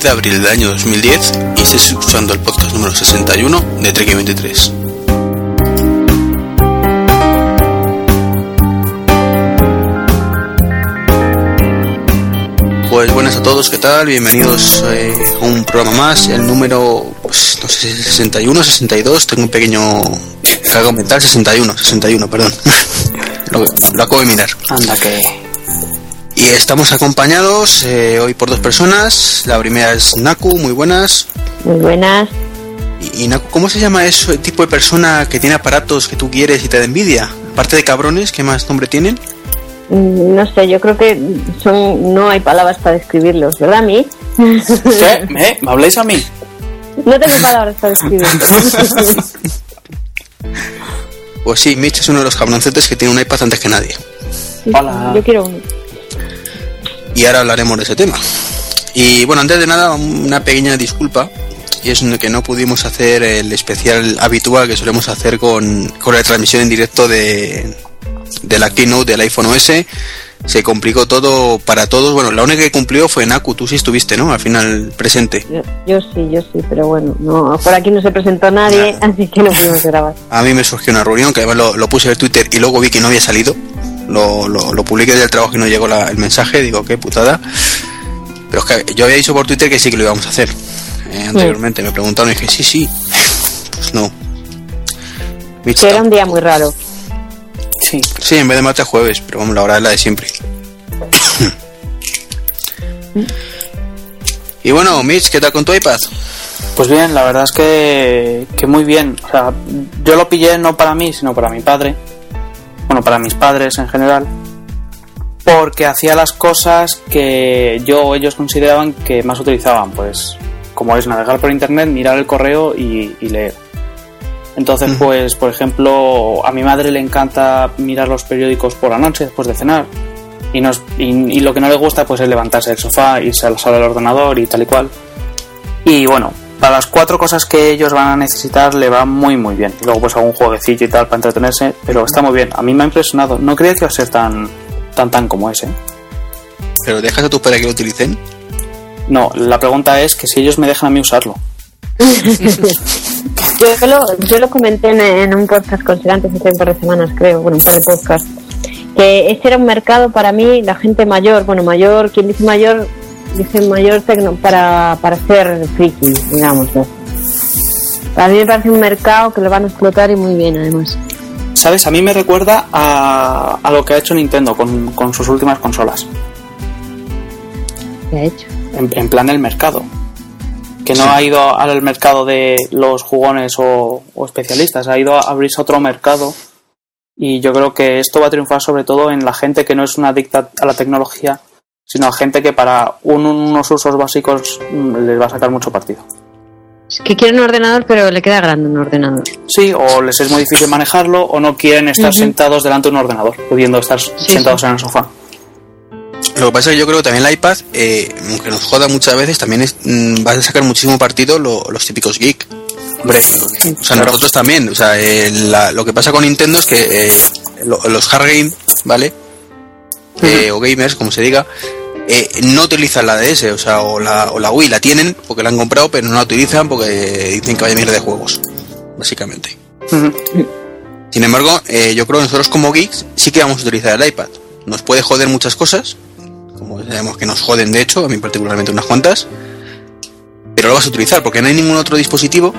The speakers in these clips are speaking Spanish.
es 10 de abril del año 2010 y estáis escuchando el podcast número 61 de Trek 23. Pues buenas a todos, ¿qué tal? Bienvenidos eh, a un programa más, el número, pues, no sé, 61, 62, tengo un pequeño cago mental, 61, 61, perdón. lo, lo acabo de mirar. Anda que. Y estamos acompañados eh, hoy por dos personas. La primera es Naku, muy buenas. Muy buenas. Y, y Naku, ¿cómo se llama eso, el tipo de persona que tiene aparatos que tú quieres y te da envidia? Aparte de cabrones, ¿qué más nombre tienen? Mm, No sé, yo creo que son no hay palabras para describirlos, ¿verdad, mí? ¿Qué? ¿Me? ¿Me habláis a mí? No tengo palabras para describirlos. Pues sí, Mitch es uno de los cabroncetes que tiene un iPad antes que nadie. Sí, Hola. Yo quiero uno. Y ahora hablaremos de ese tema. Y bueno, antes de nada, una pequeña disculpa. Y es que no pudimos hacer el especial habitual que solemos hacer con, con la transmisión en directo de, de la keynote del iPhone OS. Se complicó todo para todos. Bueno, la única que cumplió fue Naku. Tú sí estuviste, ¿no? Al final presente. Yo, yo sí, yo sí, pero bueno, no, por aquí no se presentó nadie, Nada. así que no pudimos grabar. A mí me surgió una reunión que además lo, lo puse en Twitter y luego vi que no había salido. Lo, lo, lo publiqué del trabajo y no llegó la- el mensaje. Digo, qué putada. Pero es que yo había dicho por Twitter que sí que lo íbamos a hacer. eh, anteriormente me preguntaron y dije, sí, sí. Pues no. Mitch Que era un día muy raro. Sí. Sí, en vez de martes jueves, pero vamos, la hora es la de siempre. y bueno, Mitch, ¿qué tal con tu iPad? Pues bien, la verdad es que, que muy bien. O sea, yo lo pillé no para mí, sino para mi padre. Bueno, para mis padres en general. Porque hacía las cosas que yo o ellos consideraban que más utilizaban. Pues, como es navegar por internet, mirar el correo y, y leer. Entonces, pues, por ejemplo, a mi madre le encanta mirar los periódicos por la noche después de cenar. Y, nos, y, y lo que no le gusta pues es levantarse del sofá, irse a la sala del ordenador y tal y cual. Y bueno, para las cuatro cosas que ellos van a necesitar le va muy muy bien. Y luego pues algún jueguecillo y tal para entretenerse, pero está muy bien. A mí me ha impresionado. No creía que iba a ser tan tan tan como ese. ¿Pero dejas a tus padres que lo utilicen? No, la pregunta es que si ellos me dejan a mí usarlo. Yo lo, yo lo comenté en, en un podcast con Serantes hace un par de semanas, creo, bueno, un par de podcasts, que ese era un mercado para mí, la gente mayor, bueno, mayor, quien dice mayor, dice mayor tecno, para, para ser friki, digamos. ¿no? Para mí me parece un mercado que lo van a explotar y muy bien, además. ¿Sabes? A mí me recuerda a, a lo que ha hecho Nintendo con, con sus últimas consolas. ¿Qué ha hecho? En, en plan el mercado. Que no Sí. ha ido al mercado de los jugones o, o especialistas, ha ido a abrirse otro mercado. Y yo creo que esto va a triunfar sobre todo en la gente que no es una adicta a la tecnología, sino a gente que para un- unos usos básicos mm, les va a sacar mucho partido. Que quiere un ordenador, pero le queda grande un ordenador. Sí, o les es muy difícil manejarlo o no quieren estar sentados delante de un ordenador, pudiendo estar sentados en el sofá. Lo que pasa es que yo creo que también el iPad, eh, aunque nos joda muchas veces, también es, mm, vas a sacar muchísimo partido lo- los típicos geek. Hombre, o sea, claro. nosotros también. O sea, eh, la- lo que pasa con Nintendo es que eh, lo- los hard game, ¿vale? Eh, O gamers, como se diga, eh, no utilizan la DS, o sea, o la, o la Wii, la tienen porque la han comprado, pero no la utilizan porque dicen que vaya mierda de juegos, básicamente. Sin embargo, eh, yo creo que nosotros como geeks sí que vamos a utilizar el iPad. Nos puede joder muchas cosas, como sabemos que nos joden de hecho, a mí particularmente unas cuantas, pero lo vas a utilizar porque no hay ningún otro dispositivo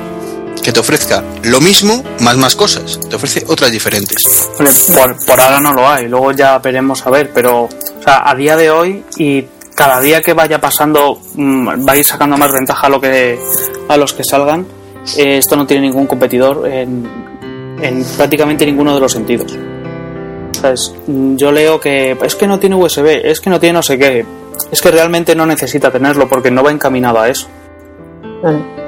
que te ofrezca lo mismo más más cosas, te ofrece otras diferentes. Por, por ahora no lo hay, luego ya veremos a ver, pero o sea, a día de hoy y cada día que vaya pasando mm, va a ir sacando más ventaja a, lo que, a los que salgan. Eh, esto no tiene ningún competidor en, en prácticamente ninguno de los sentidos. ¿Sabes? Mm, Yo leo que es que no tiene USB, es que no tiene no sé qué. Es que realmente no necesita tenerlo porque no va encaminado a eso. Vale.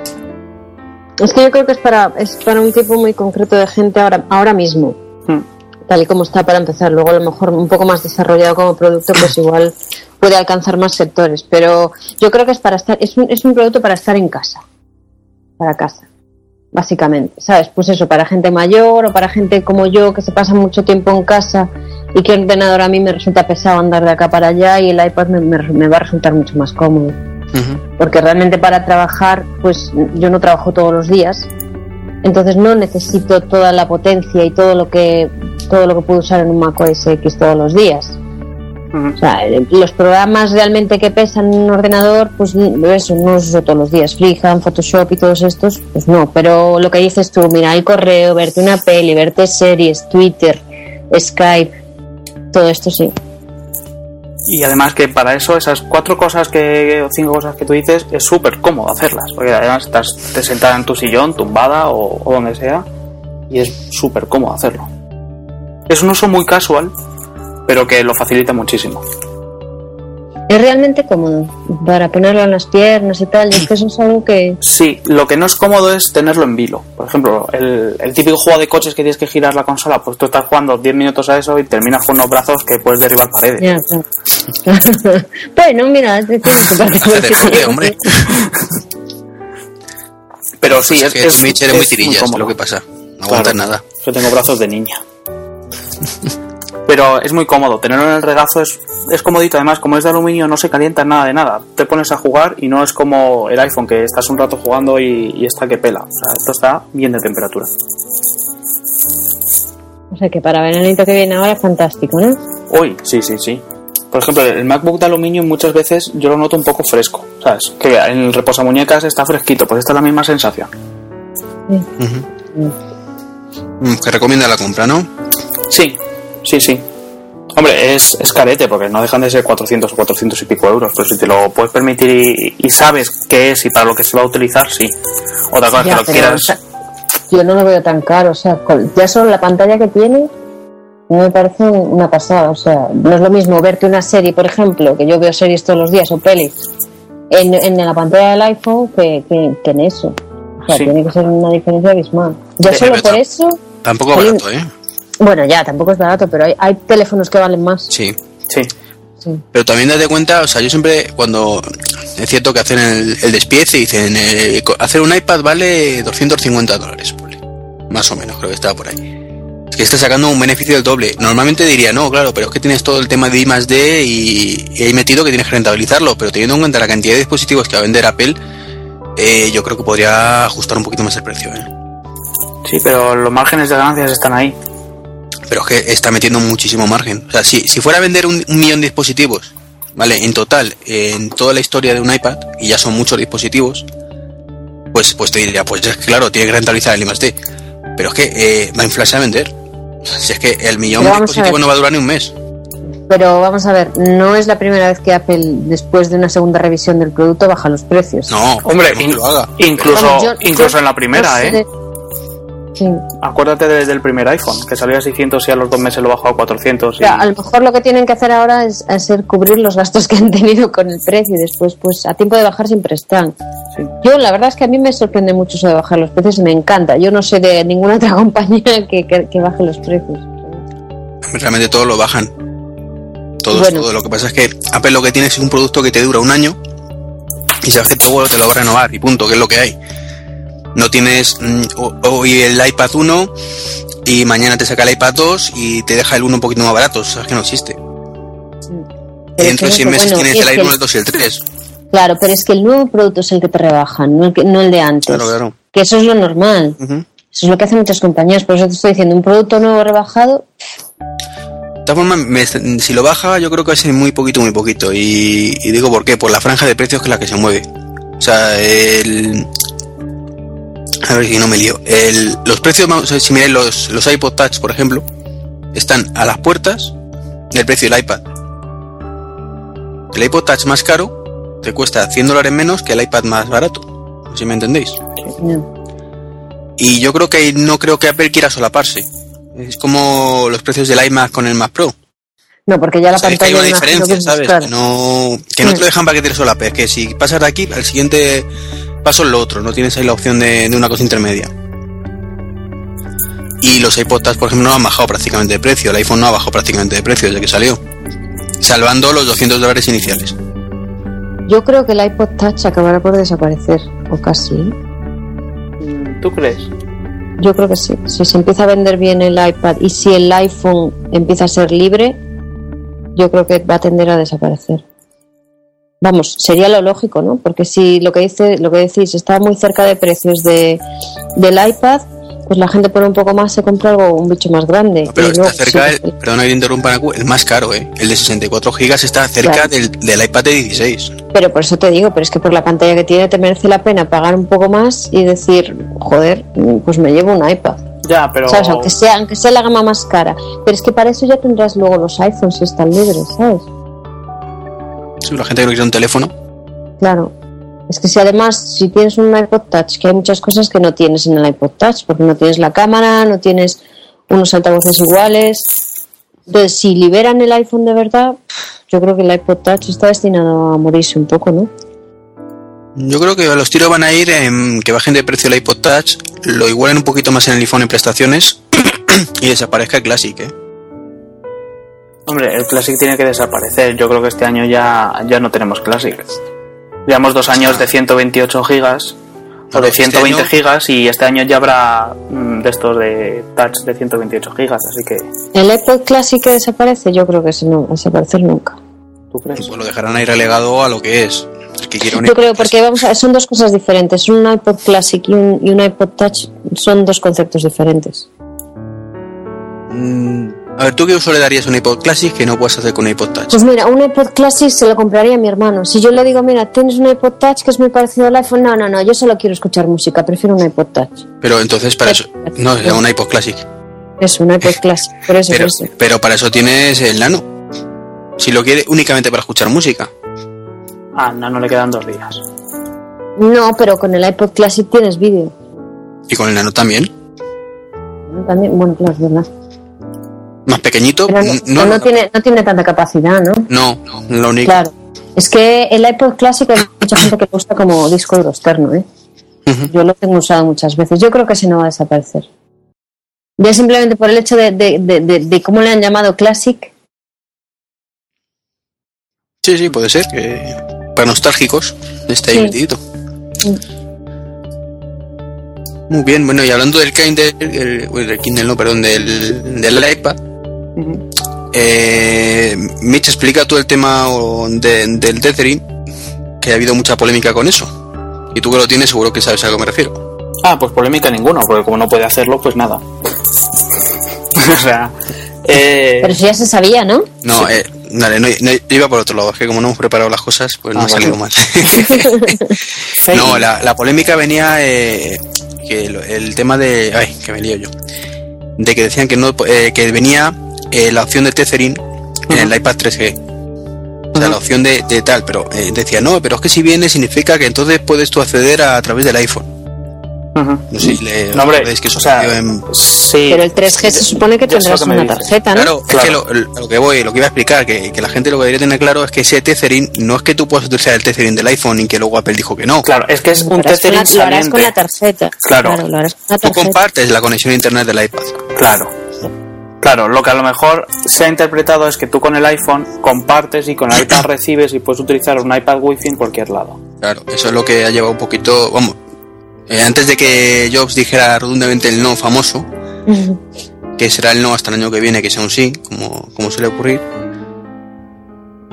Es que yo creo que es para, es para un tipo muy concreto de gente ahora, ahora mismo, Mm. tal y como está para empezar. Luego a lo mejor un poco más desarrollado como producto, pues igual puede alcanzar más sectores. Pero yo creo que es para estar, es un, es un producto para estar en casa, para casa, básicamente. ¿Sabes? Pues eso, para gente mayor o para gente como yo que se pasa mucho tiempo en casa y que el ordenador a mí me resulta pesado andar de acá para allá y el iPad me, me- me va a resultar mucho más cómodo. Porque realmente para trabajar, pues yo no trabajo todos los días. Entonces no necesito toda la potencia y todo lo que todo lo que puedo usar en un Mac OS X todos los días. O sea, los programas realmente que pesan en un ordenador, pues eso no los uso todos los días. Freehand, Photoshop y todos estos, pues no. Pero lo que dices tú, mira, el correo, verte una peli, verte series, Twitter, Skype, todo esto sí. Y además que para eso, esas cuatro cosas que, o cinco cosas que tú dices, es súper cómodo hacerlas. Porque además estás te sentada en tu sillón, tumbada o, o donde sea, y es súper cómodo hacerlo. Es un uso muy casual, pero que lo facilita muchísimo. Es realmente cómodo para ponerlo en las piernas y tal. Y es que eso es algo que. Sí, lo que no es cómodo es tenerlo en vilo. Por ejemplo, el, el típico juego de coches que tienes que girar la consola, pues tú estás jugando 10 minutos a eso y terminas con unos brazos que puedes derribar paredes. Ya, claro. bueno, mira, es decir, hombre. Pero sí, Pues es, que es, Mitch eres muy es tirillas, es cómodo. lo que pasa. No aguantas Claro, nada. Yo tengo brazos de niña. Pero es muy cómodo, tenerlo en el regazo es, es comodito, además como es de aluminio no se calienta nada de nada. Te pones a jugar y no es como el iPhone que estás un rato jugando y, y está que pela. O sea, esto está bien de temperatura. O sea que para veranito que viene ahora es fantástico, ¿no? Uy, sí, sí, sí. Por ejemplo, el MacBook de aluminio muchas veces yo lo noto un poco fresco, ¿sabes? Que en el reposamuñecas está fresquito, pues esta es la misma sensación. Ujú. Mm, Que recomienda la compra, ¿no? Sí, sí, sí. Hombre, es, es carete porque no dejan de ser 400 o 400 y pico euros, pero si te lo puedes permitir y, y sabes qué es y para lo que se va a utilizar, sí. Otra cosa Ya, que lo quieras... o sea, yo no lo veo tan caro, o sea, con- ya solo la pantalla que tiene no me parece una pasada, o sea, no es lo mismo verte una serie, por ejemplo, que yo veo series todos los días o pelis en, en la pantalla del iPhone que, que- que en eso. O sea, Sí. tiene que ser una diferencia abismal. Ya Sí, solo por eso, Tampoco barato, ¿eh? Bueno, ya, tampoco es barato, pero hay, hay teléfonos que valen más. Sí. Sí, Sí. Pero también date cuenta, o sea, yo siempre cuando es cierto que hacen el, el despiece dicen eh, hacer un iPad vale 250 dólares, más o menos, creo que estaba por ahí. Es que está sacando un beneficio del doble. Normalmente diría, no, claro, pero es que tienes todo el tema de I más D y, y ahí metido que tienes que rentabilizarlo, pero teniendo en cuenta la cantidad de dispositivos que va a vender Apple, eh, yo creo que podría ajustar un poquito más el precio. ¿eh? sí, pero los márgenes de ganancias están ahí. Pero es que está metiendo muchísimo margen. O sea, si, si fuera a vender un, un millón de dispositivos, ¿vale? En total, en toda la historia de un iPad, y ya son muchos dispositivos, pues, pues te diría, pues es que claro, tiene que rentabilizar el I+D. Pero es que eh, va a inflarse a vender. Si es que el millón de dispositivos no va a durar ni un mes. Pero vamos a ver, no es la primera vez que Apple, después de una segunda revisión del producto, baja los precios. No, Hombre, in- lo haga. incluso, incluso yo en la primera, no sé ¿eh? de- Sí. Acuérdate de- del primer iPhone, que salía a 600 y a los dos meses lo bajó a 400. O Y... a lo mejor lo que tienen que hacer ahora es hacer cubrir los gastos que han tenido con el precio y después, pues a tiempo de bajar siempre están. Sí. Yo, la verdad es que a mí me sorprende mucho eso de bajar los precios y me encanta. Yo no sé de ninguna otra compañía que, que, que baje los precios. Realmente todos lo bajan. Todos, Bueno. todo. Lo que pasa es que Apple lo que tiene es un producto que te dura un año y sabes que luego te lo va a renovar y punto, que es lo que hay. No tienes mm, ho- hoy el iPad 1 y mañana te saca el iPad 2 y te deja el 1 un poquito más barato, sabes que no existe. Pero dentro de es que, 6 meses bueno, tienes es el que- iPhone, el 2 y el 3. Claro, pero es que el nuevo producto es el que te rebajan, no el, que- no el de antes. Claro, claro. Que eso es lo normal. Ujú. Eso es lo que hacen muchas compañías. Por eso te estoy diciendo, un producto nuevo rebajado, De todas formas, si lo baja, yo creo que va a ser muy poquito, muy poquito. Y, y digo por qué, por la franja de precios que es la que se mueve. O sea, el. A ver si no me lío. El, los precios, vamos a ver, si miráis los, los iPod Touch, por ejemplo, están a las puertas del precio del iPad. El iPod Touch más caro te cuesta 100 dólares menos que el iPad más barato. Si me entendéis. no. Y yo creo que no creo que Apple quiera solaparse. Es como los precios del iMac con el Mac Pro. No, porque ya la O sea, es que hay pantalla una diferencia, que no, que no te Mm. lo dejan para que te solapes. Que si pasas de aquí, al siguiente paso es lo otro. No tienes ahí la opción de, de una cosa intermedia. Y los iPod Touch, por ejemplo, no han bajado prácticamente de precio. El iPhone no ha bajado prácticamente de precio desde que salió. Salvando los 200 dólares iniciales. Yo creo que el iPod Touch acabará por desaparecer, o casi. ¿Tú crees? Yo creo que sí. Si se empieza a vender bien el iPad y si el iPhone empieza a ser libre, yo creo que va a tender a desaparecer. Vamos, sería lo lógico, ¿no? Porque si lo que dice, lo que decís está muy cerca de precios de, del iPad, pues la gente pone un poco más se compra algo un bicho más grande. pero está cerca, el, perdona que interrumpa, el más caro, ¿eh? El de 64 gigas está cerca del, del, iPad de 16. Pero por eso te digo, pero es que por la pantalla que tiene te merece la pena pagar un poco más y decir, joder, pues me llevo un iPad. Ya, pero. Aunque sea, aunque sea la gama más cara. Pero es que para eso ya tendrás luego los iPhones si están libres, ¿sabes? Sí, la gente que no quiere un teléfono. Claro. Es que si además, si tienes un iPod Touch, que hay muchas cosas que no tienes en el iPod Touch, porque no tienes la cámara, no tienes unos altavoces iguales. Entonces, si liberan el iPhone de verdad, yo creo que el iPod Touch está destinado a morirse un poco, ¿no? Yo creo que los tiros van a ir en que bajen de precio el iPod Touch, lo igualen un poquito más en el iPhone en prestaciones y desaparezca el Classic, ¿eh? Hombre, el Classic tiene que desaparecer. Yo creo que este año ya, ya no tenemos Classic. Llevamos dos años de 128 gigas o de 120 este gigas y este año ya habrá mm, de estos de touch de 128 gigas, así que... ¿El iPod Classic que desaparece? Yo creo que ese no va a desaparecer nunca. ¿Tú crees? Pues lo dejarán ahí relegado a lo que es. Yo creo, porque vamos a, son dos cosas diferentes. Un iPod Classic y un, y un iPod Touch son dos conceptos diferentes. Mm, a ver, ¿tú qué uso le darías a un iPod Classic que no puedes hacer con un iPod Touch? Pues mira, un iPod Classic se lo compraría a mi hermano. Si yo le digo, mira, tienes un iPod Touch que es muy parecido al iPhone, no, no, no, yo solo quiero escuchar música, prefiero un iPod Touch. Pero entonces para eso, no, es un iPod Classic. Es un iPod Classic, por eso, pero, pero para eso tienes el Nano. Si lo quiere únicamente para escuchar música. Ah, no, no le quedan dos días. No, pero con el iPod Classic tienes vídeo. ¿Y con el Nano también? También, bueno, claro, verdad. Más pequeñito. no, no, tiene, no tiene tanta capacidad, ¿no? No, lo único. Claro. Es que el iPod Classic hay mucha gente que gusta como disco duro externo, ¿eh? Yo lo tengo usado muchas veces. Yo creo que ese no va a desaparecer. Ya simplemente por el hecho de, de, de, de cómo le han llamado Classic. Sí, sí, puede ser. Que para nostálgicos está ahí Muy bien, bueno, y hablando del Kindle, el, Kindle no, perdón, del, del iPad, eh, Mitch, explica tú el tema del tethering, que ha habido mucha polémica con eso. Y tú que lo tienes, seguro que sabes a lo que me refiero. Ah, pues polémica ninguna, porque como no puede hacerlo, pues nada. o sea. Eh... Pero si ya se sabía, ¿no? No, eh, Dale, no, iba por otro lado, es que como no hemos preparado las cosas, pues no ah, ha salido mal. no, la, polémica venía eh, que el, tema de. Ay, que me lío yo. De que decían que no eh, que venía eh, la opción de tethering en el iPad 3G. O sea, la opción de, tal, pero decía, no, pero es que si viene significa que entonces puedes tú acceder a través del iPhone. No sé si le no, hombre, que eso o sea, sí, pero el 3G se supone que tendrás una tarjeta, ¿no? Claro, es que lo, que voy, lo que iba a explicar, que, que, la gente lo que debería tener claro es que ese tethering no es que tú puedas utilizar el tethering del iPhone y que luego Apple dijo que no. Claro, es que es un tethering Lo harás con la tarjeta. Claro, tú compartes la conexión a internet del iPad. Claro. Claro, lo que a lo mejor se ha interpretado es que tú con el iPhone compartes y con el iPad recibes y puedes utilizar un iPad Wi-Fi en cualquier lado. Claro, eso es lo que ha llevado un poquito, vamos, eh, antes de que Jobs dijera redundantemente el no famoso, que será el no hasta el año que viene, que sea un sí, como, como suele ocurrir,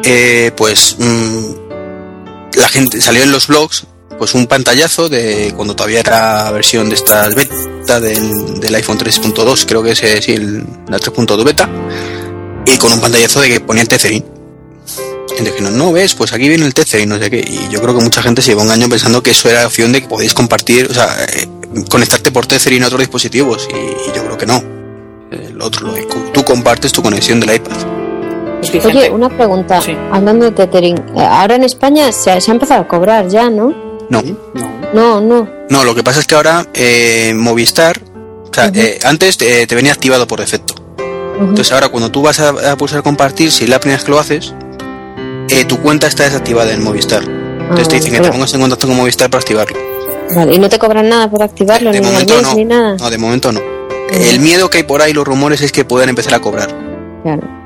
eh, pues mm, la gente salió en los blogs pues un pantallazo de cuando todavía era versión de estas beta del, del iPhone 3.2, creo que es sí, el, la 3.2 beta, y con un pantallazo de que ponía el tethering gente no, ves, pues aquí viene el y no sé qué. Y yo creo que mucha gente se lleva un año pensando que eso era la opción de que podéis compartir, o sea, eh, conectarte por TC en otros dispositivos. Y, yo creo que no. El otro, lo tú compartes tu conexión del iPad. Oye, una pregunta. Hablando de tethering, eh, ahora en España se ha, empezado a cobrar ya, ¿no? No. No, no. No, lo que pasa es que ahora eh, Movistar, o sea, antes te, venía activado por defecto. Entonces ahora cuando tú vas a, a, pulsar compartir, si la primera vez que lo haces, eh, tu cuenta está desactivada en Movistar. Entonces te dicen que te pongas en contacto con Movistar para activarlo. Vale, ¿y no te cobran nada por activarlo? De ni momento no. Ni nada? No, de momento no. El miedo que hay por ahí, los rumores, es que puedan empezar a cobrar. Claro.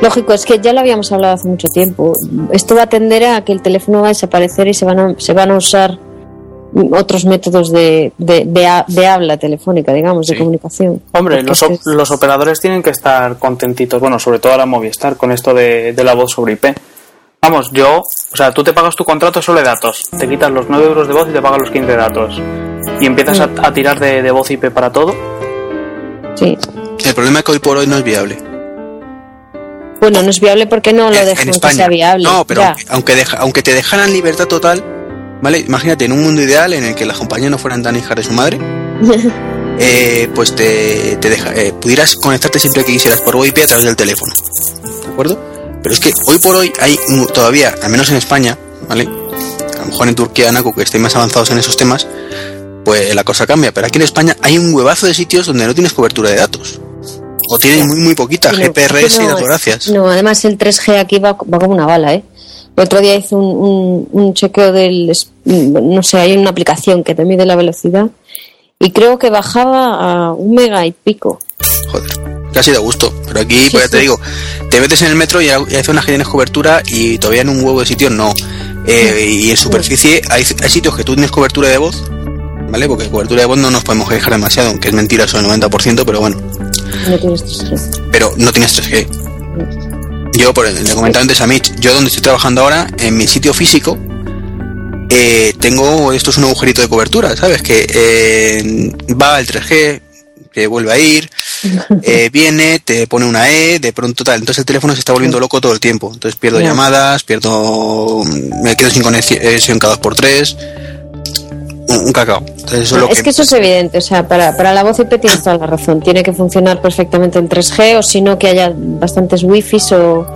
Lógico, es que ya lo habíamos hablado hace mucho tiempo. Esto va a tender a que el teléfono va a desaparecer y se van a, se van a usar otros métodos de, de, habla telefónica, digamos, de comunicación. Hombre, los, los operadores tienen que estar contentitos, bueno, sobre todo la Movistar, con esto de, la voz sobre IP Vamos, yo, o sea, tú te pagas tu contrato solo de datos, te quitas los 9 euros de voz y te pagas los 15 de datos. Y empiezas a, a tirar de, de voz IP para todo. Sí. El problema es que hoy por hoy no es viable. Bueno, no es viable porque no lo En- dejan en que sea viable. No, pero Ya. aunque, aunque, deja- aunque te dejaran libertad total, ¿vale? Imagínate, en un mundo ideal en el que las compañías no fueran tan hijas de su madre, eh, pues te, te deja, eh, pudieras conectarte siempre que quisieras por VoIP a través del teléfono. ¿De acuerdo? Pero es que hoy por hoy hay todavía, al menos en España, ¿vale? A lo mejor en Turquía, Naku, que estén más avanzados en esos temas, pues la cosa cambia. Pero aquí en España hay un huevazo de sitios donde no tienes cobertura de datos. O tienes muy, muy poquita, No, GPRS y no, gracias. No, además el 3G aquí va, va como una bala, ¿eh? El otro día hice un, un, un chequeo del... No sé, hay una aplicación que te mide la velocidad y creo que bajaba a un mega y pico. Joder, casi de gusto. Pero aquí, Sí, pues ya te sí. digo, te metes en el metro y hay hay zonas que tienes cobertura y todavía en un huevo de sitios no. Eh, y en superficie hay, hay sitios que tú tienes cobertura de voz, ¿vale? Porque cobertura de voz no nos podemos quejar demasiado, aunque es mentira eso del 90%, pero bueno. No tienes 3G. Pero no tienes 3G. Yo, por el, le comentaba antes a Mitch, yo donde estoy trabajando ahora, en mi sitio físico, eh, tengo, esto es un agujerito de cobertura, ¿sabes? Que eh, va el 3G, que vuelve a ir, eh, viene, te pone una E, de pronto tal. Entonces el teléfono se está volviendo loco todo el tiempo. Entonces pierdo llamadas, pierdo, me quedo sin conexión cada dos por tres. Un, un cacao. Entonces eso es lo es que eso es evidente, o sea, para, para la voz IP tienes toda la razón. Tiene que funcionar perfectamente el 3G o si no que haya bastantes wifis o,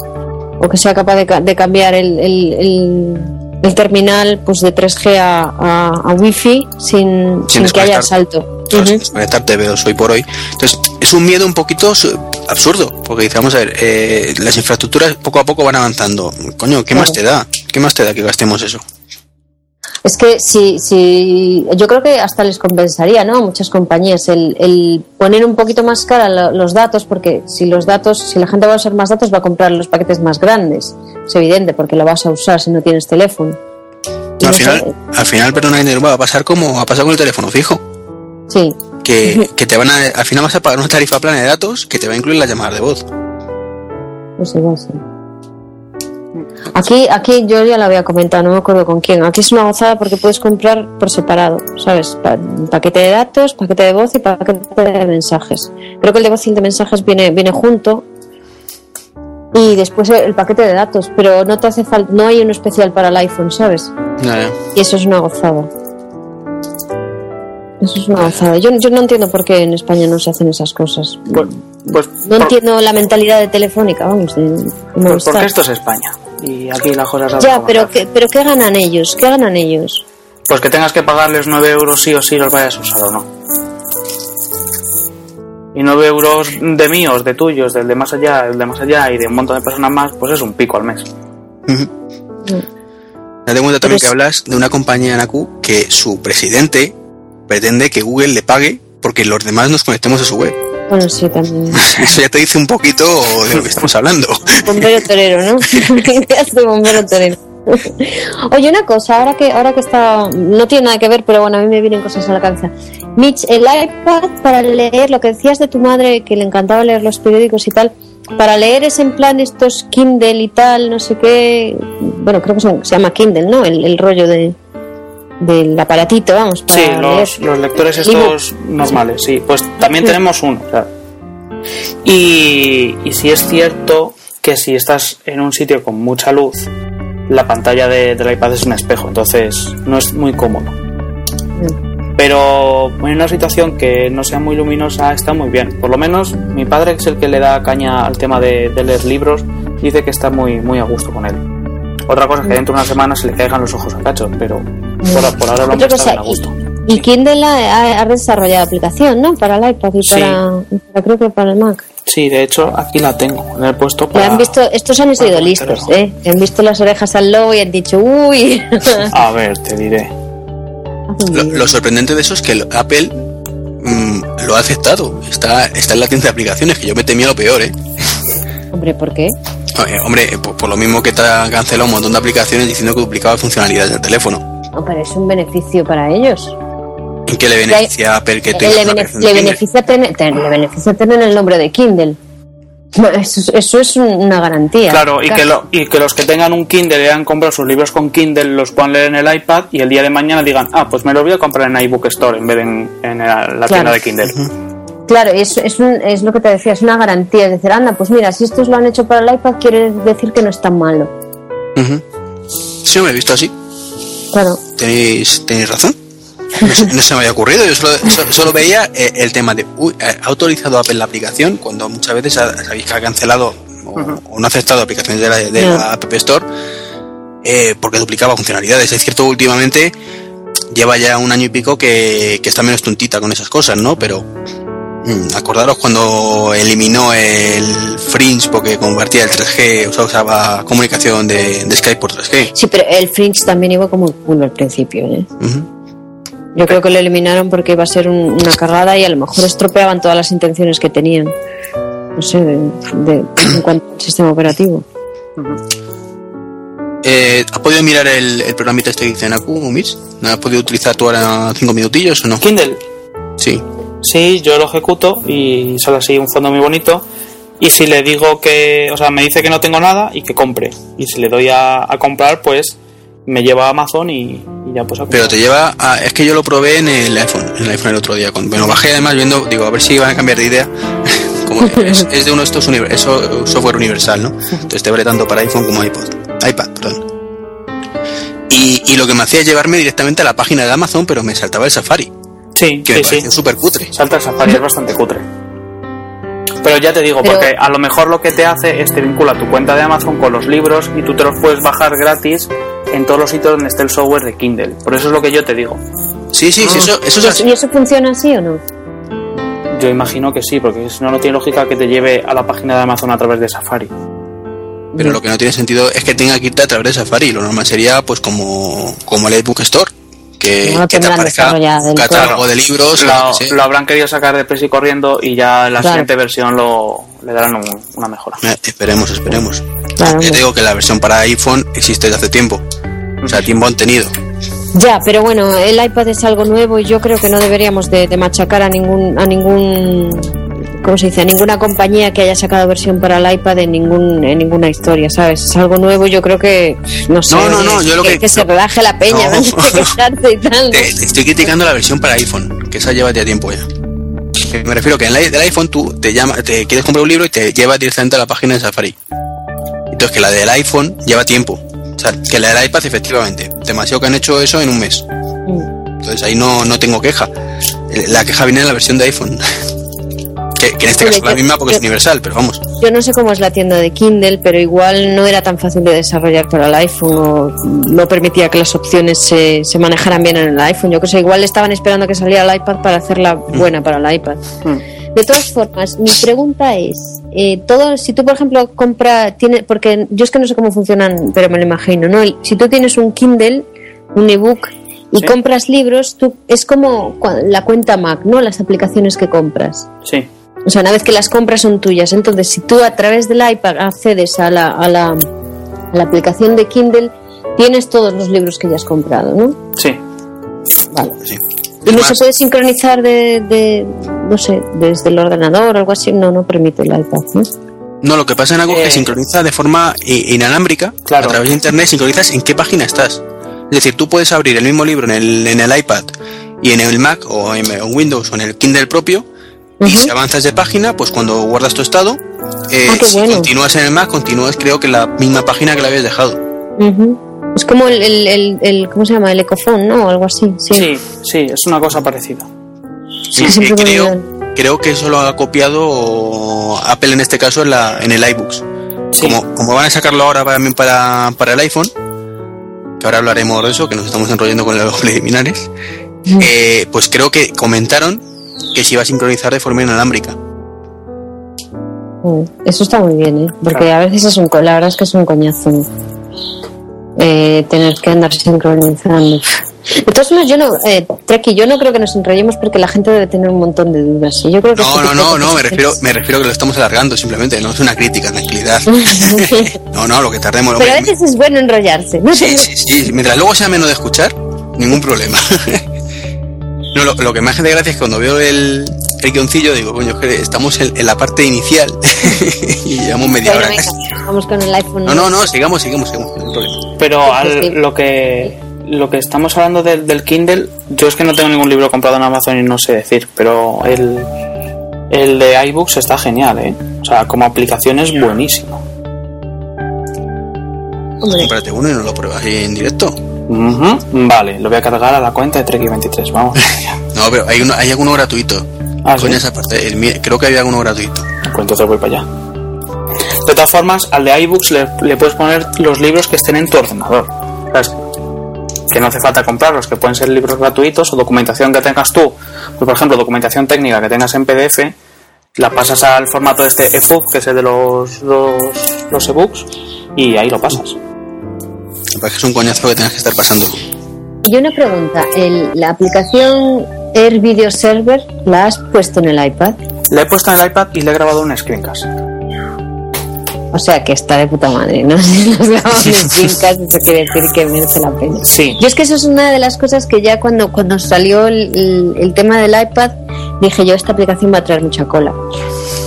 o que sea capaz de, ca- de cambiar el, el, el- el terminal pues de 3G a, a, a wifi sin, sin que haya salto. Ujú. desconectarte veos hoy por hoy. Entonces, es un miedo un poquito su- absurdo, porque dice, vamos a ver, eh, las infraestructuras poco a poco van avanzando. Coño, ¿qué más te da? ¿Qué más te da que gastemos eso? Es que si, si yo creo que hasta les compensaría, ¿no? A muchas compañías el, el poner un poquito más cara lo- los datos, porque si los datos, si la gente va a usar más datos, va a comprar los paquetes más grandes. Es evidente, porque lo vas a usar si no tienes teléfono. Y al, no sé, final, al final, perdona, va a pasar como ha pasado con el teléfono fijo. sí, Que, que te van a, al final vas a pagar una tarifa plana de datos que te va a incluir las llamadas de voz. pues igual sí. Aquí, aquí yo ya lo había comentado, no me acuerdo con quién. Aquí es una gozada porque puedes comprar por separado, ¿sabes? Pa- paquete de datos, paquete de voz y paquete de mensajes. Creo que el de voz y el de mensajes viene, viene junto. Y después el paquete de datos, pero no te hace falta, no hay uno especial para el iPhone, ¿sabes? Ya, ya. Y eso es una gozada. Eso es una gozada. Yo, yo no entiendo por qué en España no se hacen esas cosas. Pues, pues, No por- entiendo la mentalidad de Telefónica, vamos, de, de pues porque esto es España. Y aquí las cosas Ya, pero. ¿qué, pero ¿qué ganan ellos? ¿Qué ganan ellos? Pues que tengas que pagarles 9 euros sí o sí los vayas a usar o no. Y 9 euros de míos, de tuyos, del de más allá, el de más allá y de un montón de personas más, pues es un pico al mes. Ujú. Date cuenta también que hablas de una compañía Naku que su presidente pretende que Google le pague porque los demás nos conectemos a su web. Bueno, sí, también. Eso ya te dice un poquito de lo que estamos hablando. Bombero torero, ¿no? Ideas de bombero torero. Oye, una cosa, ahora que ahora que está, no tiene nada que ver, pero bueno, a mí me vienen cosas a la cabeza. Mitch, el iPad para leer, lo que decías de tu madre, que le encantaba leer los periódicos y tal, para leer es en plan estos Kindle y tal, no sé qué, bueno, creo que se llama Kindle, ¿no? El, el rollo de del aparatito, vamos, para Sí, los, los lectores estos normales, sí. Pues también Sí. tenemos uno. o sea. Y, y sí es cierto que si estás en un sitio con mucha luz, la pantalla de- del iPad es un espejo, entonces no es muy cómodo. Pero en una situación que no sea muy luminosa está muy bien. Por lo menos mi padre, que es el que le da caña al tema de, de leer libros, dice que está muy, muy a gusto con él. Otra cosa es que dentro de una semana se le caigan los ojos a cachos, pero por, por ahora lo Otra hemos cosa, a gusto. Y Kindle ha, ha desarrollado aplicación, ¿no? Para el iPad y Sí. para, y para- creo que para el Mac. Sí, de hecho, aquí la tengo. La he puesto Le para... han visto, estos han sido listos. ¿eh? Han visto las orejas al lobo y han dicho, uy. A ver, te diré. Lo, lo sorprendente de eso es que Apple mm, lo ha aceptado. Está, está en la tienda de aplicaciones, que yo me temía lo peor, ¿eh? Hombre, ¿por qué? Eh, hombre, eh, por, por lo mismo que te ha cancelado un montón de aplicaciones diciendo que duplicaba funcionalidades del teléfono. No, pero es un beneficio para ellos. ¿En qué le beneficia a Apple que Eh, tenga le, una bene- aplicación le beneficia tener, te- le beneficia tener el nombre de Kindle. Eso, eso es un- una garantía. Claro, y que, lo- y que los que tengan un Kindle y hayan comprado sus libros con Kindle los puedan leer en el iPad y el día de mañana digan, ah, pues me los voy a comprar en iBook Store en vez de en, en la, la tienda de Kindle. Claro, es, es, un- es lo que te decía, es una garantía. Es decir, anda, pues mira, si estos lo han hecho para el iPad, quiere decir que no es tan malo. Ujú. Sí, me he visto así. Claro. Tenéis, tenéis razón. No se, no se me había ocurrido. Yo solo, so- solo veía eh, el tema de, uy, ha autorizado Apple la aplicación cuando muchas veces ha- sabéis que ha cancelado o, o no ha aceptado aplicaciones de la, de No. la App Store eh, porque duplicaba funcionalidades. Es cierto, últimamente lleva ya un año y pico que, que está menos tontita con esas cosas, ¿no? Pero acordaros cuando eliminó el Fringe porque convertía el 3G, o sea, usaba comunicación de, de Skype por 3G. Sí, pero el Fringe también iba como el culo al principio. ¿eh? Yo creo que lo eliminaron porque iba a ser un- una cagada y a lo mejor estropeaban todas las intenciones que tenían. No sé, de, de- en cuanto al sistema operativo. Eh, ¿Has podido mirar el, el programita este que dice Naku? ¿No has podido utilizar tú ahora cinco minutillos o no? Kindle, Sí. Sí, yo lo ejecuto y sale así un fondo muy bonito. Y si le digo que, o sea, me dice que no tengo nada y que compre. Y si le doy a, a comprar, pues me lleva a Amazon y, y ya pues a Pero te lleva a... Es que yo lo probé en el iPhone, en el iPhone el otro día. Lo bajé además viendo, digo, a ver si van a cambiar de idea. Como que es, es de uno de estos software universal, ¿no? Entonces te vale tanto para iPhone como iPod. iPad, perdón. Y, y lo que me hacía es llevarme directamente a la página de Amazon, pero me saltaba el Safari, Sí, que sí, me sí. pareció súper cutre. Salta el Safari, es bastante cutre. Pero ya te digo, Pero- porque a lo mejor lo que te hace es te vincula tu cuenta de Amazon con los libros y tú te los puedes bajar gratis en todos los sitios donde esté el software de Kindle. Por eso es lo que yo te digo. Sí, sí, sí, eso, eso es así. ¿Y eso funciona así o no? Yo imagino que sí, porque si no, no tiene lógica que te lleve a la página de Amazon a través de Safari. Pero lo que no tiene sentido es que tenga que irte a través de Safari. Lo normal sería, pues, como, como el iBook Store. Que, No que te tendrán aparezca catálogo todo. de libros. Lo, habrán querido sacar de presa y corriendo y ya en la Claro. siguiente versión lo, le darán un- una mejora. Eh, esperemos, esperemos. Claro, Ya te digo que la versión para iPhone existe desde hace tiempo. O sea, tiempo han tenido. Ya, pero bueno, el iPad es algo nuevo y yo creo que no deberíamos de, de machacar a ningún, a ningún, ¿cómo se dice? Ninguna compañía que haya sacado versión para el iPad en ningún, en ninguna historia, ¿sabes? Es algo nuevo, yo creo que, no sé, No, no, no, yo lo que- se relaje la peña, No. y tal. Te, te estoy criticando la versión para iPhone, que esa lleva ya tiempo ya. Que Me refiero que en la, del iPhone tú te llama, te quieres comprar un libro y te lleva directamente a la página de Safari. Entonces que la del iPhone lleva tiempo. O sea, que la del iPad efectivamente. Demasiado que han hecho eso en un mes. Mm. Entonces ahí no, no tengo queja. La queja viene en la versión de iPhone. que, que en este caso es la yo- misma porque yo- es universal, pero vamos. Yo no sé cómo es la tienda de Kindle, pero igual no era tan fácil de desarrollar para el iPhone o no permitía que las opciones se, se manejaran bien en el iPhone. Yo que sé, igual estaban esperando que saliera el iPad para hacerla buena para el iPad. Mm. De todas formas, mi pregunta es, eh, todo, si tú por ejemplo compras, tiene, porque yo es que no sé cómo funcionan, pero me lo imagino, ¿no? El- Si tú tienes un Kindle, un ebook y Sí. compras libros, tú, es como la cuenta Mac, ¿no? Las aplicaciones que compras. Sí, O sea, una vez que las compras son tuyas. Entonces, si tú a través del iPad accedes a la, a la, a la aplicación de Kindle, tienes todos los libros que ya has comprado, ¿no? sí. Vale. Sí. ¿Y no se puede sincronizar de, de, no sé, desde el ordenador o algo así? No, no permite el iPad, ¿no? No, lo que pasa en algo es Eh, que sincroniza de forma inalámbrica, Claro. a través de internet, sincronizas en qué página estás. Es decir, tú puedes abrir el mismo libro en el, en el iPad y en el Mac o en, en Windows o en el Kindle propio, y si avanzas de página, pues cuando guardas tu estado, eh, Ah, si bueno. continúas en el Mac, continúas creo que la misma página que la habías dejado. Ujú. Es como el, el, el, el- ¿cómo se llama? El ecofón, ¿no? O algo así. Sí. Sí, sí, es una cosa parecida. Sí, me creo, creo que eso lo ha copiado Apple en este caso en, la, en el iBooks. Sí. Como, como van a sacarlo ahora también para, para el iPhone, que ahora hablaremos de eso, que nos estamos enrollando con los preliminares, eh, pues creo que comentaron que se iba a sincronizar de forma inalámbrica. Mm, Eso está muy bien, ¿eh? Porque a veces es un, la verdad es que es un coñazo eh, tener que andar sincronizando. Formas, yo no, eh, Treki, yo no creo que nos enrollemos porque la gente debe tener un montón de dudas. ¿sí? Yo creo que No, este no, no, no, me refiero, me refiero que lo estamos alargando simplemente, no es una crítica, tranquilidad. No, no, lo que tardemos. Pero a veces es bueno enrollarse. ¿no? Sí, sí, sí. Mientras luego sea menos de escuchar, ningún problema. No, lo, lo que me hace de gracia es que cuando veo el, el guioncillo, digo, coño, que estamos en, en la parte inicial y llevamos media hora venga, casi. vamos con el iPhone. No, no, no, sigamos, sigamos, sigamos. no. Pero al- lo que lo que estamos hablando del, del Kindle, yo es que no tengo ningún libro comprado en Amazon y no sé decir, pero el, el de iBooks está genial, ¿eh? O sea, como aplicación es buenísimo. Hombre, Cómprate uno y no lo pruebas ahí en directo. Ujú, Vale, lo voy a cargar a la cuenta de Trek23, vamos. No, pero hay, uno, hay alguno gratuito. Ah, ¿sí? esa parte. el creo que había alguno gratuito. Pues entonces voy para allá. De todas formas, al de iBooks le, le puedes poner los libros que estén en tu ordenador. ¿Sabes? Que no hace falta comprarlos, que pueden ser libros gratuitos o documentación que tengas tú. Pues, por ejemplo, documentación técnica que tengas en PDF, la pasas al formato de este EPUB, que es el de los, los, los ebooks, y ahí lo pasas. Es un coñazo que tengas que estar pasando. y una pregunta, el- la aplicación Air Video Server la has puesto en el iPad, Le he puesto en el iPad y le he grabado un screencast. o sea que está de puta madre, ¿no? Si nos grabamos en Screencast, eso quiere decir que merece la pena. Sí, Yo es que eso es una de las cosas que ya cuando, cuando salió el, el- el tema del iPad, dije yo, esta aplicación va a traer mucha cola.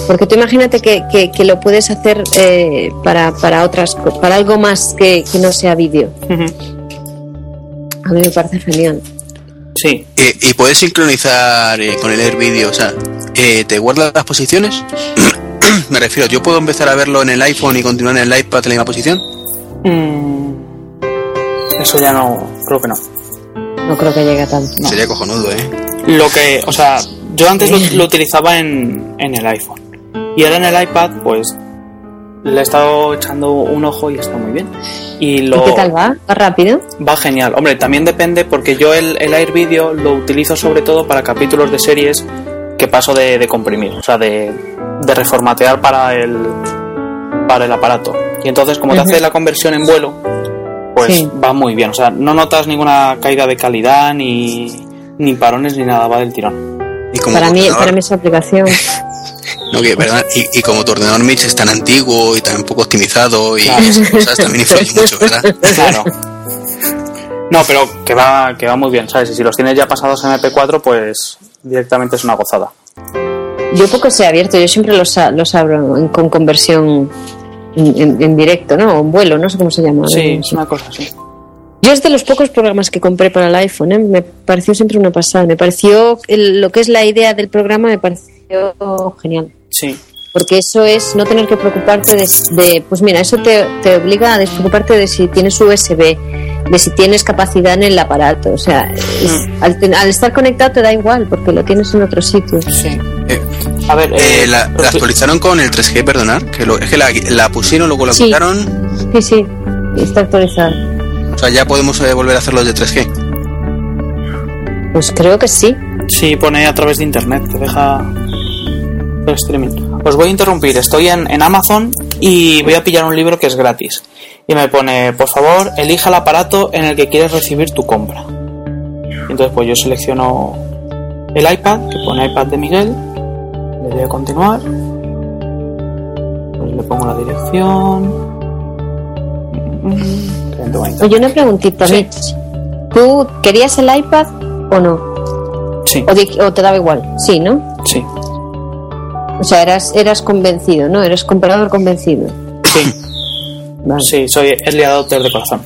Porque tú imagínate que, que- que lo puedes hacer eh, para, para otras para algo más que, que no sea vídeo. A mí me parece genial. sí, Eh, y puedes sincronizar eh, con el Air Video, o sea, eh, ¿te guarda las posiciones? Me refiero, ¿yo puedo empezar a verlo en el iPhone y continuar en el iPad en la misma posición? Mm, Eso ya no, creo que no. No creo que llegue a tanto. No. Sería cojonudo, ¿eh? Lo que, o sea, yo antes lo, lo utilizaba en, en el iPhone. Y ahora en el iPad, pues le he estado echando un ojo y está muy bien. Y lo ¿Y qué tal va? ¿Va rápido? va genial. Hombre, también depende porque yo el, el Air Video lo utilizo sobre todo para capítulos de series que paso de, de comprimir, o sea, de, de reformatear para el para el aparato. Y entonces, como te hace la conversión en vuelo, pues Sí. va muy bien. O sea, no notas ninguna caída de calidad ni, ni parones ni nada, va del tirón. Y como Para mí, para mí esa aplicación. no, que, perdón, y, y como tu ordenador Mitch es tan antiguo y tan poco optimizado y Claro. esas cosas también influyen mucho, ¿verdad? Claro. No, pero que va, que va muy bien, ¿sabes? Y si los tienes ya pasados en MP4, pues directamente es una gozada. Yo poco sé abierto, yo siempre los, a- los abro en- con conversión en, en- en directo, ¿no? O en vuelo, no sé cómo se llama. Sí, ¿no? es una cosa así. Yo es de los pocos programas que compré para el iPhone, ¿eh? me pareció siempre una pasada. Me pareció, el- lo que es la idea del programa me pareció genial. Sí. Porque eso es no tener que preocuparte de, de- pues mira, eso te, te obliga a despreocuparte de si tienes USB, de si tienes capacidad en el aparato. O sea, es- al, ten- al estar conectado te da igual porque lo tienes en otro sitio. Sí. Eh, A ver, eh, eh, la, la actualizaron con el 3G, perdonar, que lo- es que la, la pusieron, luego la Sí. quitaron, Sí, sí, está actualizado. o sea, ya podemos eh, volver a hacerlo de 3G. Pues creo que sí. Sí, pone a través de internet, te deja streaming. Os voy a interrumpir, estoy en, en Amazon y voy a pillar un libro que es gratis. Y me pone, por favor, elija el aparato en el que quieres recibir tu compra. Entonces pues yo selecciono el iPad, que pone iPad de Miguel, le doy a continuar, pues le pongo la dirección. Oye, una preguntita, Sí. Mitch. ¿Tú querías el iPad o no? Sí, ¿O, di- o te daba igual? Sí, ¿no? sí, O sea, eras, eras convencido, ¿no? Eres comprador convencido. sí, Vale. sí, soy early adopter de corazón.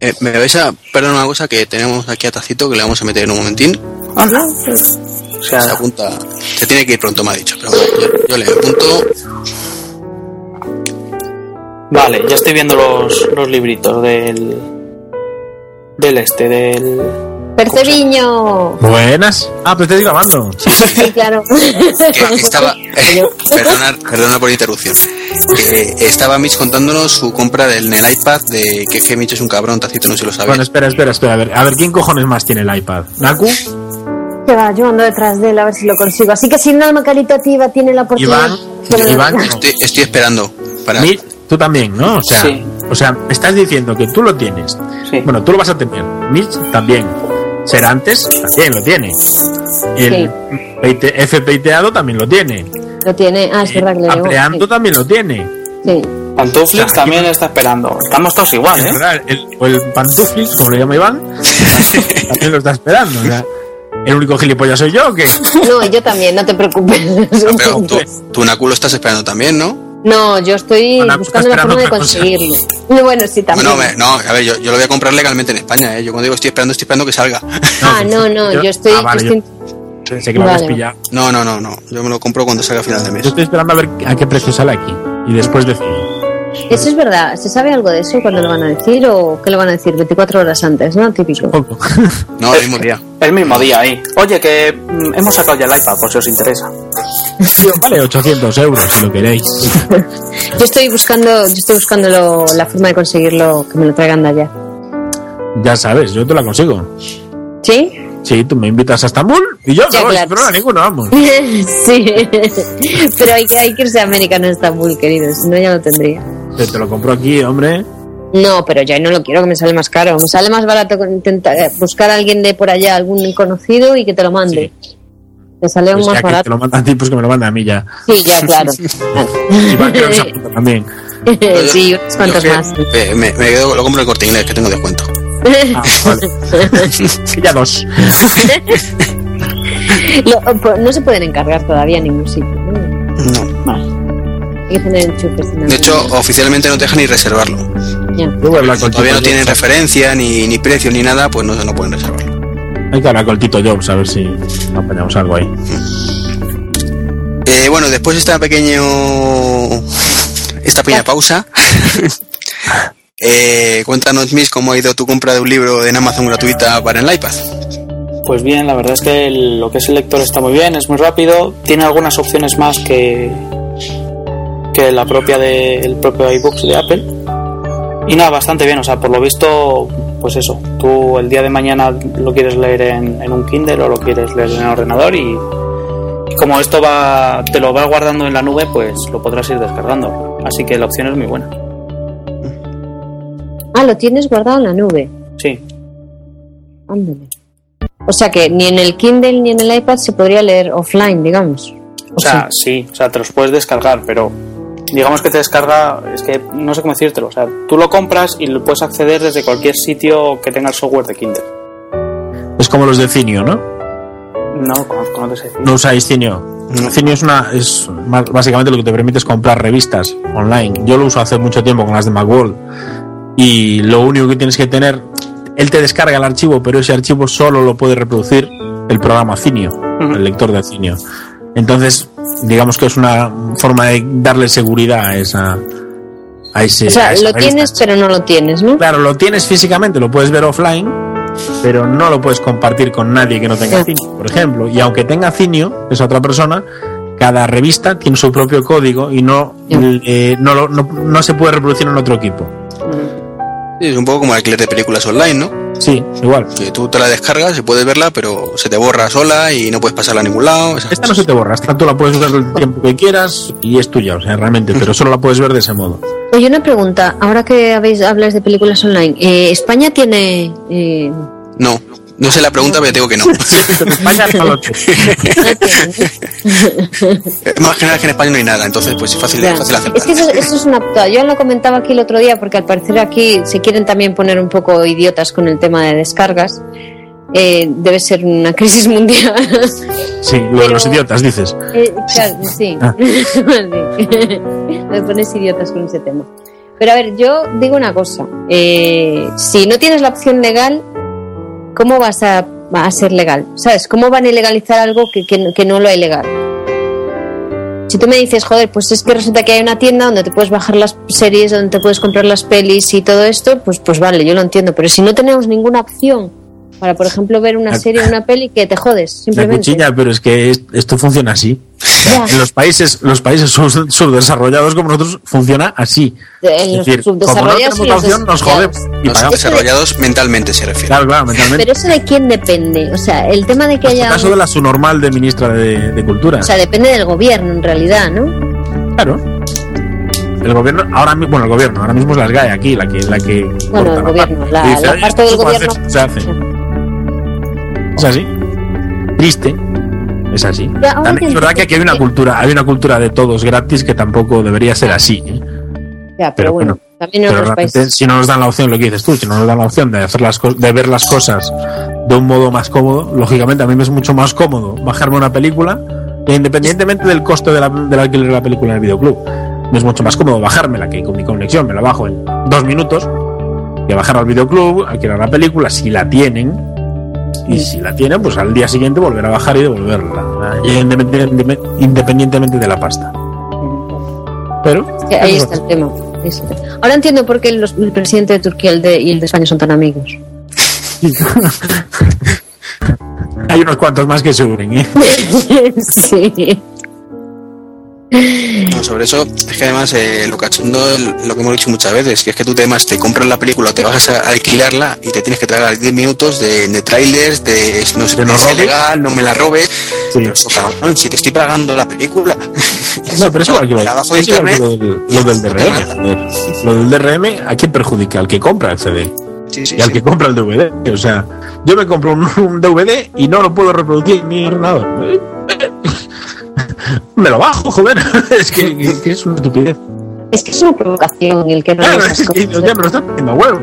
Eh, me vais a perdón una cosa que tenemos aquí a Tacito que le vamos a meter en un momentín. Anda. O sea, Se apunta, se tiene que ir pronto, me ha dicho, pero bueno, yo, yo le apunto. vale, ya estoy viendo los, los libritos del. del este, del. ¡Percebiño! Buenas. Ah, pero estoy grabando. Sí, claro. estaba eh, perdona, perdona por la interrupción que estaba Mitch contándonos su compra del en el iPad de que, que Mitch es un cabrón tacito no se lo sabe Bueno, espera, espera, espera. A ver, a ver, ¿quién cojones más tiene el iPad? ¿Naku? Que va, yo ando detrás de él a ver si lo consigo. Así que si una alma caritativa tiene la oportunidad... Iván, estoy, estoy esperando para Mitch, tú también, ¿no? O sea, Sí. o sea, estás diciendo que tú lo tienes. Sí. Bueno, tú lo vas a tener. Mitch también. Serantes también lo tiene. El peite- F peiteado también lo tiene. Lo tiene... Ah, es verdad que le llegó. Ampliando también lo tiene. Sí. Pantuflix O sea, también está esperando. Estamos todos igual, ¿eh? verdad, el, o el pantuflix, como le llama Iván, también lo está esperando. O sea, ¿El único gilipollas soy yo o qué? No, yo también, no te preocupes. Pero tú, tú Naculo estás esperando también, ¿no? No, yo estoy buscando la forma de cosa. conseguirlo. No, Bueno, sí, también. Bueno, me- no, a ver, yo, yo lo voy a comprar legalmente en España, ¿eh? Yo cuando digo estoy esperando, estoy esperando que salga. Ah, no, no, yo estoy. Ah, vale, yo estoy- Sé que lo habéis Vale. pillado. No, no, no, no. Yo me lo compro cuando salga a final de mes. Yo estoy esperando a ver a qué precio sale aquí. Y después decido. Eso es verdad. ¿Se sabe algo de eso? ¿Cuándo lo van a decir? ¿O qué lo van a decir? 24 horas antes, ¿no? Típico. No, el mismo día. El mismo día ahí. Oye, que mm, hemos sacado ya el iPad, por si os interesa. vale, 800 euros si lo queréis. Yo estoy buscando, yo estoy buscando lo- la forma de conseguirlo, que me lo traigan de allá. Ya sabes, yo te la consigo. ¿Sí? Sí, tú me invitas a Estambul y yo Ya, no voy claro. sin problema ninguno, vamos. sí. Pero hay que, hay que irse a América, no a Estambul, querido. Si no, ya lo tendría. Te, te lo compro aquí, hombre. No, pero ya no lo quiero, que me sale más caro. Me sale más barato intentar eh, buscar a alguien de por allá, algún conocido y que te lo mande. Te sale aún Pues más ya que te barato. lo mandan a ti, pues que me lo manda a mí ya. Sí, ya, claro. Igual que los apunta también. sí, unos cuantos más. Me, quedo, lo compro en el corte inglés, que tengo descuento. Ah, vale. ya dos. Lo- pues, no se pueden encargar todavía en ningún sitio. ¿no? No. Hay que tener enchufes. en De hecho, oficialmente no te dejan ni reservarlo. Ya. Hablar con Todavía no tienen referencia, ni, ni precio, ni nada, pues no, no pueden reservarlo. Hay que hablar con el Tito Jobs a ver si apañamos algo ahí. Eh, bueno, después de esta pequeño esta pequeña pausa, eh, cuéntanos, Miss, cómo ha ido tu compra de un libro en Amazon gratuita para el iPad. Pues bien, la verdad es que el- lo que es el lector está muy bien, es muy rápido, tiene algunas opciones más que, que la propia del propio iBooks de Apple. Y nada, bastante bien, o sea, por lo visto, pues eso, tú el día de mañana lo quieres leer en, en un Kindle o lo quieres leer en el ordenador y, y como esto va, te lo va guardando en la nube, pues lo podrás ir descargando. Así que la opción es muy buena. Ah, lo tienes guardado en la nube. Sí, Ándale. O sea que ni en el Kindle ni en el iPad se podría leer offline, digamos. O sea, sí, o sea, te los puedes descargar, pero digamos que te descarga, es que no sé cómo decírtelo, o sea, tú lo compras y lo puedes acceder desde cualquier sitio que tenga el software de Kindle. Es como los de Cinio, ¿no? No conozco, no. No usáis Cinio. Cinio es una es básicamente lo que te permite es comprar revistas online. Yo lo uso hace mucho tiempo con las de Macworld y lo único que tienes que tener, él te descarga el archivo, pero ese archivo solo lo puede reproducir el programa Cinio, el lector de Cinio. Entonces, digamos que es una forma de darle seguridad a esa a ese. O sea, lo tienes, pero no lo tienes, ¿no? Claro, lo tienes físicamente, lo puedes ver offline, pero no lo puedes compartir con nadie que no tenga. Cinio, por ejemplo. Y aunque tenga Cinio, esa otra persona, cada revista tiene su propio código y no, Ya. eh, no, lo- no, no se puede reproducir en otro equipo. Sí, es un poco como el alquiler de películas online, ¿no? Sí, igual. Que tú te la descargas y puedes verla, pero se te borra sola y no puedes pasarla a ningún lado. Esta no se te borra, esta tú la puedes ver el tiempo que quieras y es tuya, o sea, realmente, pero solo la puedes ver de ese modo. Oye, una pregunta. Ahora que habéis hablas de películas online, eh, ¿España tiene eh, No, no sé la pregunta, pero tengo que no. Más general que en España no hay nada, entonces pues es fácil, Ya. fácil Es que aceptar. eso, eso es una putada. Yo lo comentaba aquí el otro día porque al parecer aquí se quieren también poner un poco idiotas con el tema de descargas. Eh, debe ser una crisis mundial. Sí, lo de Pero- los idiotas, dices. Eh, claro, sí. Ah. Me pones idiotas con ese tema. Pero a ver, yo digo una cosa. Eh, si no tienes la opción legal, ¿cómo vas a, a ser legal? ¿Sabes? ¿Cómo van a ilegalizar algo que, que no lo hay legal? Si tú me dices, joder, pues es que resulta que hay una tienda donde te puedes bajar las series, donde te puedes comprar las pelis y todo esto, pues, pues vale, yo lo entiendo. Pero si no tenemos ninguna opción para, por ejemplo, ver una La- serie o una peli, que te jodes, La simplemente. cuchilla, pero es que es- esto funciona así. Ya. En los países, los países sub- subdesarrollados como nosotros funciona así. En Es los decir, como no subdesarrollados tenemos y la los opción, nos jodemos y Los pagamos. desarrollados mentalmente se refiere. Claro, claro, mentalmente. Pero eso de quién depende. O sea, el tema de que el haya. caso de la subnormal de ministra de, de Cultura. O sea, depende del gobierno en realidad, ¿no? claro. El gobierno, ahora mismo, bueno, el gobierno, ahora mismo es la SGAE aquí, la que, la que. Bueno, corta el gobierno, parte. la- Y dice, la "Oye, parte del gobierno". hacer, Se hace. Es así. Triste. Es así. También es verdad que aquí hay una cultura, hay una cultura de todos gratis que tampoco debería ser así. ¿eh? Ya, pero, Pero bueno, bueno, también Pero realmente, si no nos dan la opción, lo que dices tú, si no nos dan la opción de hacer las de ver las cosas de un modo más cómodo. Lógicamente, a mí me es mucho más cómodo bajarme una película, e independientemente del coste de la, del alquiler de la película en el videoclub. Me es mucho más cómodo bajármela que con mi conexión me la bajo en dos minutos que bajar al videoclub, alquilar la película, si la tienen. Y si la tienen, pues al día siguiente volver a bajar y devolverla. Independientemente, de la pasta. Pero. Que ahí está el tema. Ahora entiendo por qué los- el presidente de Turquía y el de, y el de España son tan amigos. Hay unos cuantos más que se unen, ¿eh? sí. No, sobre eso, es que además eh, lo cachondo, lo que hemos dicho muchas veces, que es que tú además te compras la película o te vas a alquilarla y te tienes que tragar 10 minutos de, de trailers, de no sé, no es legal, no me la robes. Sí. Pero eso, cabrón, si te estoy pagando la película. No, pero es igual que lo, La bajo de es internet. lo del, lo del DRM. Lo del DRM, ¿a quién perjudica? Al que compra el CD Sí, sí, y al sí. que compra el DVD. O sea, yo me compro un, un DVD y no lo puedo reproducir en mi ordenador. Me lo bajo, joder. Es que, es una estupidez. Es que es una provocación el que no Claro, esas es que ya me lo están poniendo a huevo.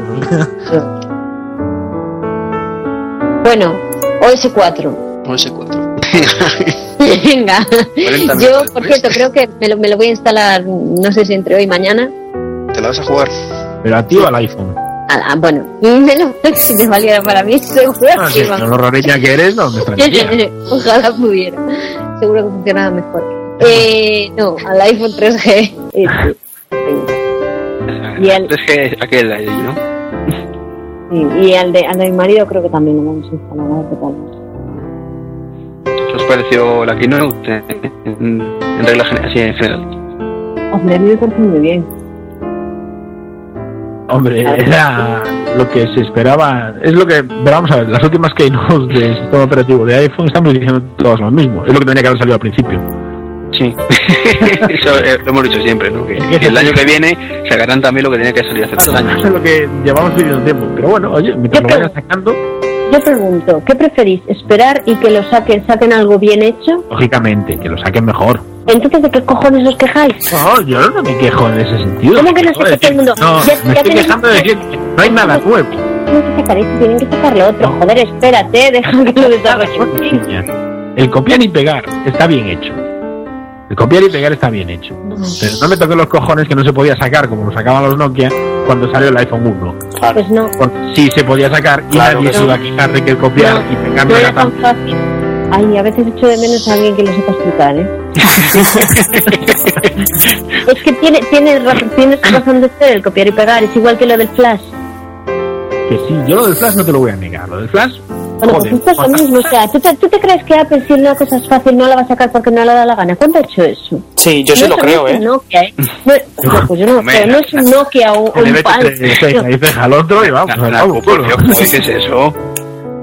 Bueno, OS4. OS4. Venga. 40 Yo, por cierto, creo que me lo, me lo voy a instalar, no sé si entre hoy y mañana. ¿Te la vas a jugar? Pero activa el iPhone. Ah, ah, bueno, me lo, si me valiera para mí, seguro Ah, que sí, con lo rarilla que eres, no me. Ojalá pudiera. Seguro que funcionaba mejor. Eh, no, al iPhone 3G. este. Y Es que aquel ahí, ¿no? Sí, y al de, al de mi marido creo que también lo vamos a instalar. A ver qué tal. ¿Qué os pareció la keynote en, en regla general? Así en general. Hombre, a mí me parece muy bien. Hombre, era lo que se esperaba. Es lo que. Pero vamos a ver, las últimas keynotes del sistema operativo de iPhone estamos diciendo todas lo mismo. Es lo que tenía que haber salido al principio. Sí. Eso eh, lo hemos dicho siempre, ¿no? Que, que el año que viene sacarán también lo que tenía que salir hace tres años. Eso es lo que llevamos pidiendo tiempo. Pero bueno, oye, mientras lo vayan sacando, Yo pregunto, ¿qué preferís? ¿Esperar y que lo saquen, saquen algo bien hecho? lógicamente, que lo saquen mejor. Entonces, ¿de qué cojones os quejáis? No, yo no me quejo en ese sentido. ¿Cómo que no se queja el mundo? No, Ya- me ya estoy quejando de que no hay nada nuevo. Tienen que sacar esto, tienen que sacar lo otro. Joder, espérate, deja que lo desarrollen. Niña, El copiar y pegar está bien hecho. El copiar y pegar está bien hecho. Pero no me toquen los cojones que no se podía sacar como lo sacaban los Nokia cuando salió el iPhone 1. Pues no, Porque sí se podía sacar y Claro nadie se iba a quejar de que el copiar No, y pegar no era tan tan... fácil. Ay, a veces echo de menos a alguien que lo sepa explicar, ¿eh? es que tiene, tiene, ra- tienes razón de ser el copiar y pegar, es igual que lo del flash. Que sí, yo lo del Flash no te lo voy a negar. Lo del Flash, Bueno, joder. pues esto es lo mismo, o sea, ¿tú te, ¿tú te crees que Apple si una cosa es fácil no la va a sacar porque no le da la gana? ¿Cuándo ha hecho eso? Sí, yo sí No lo creo, ¿eh? Nokia, ¿eh? No, no, pues yo no lo Hombre, creo, no es un Nokia o, un Palm. ceja al otro y vamos, vamos, ¿Qué es eso?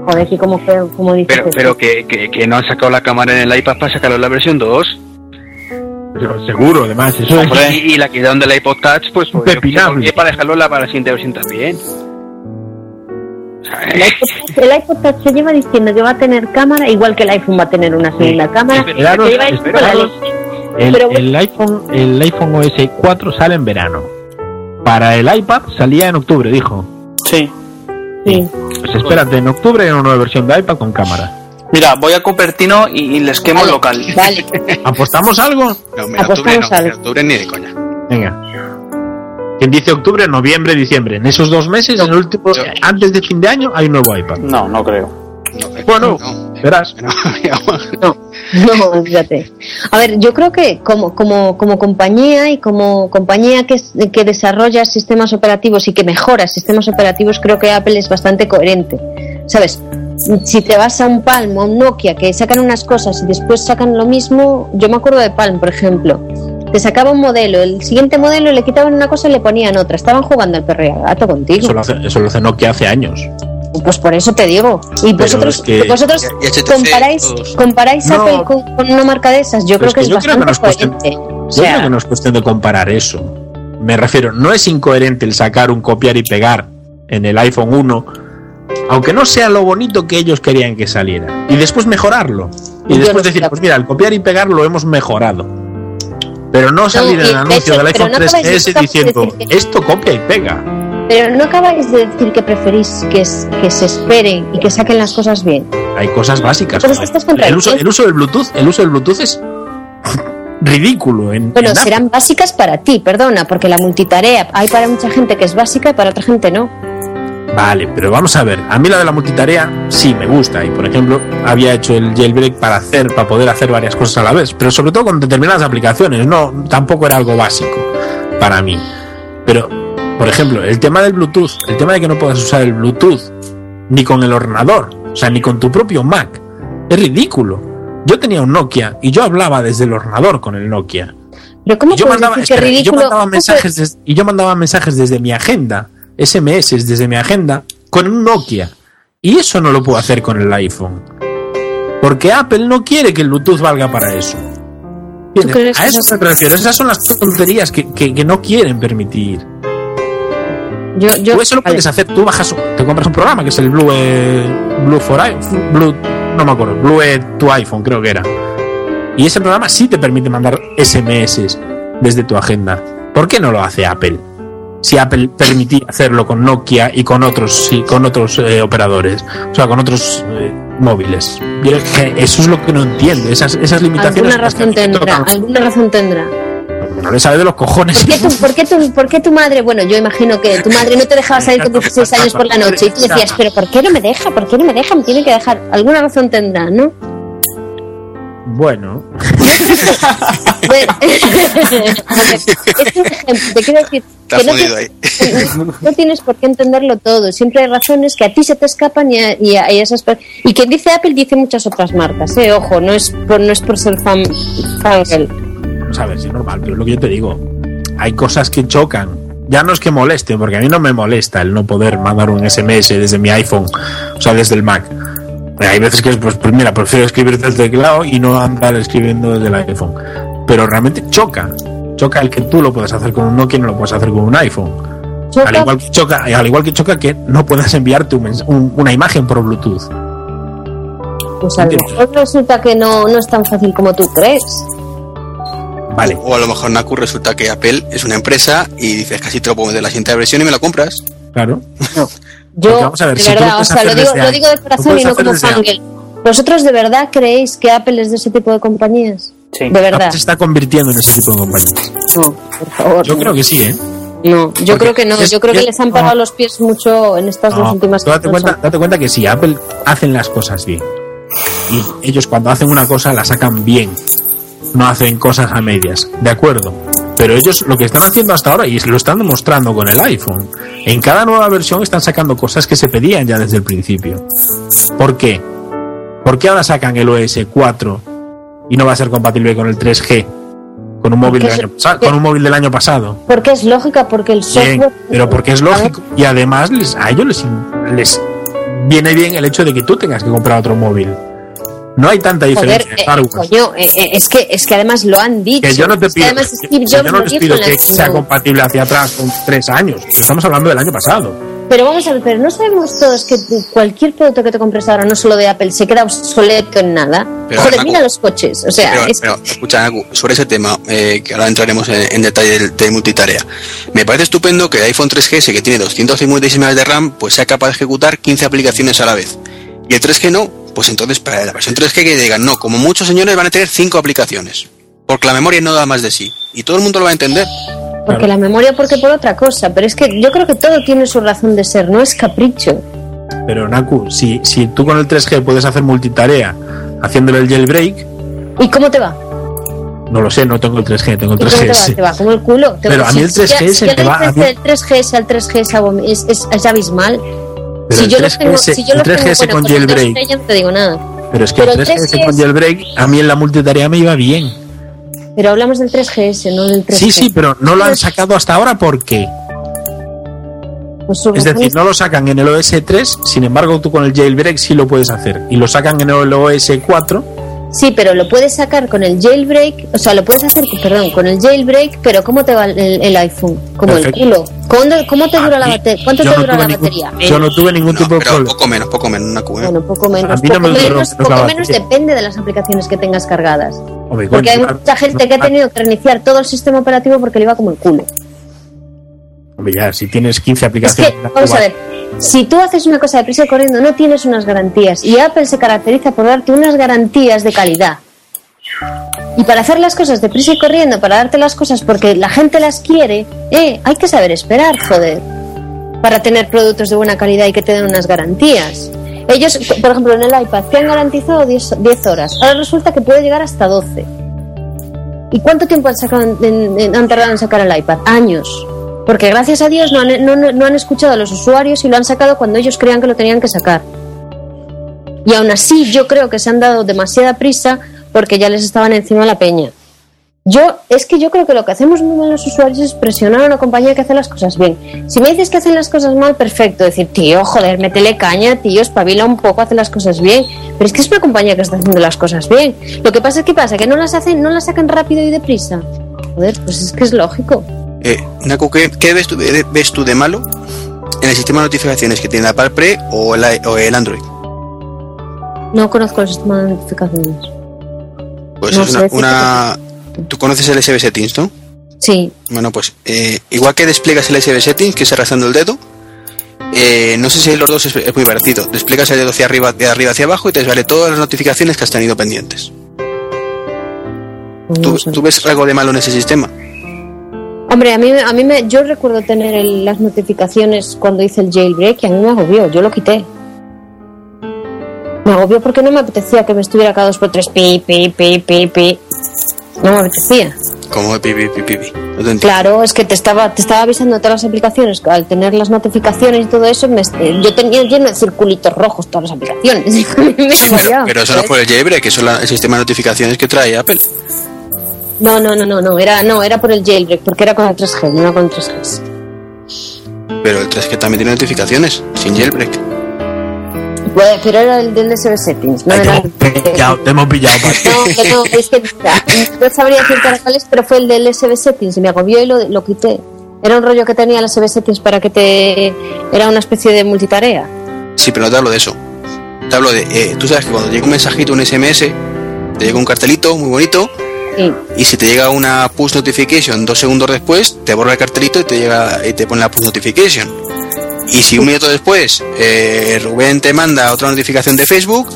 Joder, que como, que, como dices Pero, pero que, que, que no han sacado la cámara en el iPad para sacarlo en la versión 2. Pero seguro, además, eso es... Y, y la quitaron del iPod Touch, pues, pues para dejarlo en la, para la siguiente versión también. El iPod, el iPod Touch se lleva diciendo que va a tener cámara, igual que el iPhone va a tener una segunda cámara. Esperaros, lleva esperaros. El, Pero- el iPhone, el iPhone OS 4 sale en verano. Para el iPad salía en octubre, dijo. Sí. Sí. Pues espérate, en octubre hay una nueva versión de iPad con cámara. Mira, voy a Cupertino y, y les quemo Vale, local. Vale. ¿Apostamos algo? No, mira, Apostamos octubre no, algo. mira, octubre ni de coña. Venga. Quien dice octubre, noviembre, diciembre. En esos dos meses, en el último, yo- antes de fin de año, hay un nuevo iPad. No, no creo. No, Bueno, no, verás. no, No, fíjate. A ver, yo creo que como, como, como compañía y como compañía que, que desarrolla sistemas operativos y que mejora sistemas operativos, creo que Apple es bastante coherente. ¿Sabes? Si te vas a un Palm o a un Nokia que sacan unas cosas y después sacan lo mismo, yo me acuerdo de Palm, por ejemplo. Te sacaba un modelo, el siguiente modelo le quitaban una cosa y le ponían otra. Estaban jugando al perro y al gato contigo. Eso lo hace, eso lo hace Nokia hace años. Pues por eso te digo. Y Pero vosotros, es que- vosotros Y- y HTC, comparáis, todos. comparáis No. Apple con, con una marca de esas. Yo Pero creo es que que es yo creo que bastante cuestión- coherente. O Yo creo que sea, no es cuestión de comparar eso. Me refiero, no es incoherente el sacar un copiar y pegar en el iPhone 1, aunque no sea lo bonito que ellos querían que saliera, y después mejorarlo. Y Yo después no decir, pues mira, el copiar y pegar lo hemos mejorado. Pero no salir en el anuncio del iPhone no acabáis de 3GS decir diciendo, que- esto copia y pega. Pero no acabáis de decir que preferís que, se esperen y que saquen las cosas bien. Hay cosas básicas. Pero estás el, uso, contradiciendo. el uso del Bluetooth, el uso del Bluetooth es ridículo. En, Bueno, en serán básicas para ti, perdona, porque la multitarea hay para mucha gente que es básica y para otra gente no. Vale, pero vamos a ver. A mí la de la multitarea sí me gusta. Y por ejemplo, había hecho el jailbreak para hacer, para poder hacer varias cosas a la vez. Pero sobre todo con determinadas aplicaciones. No, tampoco era algo básico para mí. Pero, por ejemplo, el tema del Bluetooth, el tema de que no puedas usar el Bluetooth ni con el ordenador, o sea, ni con tu propio Mac, es ridículo. Yo tenía un Nokia y yo hablaba desde el ordenador con el Nokia. Pero ¿cómo Y yo mandaba, espera, yo ridículo? mandaba ¿Cómo mensajes des- y yo mandaba mensajes desde mi agenda, SMS desde mi agenda, con un Nokia. Y eso no lo puedo hacer con el iPhone. Porque Apple no quiere que el Bluetooth valga para eso. A eso me refiero. Esas son las tonterías que, que- que no quieren permitir. Yo, yo, Tú eso lo vale. puedes hacer. Tú bajas, te compras un programa que es el Blue, eh, Blue for iPhone. Blue, no me acuerdo. Blue eh, tu iPhone, creo que era. Y ese programa sí te permite mandar SMS desde tu agenda. ¿Por qué no lo hace Apple? Si Apple permitía hacerlo con Nokia y con otros, sí, con otros eh, operadores, o sea, con otros eh, móviles. Eso es lo que no entiendo. Esas, esas limitaciones. alguna razón tendrá, tocan- alguna razón tendrá. No le sabe de los cojones. ¿Por qué, tu, por, qué tu, por qué tu madre, bueno, yo imagino que tu madre no te dejaba salir con 16 años por la noche y tú decías, pero ¿por qué no me deja? ¿Por qué no me deja? Me tiene que dejar. Alguna razón tendrá, ¿no? Bueno, Bueno, a ver, es un ejemplo, te quiero decir que no, tienes por qué entenderlo todo. Siempre hay razones que a ti se te escapan y a, y a- y a esas Y quien dice Apple dice muchas otras marcas, ¿eh? Ojo, no es por, no es por ser fan. Vamos a ver, si es normal, pero es lo que yo te digo. Hay cosas que chocan. Ya no es que moleste, porque a mí no me molesta el no poder mandar un SMS desde mi iPhone, o sea, desde el Mac. Hay veces que, pues, pues mira, prefiero escribir desde el teclado y no andar escribiendo desde el iPhone. Pero realmente choca. Choca el que tú lo puedas hacer con un Nokia y no lo puedes hacer con un iPhone. Al igual que choca, al igual que, choca que no puedas enviarte un una imagen por Bluetooth. Pues a lo mejor resulta que no, no es tan fácil como tú crees. Vale. O a lo mejor, Naku, resulta que Apple es una empresa y dices casi te lo puedo meter la siguiente versión y me la compras. Claro. Yo, vamos a ver, de si verdad, o sea, lo digo, lo digo de corazón y no como fangirl. ¿Vosotros de verdad creéis que Apple es de ese tipo de compañías? Sí. De verdad. Apple se está convirtiendo en ese tipo de compañías. No, por favor. Yo no. creo que sí, ¿eh? No, yo Porque creo que no. es- Yo creo que es- les han no. pagado los pies mucho en estas dos últimas date, cuenta, date cuenta que sí, Apple hacen las cosas bien. Y ellos cuando hacen una cosa la sacan bien. No hacen cosas a medias. De acuerdo. Pero ellos lo que están haciendo hasta ahora, y lo están demostrando con el iPhone, en cada nueva versión están sacando cosas que se pedían ya desde el principio. ¿Por qué? ¿Por qué ahora sacan el OS 4 y no va a ser compatible con el 3G? Con un móvil, del es- año, con un móvil del año pasado. Porque es lógica, porque el Bien, software. pero porque es lógico. Y además les, a ellos les, les viene bien el hecho de que tú tengas que comprar otro móvil. No hay tanta Joder, diferencia de eh, coño, eh, eh, es que es que además lo han dicho. que yo no te Es que pido, además Steve yo no pido que sea compatible hacia atrás con tres años. Estamos hablando del año pasado. Pero vamos a ver, pero no sabemos todos que cualquier producto que te compres ahora, no solo de Apple, se queda obsoleto en nada. Pero, Joder, Naku, mira los coches. O sea, pero, es- pero, escucha, Naku, sobre ese tema, eh, que ahora entraremos en, en detalle de, multitarea. Me parece estupendo que el iPhone 3GS, que tiene 256 MB de RAM, pues sea capaz de ejecutar 15 aplicaciones a la vez. Y el 3G no, pues entonces para la versión 3G que digan, no, como muchos señores van a tener 5 aplicaciones. Porque la memoria no da más de sí. Y todo el mundo lo va a entender. porque la memoria, porque por otra cosa. Pero es que yo creo que todo tiene su razón de ser, no es capricho. Pero Naku, si, si tú con el 3G puedes hacer multitarea haciéndole el jailbreak, ¿Y cómo te va? no lo sé, no tengo el 3G, tengo el ¿Y cómo te va? 3GS. Te va como el culo. Te Pero va- a mí el si- si 3GS la va- mí- del 3GS al 3GS abom- es, es, es abismal. Pero si el yo los 3GS, tengo, si yo el tengo, 3GS bueno, con pues el jailbreak. 2G ya no te digo nada. Pero es que Pero el el 3GS con 3GS jailbreak, a mí en la multitarea me iba bien. Pero hablamos del 3GS, no del 3G. Sí, sí, pero no lo han sacado hasta ahora porque. Pues Es decir, no lo sacan en el OS 3, sin embargo tú con el jailbreak sí lo puedes hacer. Y lo sacan en el OS 4. Sí, pero lo puedes sacar con el jailbreak, o sea, lo puedes hacer, perdón, con el jailbreak, pero ¿cómo te va el, el iPhone? Como Perfecto. el culo. ¿Cómo, cómo te dura la batería? ¿Cuánto yo te no dura tuve la ningún- batería? Yo no tuve ningún No, tipo de problema. poco menos, poco menos, Naku, ¿eh? Bueno, poco menos. A mí no poco me menos, menos la poco menos batería. depende de las aplicaciones que tengas cargadas. Hombre, Porque hay mucha gente que ha tenido que reiniciar todo el sistema operativo porque le iba como el culo. Ya, si tienes 15 Es aplicaciones. que, vamos a ver, si tú haces una cosa de prisa y corriendo, no tienes unas garantías. Y Apple se caracteriza por darte unas garantías de calidad. Y para hacer las cosas de prisa y corriendo, para darte las cosas porque la gente las quiere, eh, hay que saber esperar, joder. Para tener productos de buena calidad y que te den unas garantías. Ellos, por ejemplo, en el iPad, te han garantizado 10, 10 horas. Ahora resulta que puede llegar hasta 12. ¿Y cuánto tiempo han, sacado en- en- en- han tardado en sacar el iPad? Años. Porque gracias a Dios no han, no, han escuchado a los usuarios y lo han sacado cuando ellos creían que lo tenían que sacar. Y aún así yo creo que se han dado demasiada prisa porque ya les estaban encima la peña. Yo, es que yo creo que lo que hacemos muy mal los usuarios es presionar a una compañía que hace las cosas bien. Si me dices que hacen las cosas mal, perfecto. Decir, tío, joder, métele caña, tío, espabila un poco, hace las cosas bien. Pero es que es una compañía que está haciendo las cosas bien. Lo que pasa es que pasa, que no las hacen, no las sacan rápido y deprisa. Joder, pues es que es lógico. Eh, Naku, ¿qué, qué ves, tú, de- ves tú de malo en el sistema de notificaciones que tiene la Apple Pre o el, i- o el Android? No conozco el sistema de notificaciones. Pues No es una, una- Tú conoces el SB Settings, ¿no? Sí, Bueno, pues eh, igual que despliegas el SB Settings, que es arrastrando el dedo, eh, no sé si los dos es, es muy parecido. Despliegas el dedo hacia arriba, de arriba hacia abajo y te sale todas las notificaciones que has tenido pendientes. no ¿Tú, tú ves algo de malo en ese sistema? Hombre, a mí, a mí me, yo recuerdo tener el- las notificaciones cuando hice el jailbreak y a mí me agobió, yo lo quité. Me agobió porque no me apetecía que me estuviera cada dos por tres pi, pi, pi, pi, pi. No me apetecía. Pipi, pipi, pipi. No te entiendo. Claro, es que te estaba, te estaba avisando todas las aplicaciones. Al tener las notificaciones y todo eso, me- eh, yo tenía lleno de circulitos rojos todas las aplicaciones. Pero, pero eso no fue el jailbreak, eso es el sistema de notificaciones que trae Apple. No, no, no, no, no, era, no, era por el jailbreak, porque era con el 3G, no con el 3G. Pero el 3G también tiene notificaciones, sin jailbreak. Bueno, pero era el del SB Settings, no Ay, era te hemos pillado, te hemos pillado. No, que no, es que no sabría decirte ahora cuál es, pero fue el del SB Settings y me agobió y lo, lo quité. Era un rollo que tenía el SB Settings para que te. Era una especie de multitarea. Sí, pero no te hablo de eso. Te hablo de. eh, tú sabes que cuando llega un mensajito, un SMS, te llega un cartelito muy bonito. Sí, Y si te llega una push notification dos segundos después, te borra el cartelito y te llega y te pone la push notification. Y si un minuto después eh, Rubén te manda otra notificación de Facebook,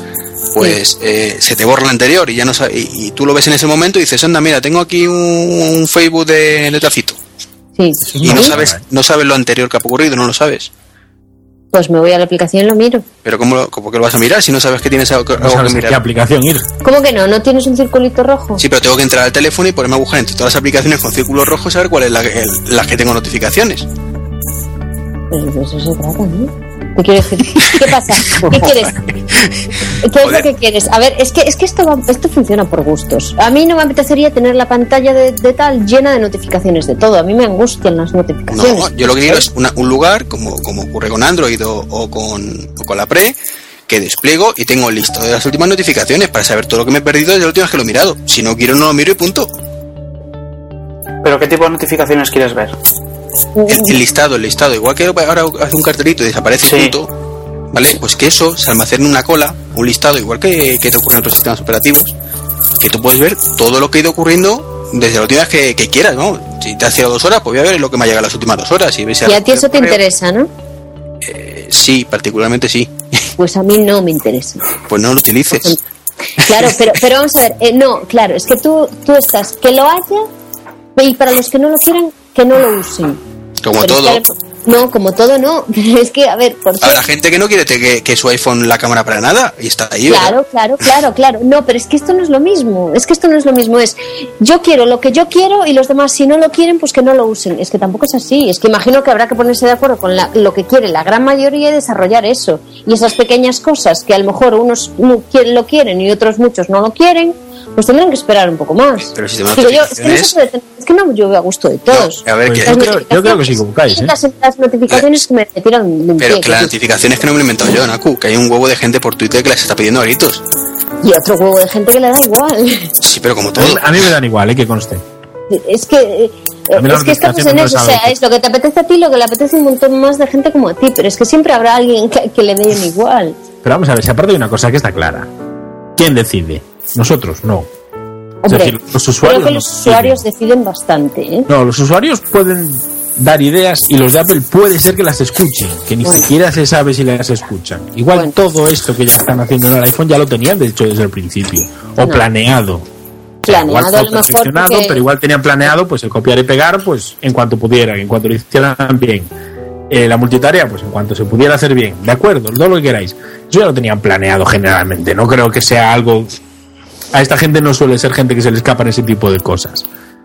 pues eh, se te borra la anterior y ya no y, y tú lo ves en ese momento y dices, anda, mira, tengo aquí un, un Facebook de, de Tacito. sí. Y no sabes, no sabes lo anterior que ha ocurrido, no lo sabes. Pues me voy a la aplicación y lo miro. Pero ¿cómo, lo- cómo que lo vas a mirar si no sabes que tienes algo, No sabes que a qué aplicación ir. ¿Cómo que no? ¿No tienes un circulito rojo? Sí, pero tengo que entrar al teléfono y ponerme a buscar entre todas las aplicaciones con círculos rojos a ver cuál es la, que- el- la que tengo notificaciones. Pues de eso se trata, ¿no? ¿Qué quieres decir? ¿Qué pasa? ¿Qué quieres? ¿Qué es lo que quieres? A ver, es que, es que esto, va- esto funciona por gustos. A mí no me apetecería tener la pantalla de, de tal llena de notificaciones de todo. A mí me angustian las notificaciones. No, yo lo que quiero es una- un lugar, como, como ocurre con Android o, o con, o con la Pre, que despliego y tengo listo de las últimas notificaciones para saber todo lo que me he perdido desde la última vez que lo he mirado. Si no quiero, no lo miro y punto. ¿Pero qué tipo de notificaciones quieres ver? El, el listado, el listado, igual que ahora hace un cartelito y desaparece Sí. punto, ¿vale? Pues que eso se almacene en una cola, un listado, igual que, que te ocurre en otros sistemas operativos, que tú puedes ver todo lo que ha ido ocurriendo desde la última vez que, que quieras, ¿no? Si te has tirado dos horas, pues voy a ver lo que me ha llegado las últimas dos horas. Y, ves si Y a ti eso te correo. interesa, ¿no? Eh, sí, particularmente sí. Pues a mí no me interesa. Pues no lo utilices. Claro, pero, pero vamos a ver, eh, no, claro, es que tú, tú estás, que lo haya, y para los que no lo quieran, que no lo usen. Como Pero es todo. que además- no, como todo no, pero es que, a ver, ¿por qué? Habrá gente que no quiere te- que, que su iPhone la cámara para nada y está ahí. ¿verdad? Claro, claro, claro, claro. No, pero es que esto no es lo mismo. Es que esto no es lo mismo. Es yo quiero lo que yo quiero y los demás, si no lo quieren, pues que no lo usen. Es que tampoco es así. Es que imagino que habrá que ponerse de acuerdo con la- lo que quiere la gran mayoría y desarrollar eso. Y esas pequeñas cosas que a lo mejor unos lo quieren y otros muchos no lo quieren, pues tendrán que esperar un poco más. Pero de Digo yo, es que, no se notificaciones- puede tener- es que no yo veo a gusto de todos. No, a ver, Pues que, yo creo- yo creo que sí ¿eh? Las, notificaciones que me tiran de un pero pie, que las que- notificaciones que no me lo he inventado yo, Naku, que hay un huevo de gente por Twitter que las está pidiendo a gritos. Y otro huevo de gente que le da igual. Sí, pero como A todo. mí, a mí me dan igual, ¿eh? Que conste. Es que, eh, es que estamos en eso, no o sea, es lo que te apetece a ti, lo que le apetece a un montón más de gente como a ti, pero es que siempre habrá alguien que, que le den igual. Pero vamos a ver, si aparte hay una cosa que está clara. ¿Quién decide? Nosotros, no. Es Hombre, decir, los usuarios creo que no los deciden. usuarios deciden bastante, ¿eh? No, los usuarios pueden dar ideas y los de Apple puede ser que las escuchen, que ni Bueno. siquiera se sabe si las escuchan. Igual Bueno. todo esto que ya están haciendo en el iPhone ya lo tenían de hecho desde el principio, o No. planeado. Planeado, igual a fue lo mejor perfeccionado, porque- pero igual tenían planeado pues el copiar y pegar pues en cuanto pudieran, en cuanto lo hicieran bien. Eh, la multitarea, pues en cuanto se pudiera hacer bien, de acuerdo, todo lo que queráis. Eso ya lo tenían planeado generalmente, no creo que sea algo... A esta gente no suele ser gente que se le escapan ese tipo de cosas.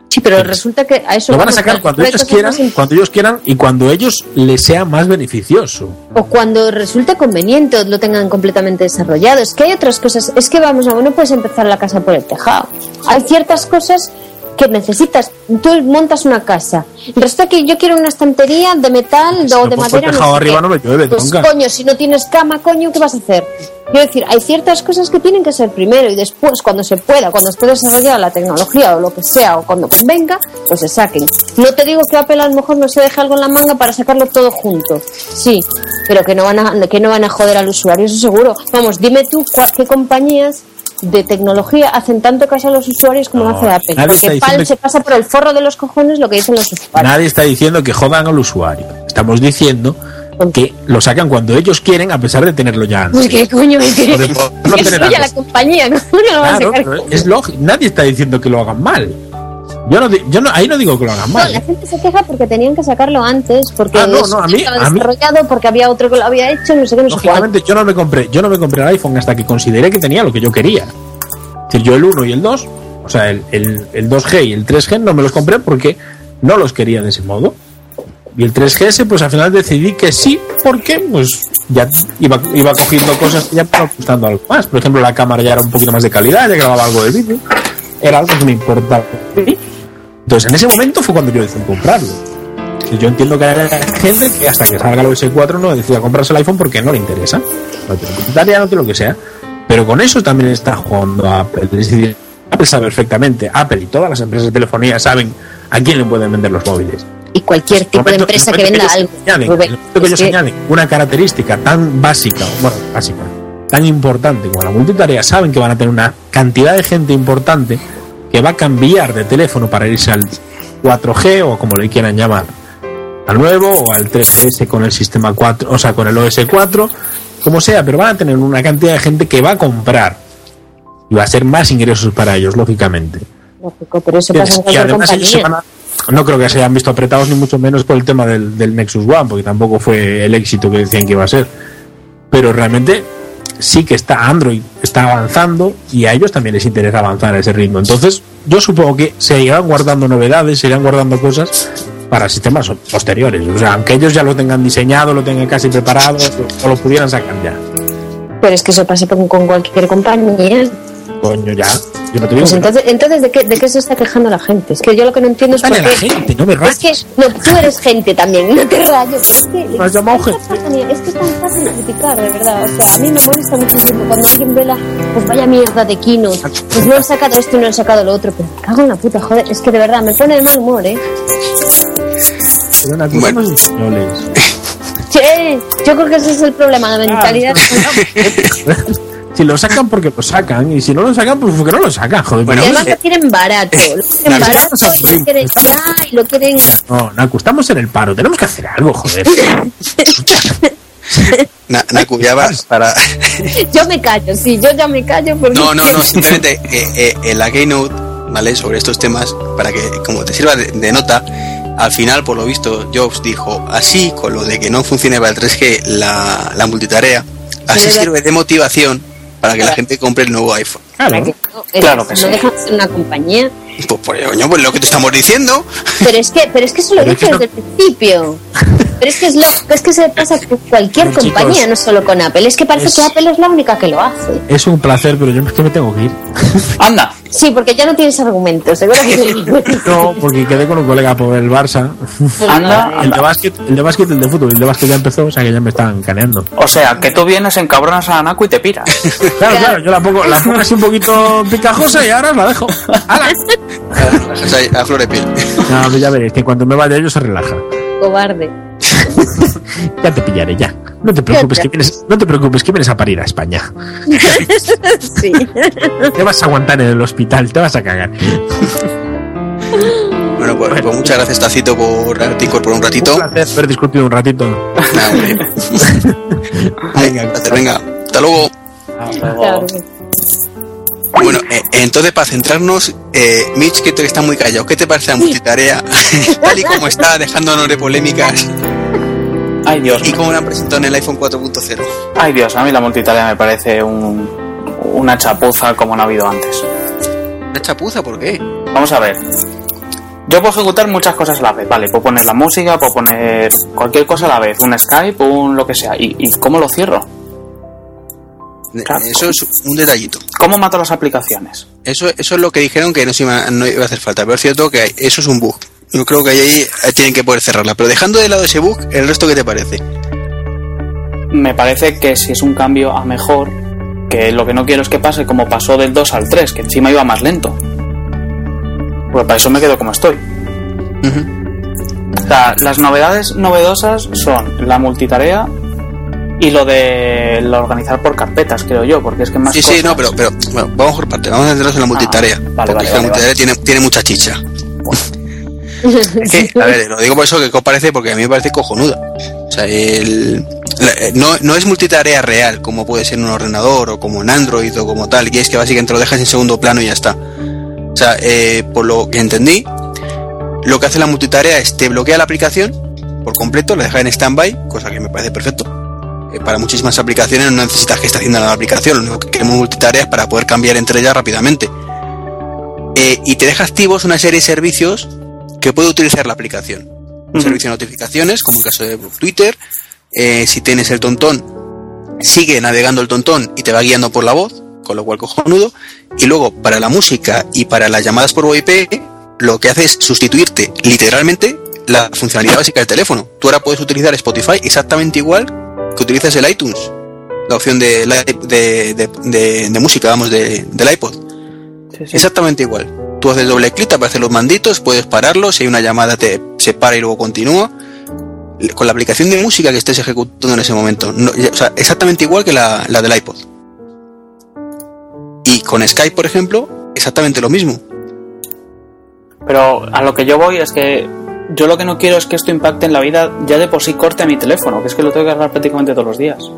Sí, pero resulta que a eso Lo van a sacar cuando ellos quieran, cuando ellos quieran y cuando ellos les sea más beneficioso. o cuando resulte conveniente o lo tengan completamente desarrollado. Es que hay otras cosas, es que vamos a no puedes empezar la casa por el tejado. Hay ciertas cosas que necesitas. Tú montas una casa. Resulta que yo quiero una estantería de metal Si o no de pongo madera. el tejado sé arriba qué. no llueve, Pues coño, si no tienes cama, coño, ¿qué vas a hacer? Quiero decir, hay ciertas cosas que tienen que ser primero y después, cuando se pueda, cuando esté desarrollada la tecnología o lo que sea, o cuando convenga, pues se saquen. No te digo que Apple a lo mejor no se deje algo en la manga para sacarlo todo junto. Sí, pero que no van a, que no van a joder al usuario, eso seguro. Vamos, dime tú qué compañías de tecnología hacen tanto caso a los usuarios como No, lo hace Apple. nadie está Porque que- se pasa por el forro de los cojones lo que dicen los usuarios. Nadie está diciendo que jodan al usuario. Estamos diciendo que lo sacan cuando ellos quieren a pesar de tenerlo ya antes. Pues qué coño, es que, no tener antes. la compañía, ¿cómo no lo van a Claro, sacar? es lógico. Nadie está diciendo que lo hagan mal. Yo no, yo no, ahí no digo que lo hagan No, mal. la ¿eh? gente se queja porque tenían que sacarlo antes, porque Ah, no, eso no, a mí- estaba a mí- desarrollado, porque había otro que lo había hecho, no sé qué, no sé. Lógicamente yo no me compré, yo no me compré el iPhone hasta que consideré que tenía lo que yo quería. Es decir, yo el 1 y el 2, o sea, el, el, el 2G y el 3G no me los compré porque no los quería de ese modo. Y el 3GS, pues al final decidí que sí, porque pues ya iba, iba cogiendo cosas que ya me gustando algo más. Por ejemplo, la cámara ya era un poquito más de calidad, ya grababa algo de vídeo. Era algo que me importaba. Entonces, en ese momento fue cuando yo decidí comprarlo. Y Yo entiendo que hay gente que hasta que salga el OS 4 no decida comprarse el iPhone porque no le interesa. No tiene publicitaria, no tiene lo que sea. Pero con eso también está jugando Apple. Es decir, Apple sabe perfectamente, Apple y todas las empresas de telefonía saben a quién le pueden vender los móviles. Y cualquier tipo de empresa que venda algo. añaden- Rubén, en el momento que ellos que- añaden una característica tan básica, bueno, básica, tan importante como la multitarea, saben que van a tener una cantidad de gente importante que va a cambiar de teléfono para irse al 4G o como le quieran llamar, al nuevo o al 3GS con el sistema 4, o sea, con el OS 4, como sea, pero van a tener una cantidad de gente que va a comprar y va a ser más ingresos para ellos, lógicamente. Lógico, pero eso Y pasa cualquier además ellos se van a- no creo que se hayan visto apretados ni mucho menos por el tema del, del Nexus One, porque tampoco fue el éxito que decían que iba a ser. Pero realmente sí que está Android, está avanzando y a ellos también les interesa avanzar a ese ritmo. Entonces, yo supongo que se irán guardando novedades, se irán guardando cosas para sistemas posteriores. O sea, aunque ellos ya lo tengan diseñado, lo tengan casi preparado, o lo pudieran sacar ya. Pero es que eso pasa con, cualquier compañía. Coño, ya. Yo no te digo Pues que no. entonces, entonces ¿de, qué, ¿de qué se está quejando la gente? Es que yo lo que no entiendo es por a la qué... gente, no me Es rayes. que, no, tú eres gente también, no te rayo. Es que, Me has llamado gente. es que es tan fácil criticar, de verdad. O sea, a mí me molesta muchísimo cuando alguien vela, pues vaya mierda de Keynote. Pues no han sacado esto y no han sacado lo otro. Pero me cago en la puta, joder. Es que de verdad me pone de mal humor, ¿eh? Pero una cosa Bueno. es. Che, yo creo que ese es el problema, la mentalidad. Si lo sacan porque lo sacan y si no lo sacan pues porque no lo sacan, joder. Bueno, y además eh, lo quieren barato. Lo quieren claro, barato lo quieren ya y lo quieren. no, Naku, estamos en el paro, tenemos que hacer algo, joder. Na- Naku, ya vas para. Yo me callo, sí, yo ya me callo porque. No, no, no, simplemente eh, eh, en la Keynote, ¿vale? Sobre estos temas, para que como te sirva de, de nota, al final, por lo visto, Jobs dijo, así, con lo de que no funcione para el 3G la, la multitarea, así sirve de motivación para que la gente compre el nuevo iPhone. Que Claro. no, Claro que no sí. dejan de ser una compañía. Pues, pues, coño, pues lo que te estamos diciendo. Pero es que, pero es que eso lo dije desde el principio. Pero es que es lógico, es que se pasa con cualquier Pero, compañía, chicos, no solo con Apple. Es que parece es- que Apple es la única que lo hace. Es un placer, pero yo es que me tengo que ir. Anda. Sí, porque ya no tienes argumentos, seguro que No, porque quedé con un colega por el Barça. Anda, El de básquet, el de básquet, el de fútbol, el de básquet ya empezó, o sea que ya me están caneando. O sea, que tú vienes, encabronas a Anaku y te piras. Claro, claro, yo la pongo, la pongo así un poquito picajosa y ahora la dejo. ¡Hala! A flor de piel. No, pues ya veréis que cuando me vaya yo se relaja. cobarde. Ya te pillaré, ya. No te preocupes que vienes, no te preocupes que vienes a parir a España. Sí. Te vas a aguantar en el hospital, te vas a cagar. Bueno, Bueno, pues, pues muchas gracias, Tacito, por haberte incorporado un ratito. Un placer haber discutido un ratito. Venga, gracias, venga. Hasta luego. Hasta luego. Claro. Bueno, eh, entonces para centrarnos, eh, Mitch, que tú estás muy callado, ¿qué te parece la multitarea? Tal y como está, dejándonos de polémicas Ay Dios, y como la han presentado en el iPhone 4.0. ay Dios, a mí la multitarea me parece un, una chapuza como no ha habido antes. ¿Una chapuza? ¿Por qué? Vamos a ver. Yo puedo ejecutar muchas cosas a la vez, vale, puedo poner la música, puedo poner cualquier cosa a la vez, un Skype, un lo que sea. ¿Y, y cómo lo cierro? Claro. Eso es un detallito. ¿Cómo mato las aplicaciones? Eso, eso es lo que dijeron que no, se iba, no iba a hacer falta, pero es cierto que eso es un bug. Yo creo que ahí tienen que poder cerrarla. Pero dejando de lado ese bug, ¿el resto qué te parece? Me parece que si es un cambio a mejor, que lo que no quiero es que pase como pasó del 2 al 3, que encima iba más lento. Pues para eso me quedo como estoy. O sea, las novedades novedosas son la multitarea y lo de lo organizar por carpetas, creo yo, porque es que más Sí, sí, cosas- no, pero, pero bueno, vamos por parte. Vamos a centrarnos en la multitarea. vale, porque vale, la vale, multitarea Tiene, tiene mucha chicha. Es lo digo por eso que parece, porque a mí me parece cojonuda. O sea, el, eh, no, no es multitarea real, como puede ser en un ordenador o como en Android o como tal, y es que básicamente lo dejas en segundo plano y ya está. O sea, eh, por lo que entendí, lo que hace la multitarea es te bloquea la aplicación por completo, la deja en standby, cosa que me parece perfecto. Eh, para muchísimas aplicaciones no necesitas que esté haciendo la aplicación, lo único que queremos multitareas para poder cambiar entre ellas rápidamente. Y te deja activos una serie de servicios que puede utilizar la aplicación. Un servicio de notificaciones, como el caso de Twitter. Eh, si tienes el tontón, sigue navegando el tontón y te va guiando por la voz, con lo cual cojonudo. Y luego, para la música y para las llamadas por VoIP, lo que hace es sustituirte literalmente la funcionalidad básica del teléfono. Tú ahora puedes utilizar Spotify exactamente igual que utilizas el iTunes, la opción de, de, de- de- de música, vamos, de- del iPod. Sí, sí. Exactamente igual. Tú haces doble clic, te aparecen los manditos, puedes pararlos, si hay una llamada te se para y luego continúa. Con la aplicación de música que estés ejecutando en ese momento. O sea, exactamente igual que la, la del iPod. Y con Skype, por ejemplo, exactamente lo mismo. Pero a lo que yo voy es que yo lo que no quiero es que esto impacte en la vida ya de por sí corte a mi teléfono, que es que lo tengo que cargar prácticamente todos los días.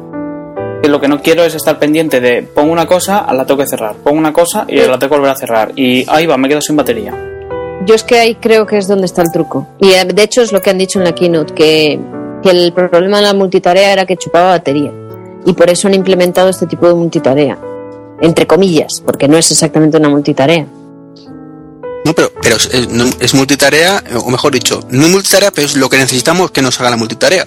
Que lo que no quiero es estar pendiente de pongo una cosa, la tengo que cerrar, pongo una cosa y la tengo que volver a cerrar. Y ahí va, me quedo sin batería. Yo es que ahí creo que es donde está el truco. Y eh, de hecho es lo que han dicho en la keynote, que, que el problema de la multitarea era que chupaba batería. Y por eso han implementado este tipo de multitarea. Entre comillas, porque no es exactamente una multitarea. No, pero, pero es, es- no- es multitarea, o mejor dicho, no es multitarea, pero es lo que necesitamos que nos haga la multitarea.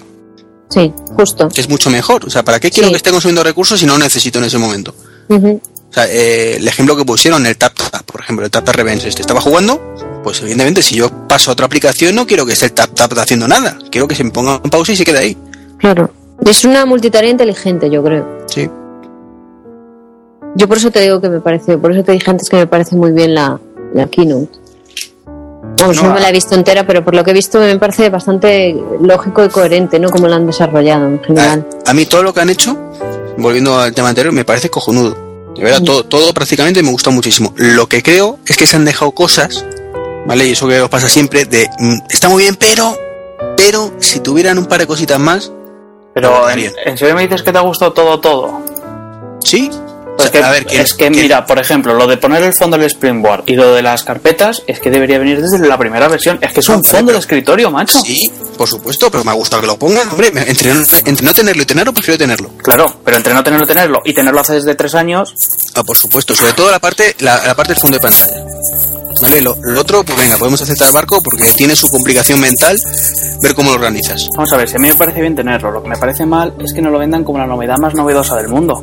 Sí, justo. Es mucho mejor. O sea, ¿para qué quiero Sí. que esté consumiendo recursos si no necesito en ese momento? O sea, eh, el ejemplo que pusieron, el Tap Tap, por ejemplo, el Tap Tap Revenge, este estaba jugando, pues evidentemente si yo paso a otra aplicación no quiero que esté el Tap Tap haciendo nada, quiero que se me ponga en pausa y se quede ahí. Claro. Es una multitarea inteligente, yo creo. Sí. Yo por eso te digo que me parece, por eso te dije antes que me parece muy bien la, la keynote. No, no, me la he visto entera, pero por lo que he visto me parece bastante lógico y coherente, ¿no? Como la han desarrollado en general. A, a mí todo lo que han hecho, volviendo al tema anterior, me parece cojonudo. De verdad, Mm. todo, todo prácticamente me gusta muchísimo. Lo que creo es que se han dejado cosas, ¿vale? Y eso que os pasa siempre, de, mm, está muy bien, pero, pero, si tuvieran un par de cositas más, Pero en, en serio me dices que te ha gustado todo, todo. sí. Es que, a ver, ¿quién- es que quién- mira, por ejemplo, lo de poner el fondo del Springboard y lo de las carpetas es que debería venir desde la primera versión. Es que es un fondo pero- de escritorio, macho. Sí, por supuesto, pero me ha gustado que lo pongan. Hombre, entre, no- entre no tenerlo y tenerlo, prefiero tenerlo. Claro, pero entre no tenerlo, tenerlo y tenerlo hace desde tres años, Ah, por supuesto, sobre todo la parte, la, la parte del fondo de pantalla. Vale, lo, lo otro, pues venga, podemos aceptar barco porque tiene su complicación mental ver cómo lo organizas. vamos a ver, si a mí me parece bien tenerlo, lo que me parece mal es que no lo vendan como la novedad más novedosa del mundo.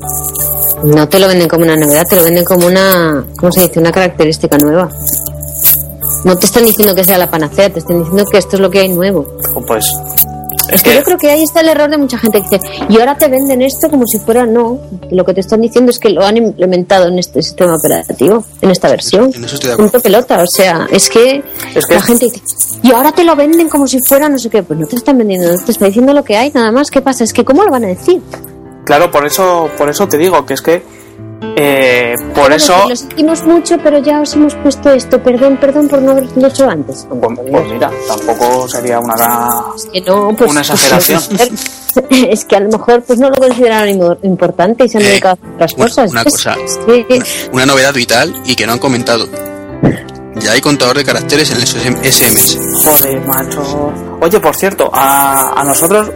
No te lo venden como una novedad, te lo venden como una, ¿cómo se dice? Una característica nueva. No te están diciendo que sea la panacea, te están diciendo que esto es lo que hay nuevo. O Pues Es que yo creo que ahí está el error de mucha gente que dice, y ahora te venden esto como si fuera no. Lo que te están diciendo es que lo han implementado en este sistema operativo, en esta versión. En eso estoy de acuerdo. Punto pelota, o sea, es que, Es que- la gente dice, y ahora te lo venden como si fuera no sé qué. Pues no te están vendiendo, te está diciendo lo que hay, nada más. ¿Qué pasa? Es que, ¿cómo lo van a decir? Claro, por eso, por eso te digo que es que Eh, por eso, Lo sentimos mucho, pero ya os hemos puesto esto. Perdón, perdón por no haberlo hecho antes. pues, pues mira, tampoco sería una gran... que no, pues, Una exageración. es que a lo mejor pues no lo consideraron im- importante y se han Eh, dedicado a otras una- cosas. una cosa. sí, Una, una novedad vital y que no han comentado. Ya hay contador de caracteres en el SMS. Joder, macho. Oye, por cierto, a, a nosotros,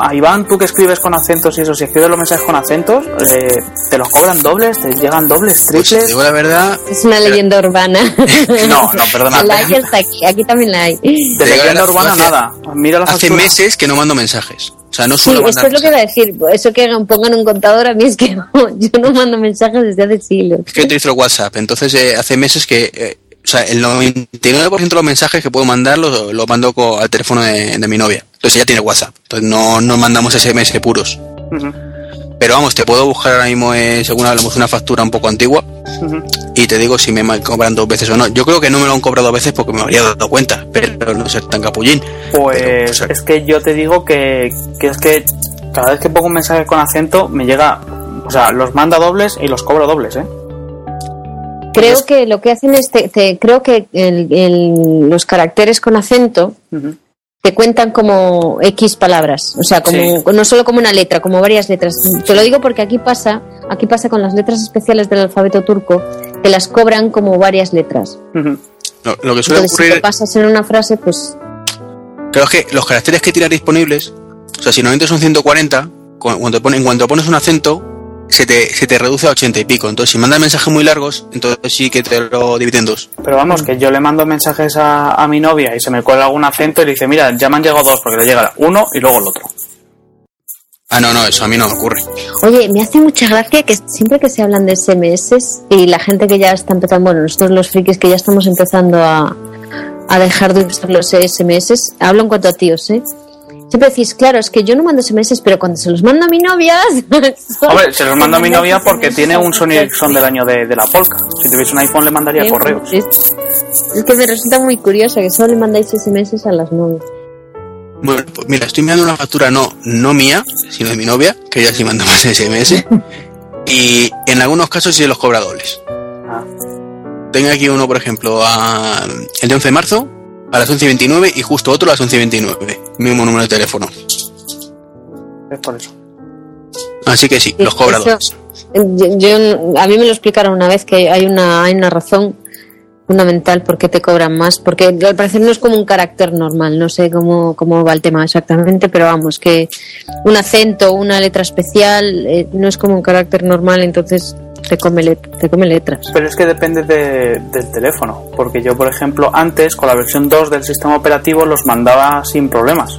a Iván, tú que escribes con acentos y eso, si escribes los mensajes con acentos, eh, ¿te los cobran dobles? ¿Te llegan dobles, Pues te triples? digo la verdad, es una leyenda urbana. No, no, perdona. La hay hasta aquí, aquí también la hay. De leyenda urbana hace- nada. Mira la hace factura. meses que no mando mensajes. O sea, no Sí, suelo esto mandar es lo que iba a decir. Eso que pongan un contador a mí es que no, yo no mando mensajes desde hace siglos. Es que utilizo el WhatsApp, entonces eh, hace meses que, eh, o sea, el 99% de los mensajes que puedo mandar los, los mando al teléfono de, de mi novia. Entonces ella tiene WhatsApp, entonces no, no mandamos SMS puros. Pero vamos, te puedo buscar ahora mismo, eh, según hablamos, una factura un poco antigua y te digo si me cobran dos veces o no. Yo creo que no me lo han cobrado dos veces porque me habría dado cuenta, pero no ser tan capullín. Pues Pero, o sea, es que yo te digo que, que es que cada vez que pongo un mensaje con acento me llega, o sea, los manda dobles y los cobro dobles, ¿eh? Creo que lo que hacen es, te- te- creo que el- el- los caracteres con acento. Te cuentan como X palabras, o sea, como Sí. no solo como una letra, como varias letras. Te lo digo porque aquí pasa, aquí pasa con las letras especiales del alfabeto turco, que las cobran como varias letras. Lo, lo que suele Entonces, si ocurrir, te pasas en una frase, pues creo que los caracteres que tienes disponibles, o sea, si normalmente son 140, cu- cuando, pone- en cuanto pones un acento, se te, se te reduce a 80 y pico. Entonces, si mandas mensajes muy largos, entonces sí que te lo dividen en dos. Pero vamos, que yo le mando mensajes a, a mi novia y se me cuelga algún acento y le dice, mira, ya me han llegado dos, porque le llega uno y luego el otro. Ah, no, no, eso a mí no me ocurre. Oye, me hace mucha gracia que siempre que se hablan de SMS y la gente que ya está empezando, bueno, nosotros los frikis que ya estamos empezando a, a dejar de usar los SMS, hablo en cuanto a tíos, ¿eh? Siempre decís, claro, es que yo no mando SMS, pero cuando se los mando a mi novia... Hombre, se los mando a mi novia porque tiene un Sony Ericsson del año de, de la Polka. Si tuviese un iPhone le mandaría correos. Es, es que me resulta muy curioso que solo le mandáis SMS a las novias. Bueno, pues mira, estoy mirando una factura no, no mía, sino de mi novia, que ella sí manda más SMS. y en algunos casos sí se los cobra dobles. Ah. Tengo aquí uno, por ejemplo, a, el de 11 de marzo, a las 11 y 29 y justo otro a las 11 y 29. Mismo número de teléfono. Es por eso. Así que sí, los cobra Eso- dobles. Yo, yo- a mí me lo explicaron una vez que hay una, hay una razón fundamental por qué te cobran más, porque al parecer no es como un carácter normal, no sé cómo, cómo va el tema exactamente, pero vamos, que un acento, una letra especial, eh, no es como un carácter normal, entonces te come, let- te come letras. Pero es que depende de- del teléfono. Porque yo, por ejemplo, antes, con la versión 2 del sistema operativo, los mandaba sin problemas.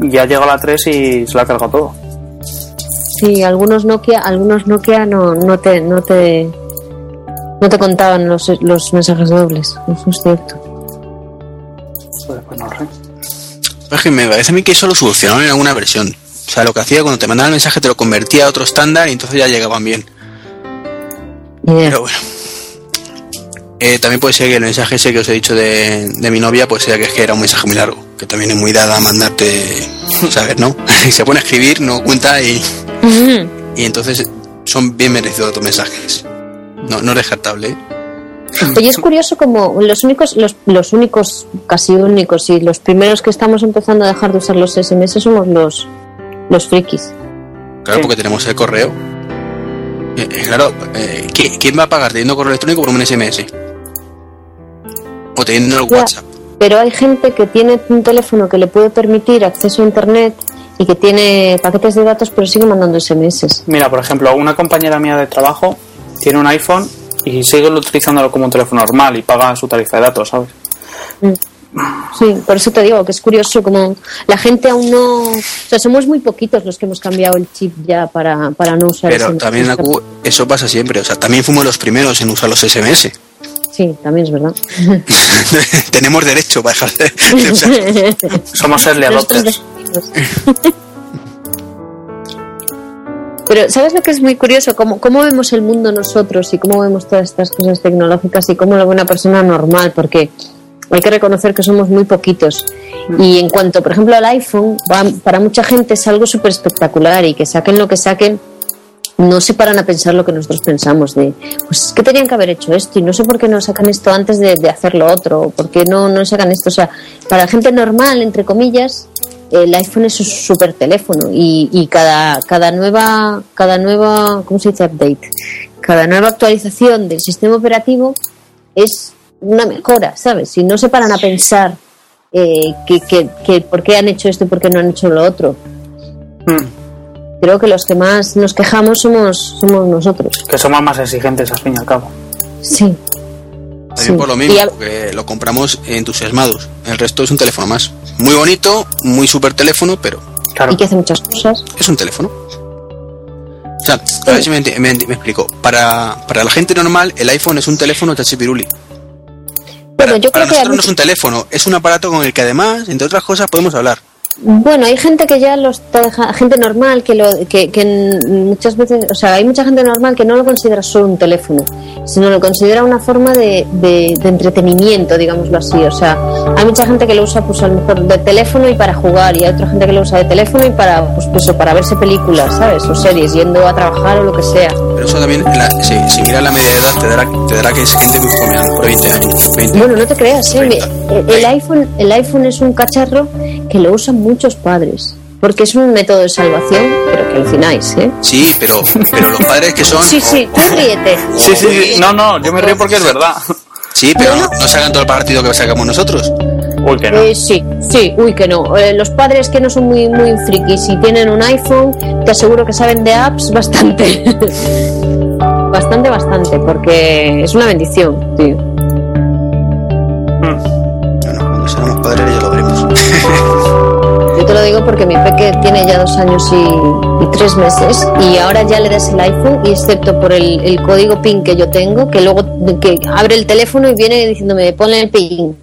Ya llegó la 3 y se la ha cargado todo. Sí, algunos Nokia, algunos Nokia no, no te, no te, no te contaban los, los mensajes dobles, eso es cierto. Pues, pues no. Es que me parece a mí que eso lo solucionaron en alguna versión. O sea, lo que hacía cuando te mandaban el mensaje te lo convertía a otro estándar y entonces ya llegaban bien. Pero bueno. Eh, también puede ser que el mensaje ese que os he dicho de, de mi novia, pues sea que es que era un mensaje muy largo, que también es muy dada a mandarte, ¿sabes? ¿No? y se pone a escribir, no cuenta y, y entonces son bien merecidos tus mensajes. No, no es descartable. ¿eh? Oye, es curioso como los únicos, los, los únicos, casi únicos y los primeros que estamos empezando a dejar de usar los SMS somos los, los frikis. Claro, porque tenemos el correo. Eh, claro, eh, ¿qui- ¿quién va a pagar teniendo correo electrónico por un SMS? O teniendo el Ya. WhatsApp. Pero hay gente que tiene un teléfono que le puede permitir acceso a internet y que tiene paquetes de datos pero sigue mandando SMS. Mira, por ejemplo, una compañera mía de trabajo tiene un iPhone y sigue utilizándolo como un teléfono normal y paga su tarifa de datos, ¿sabes? Sí, por eso te digo que es curioso como la gente aún no... O sea, somos muy poquitos los que hemos cambiado el chip ya para, para no usar Pero SMS. también Aku, eso pasa siempre. O sea, también fuimos los primeros en usar los SMS. Sí, también es verdad. Tenemos derecho para dejar de, de usar. Somos early adopters. Pero ¿sabes lo que es muy curioso? ¿Cómo, ¿Cómo vemos el mundo nosotros y cómo vemos todas estas cosas tecnológicas y cómo lo ve una persona normal? Porque hay que reconocer que somos muy poquitos. Y en cuanto, por ejemplo, al iPhone, para mucha gente es algo súper espectacular y que saquen lo que saquen, no se paran a pensar lo que nosotros pensamos de, pues es que tenían que haber hecho esto y no sé por qué no sacan esto antes de, de hacer lo otro, o por qué no, no sacan esto. O sea, para gente normal, entre comillas, el iPhone es un super teléfono y, y cada, cada nueva, cada nueva, ¿cómo se dice? Update. Cada nueva actualización del sistema operativo es una mejora, ¿sabes? Si no se paran a pensar eh, que, que, que por qué han hecho esto y por qué no han hecho lo otro. Creo que los que más nos quejamos somos, somos nosotros. Que somos más exigentes al fin y al cabo. Sí. También Sí. por lo mismo, a- porque lo compramos entusiasmados. El resto es un teléfono más. Muy bonito, muy super teléfono, pero Claro. Y que hace muchas cosas. es un teléfono. O sea, a ver si me explico. Para, para la gente normal, el iPhone es un teléfono chachipiruli. Para, Bueno, yo para creo que nosotros no es un teléfono, es un aparato con el que además, entre otras cosas, podemos hablar. Bueno, hay gente que ya lo está deja- gente normal que lo que, muchas veces, o sea, hay mucha gente normal que no lo considera solo un teléfono, sino lo considera una forma de, de- de entretenimiento, digámoslo así. O sea, hay mucha gente que lo usa pues a lo mejor de teléfono y para jugar, y hay otra gente que lo usa de teléfono y para pues, pues, para verse películas, ¿sabes? O series, yendo a trabajar o lo que sea. Pero eso también, la- si, si miras la media edad, te dará, te dará que es gente muy joven, mejor 20 años. 20. Bueno, no te creas, ¿eh? El, el iPhone, el iPhone es un cacharro que lo usan muchos padres, porque es un método de salvación, pero que alucináis, ¿eh? Sí, pero, pero los padres que son... Sí, sí, tú ríete. Sí, sí, sí. No, no, yo me río porque es verdad. Sí, pero no, no sacan todo el partido que sacamos nosotros. Uy, que no. Eh, sí, sí, uy que no. Eh, los padres que no son muy muy frikis y tienen un iPhone, te aseguro que saben de apps bastante. bastante, bastante, porque es una bendición, tío. Te lo digo porque mi peque tiene ya dos años y, y tres meses y ahora ya le das el iPhone y excepto por el, el código PIN que yo tengo, que luego que abre el teléfono y viene diciéndome, ponle el PIN.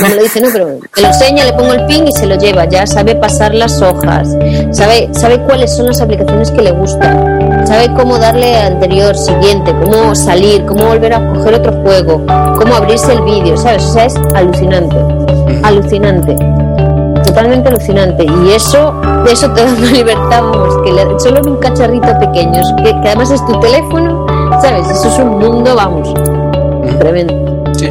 No me lo dice, no, pero me lo enseña, le pongo el PIN y se lo lleva. Ya sabe pasar las hojas, sabe, sabe cuáles son las aplicaciones que le gustan, sabe cómo darle anterior, siguiente, cómo salir, cómo volver a coger otro juego, cómo abrirse el vídeo, ¿sabes? O sea, es alucinante, alucinante totalmente alucinante y eso eso te da una libertad vamos que le- solo en un cacharrito pequeño que, que además es tu teléfono sabes eso es un mundo vamos tremendo Sí.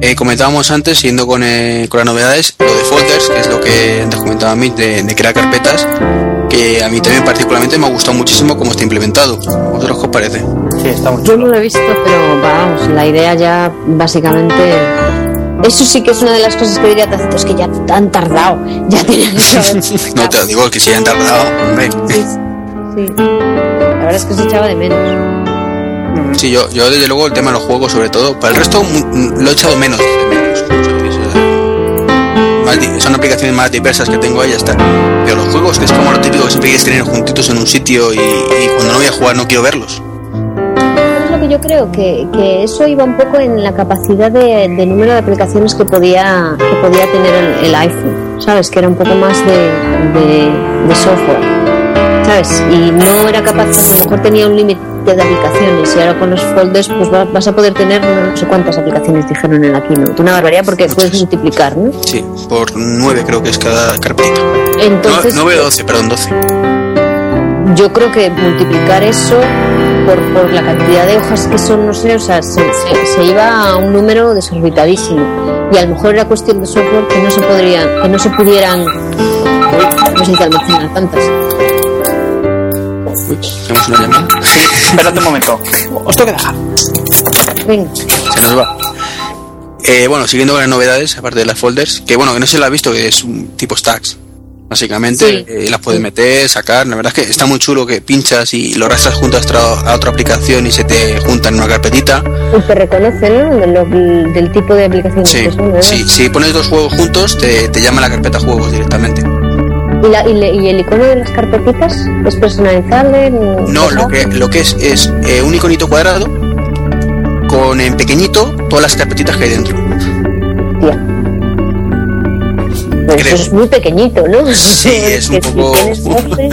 Eh, comentábamos antes, siguiendo con, eh, con las novedades, lo de folders, que es lo que antes comentaba a mí, de, de crear carpetas, que a mí también particularmente me ha gustado muchísimo cómo está implementado. ¿Vosotros qué os parece? Sí, está muy yo no lo he visto pero vamos la idea ya básicamente eso sí que es una de las cosas que diría Tacito es que ya han tardado ya tenían que No te lo digo, que si hayan tardado, hombre. sí, sí. la verdad es que se echaba de menos Sí, yo, yo desde luego el tema de los juegos, sobre todo, para el resto mm, lo he echado menos. de menos, ¿sabes? Eh, son aplicaciones más diversas que tengo ahí, ya está. Pero los juegos, que es como lo típico que siempre quieres tener juntitos en un sitio y, y cuando no voy a jugar no quiero verlos. Que yo creo, que, que eso iba un poco en la capacidad de, de número de aplicaciones que podía, que podía tener el, el iPhone, ¿sabes? Que era un poco más de, de, de software, ¿sabes? Y no era capaz, a lo mejor tenía un límite de aplicaciones y ahora con los folders pues va- vas a poder tener no sé cuántas aplicaciones dijeron en la keynote, una barbaridad porque puedes multiplicar, ¿no? Sí, por 9 creo que es cada carpetita. Entonces, 9 o 12, perdón, 12. yo creo que multiplicar eso por, por la cantidad de hojas que son, no sé, o sea, se, se- se iba a un número desorbitadísimo. Y a lo mejor era cuestión de software que no se podrían, que no se pudieran, no sé si almacenar tantas. Uy, tenemos una llamada. Espérate un momento. Os tengo que dejar. Venga, Se nos va. Eh, bueno, siguiendo con las novedades, aparte de las folders, que bueno, que no se la ha visto, que es un tipo stacks. Básicamente, Sí. eh, las puedes meter, sacar. La verdad es que está muy chulo que pinchas y lo arrastras junto a otra, a otra aplicación y se te juntan en una carpetita. pues te reconoce, ¿no? De lo- del tipo de aplicaciones Sí, que son, ¿verdad? sí, si pones dos juegos juntos, te, te llama la carpeta juegos directamente. ¿Y, la- y le- y el icono de las carpetitas es personalizable? No, lo que, lo que es es eh, un iconito cuadrado con en pequeñito todas las carpetitas que hay dentro. Tía. Creo. eso es muy pequeñito, ¿no? Sí, es un si poco- tienes 12,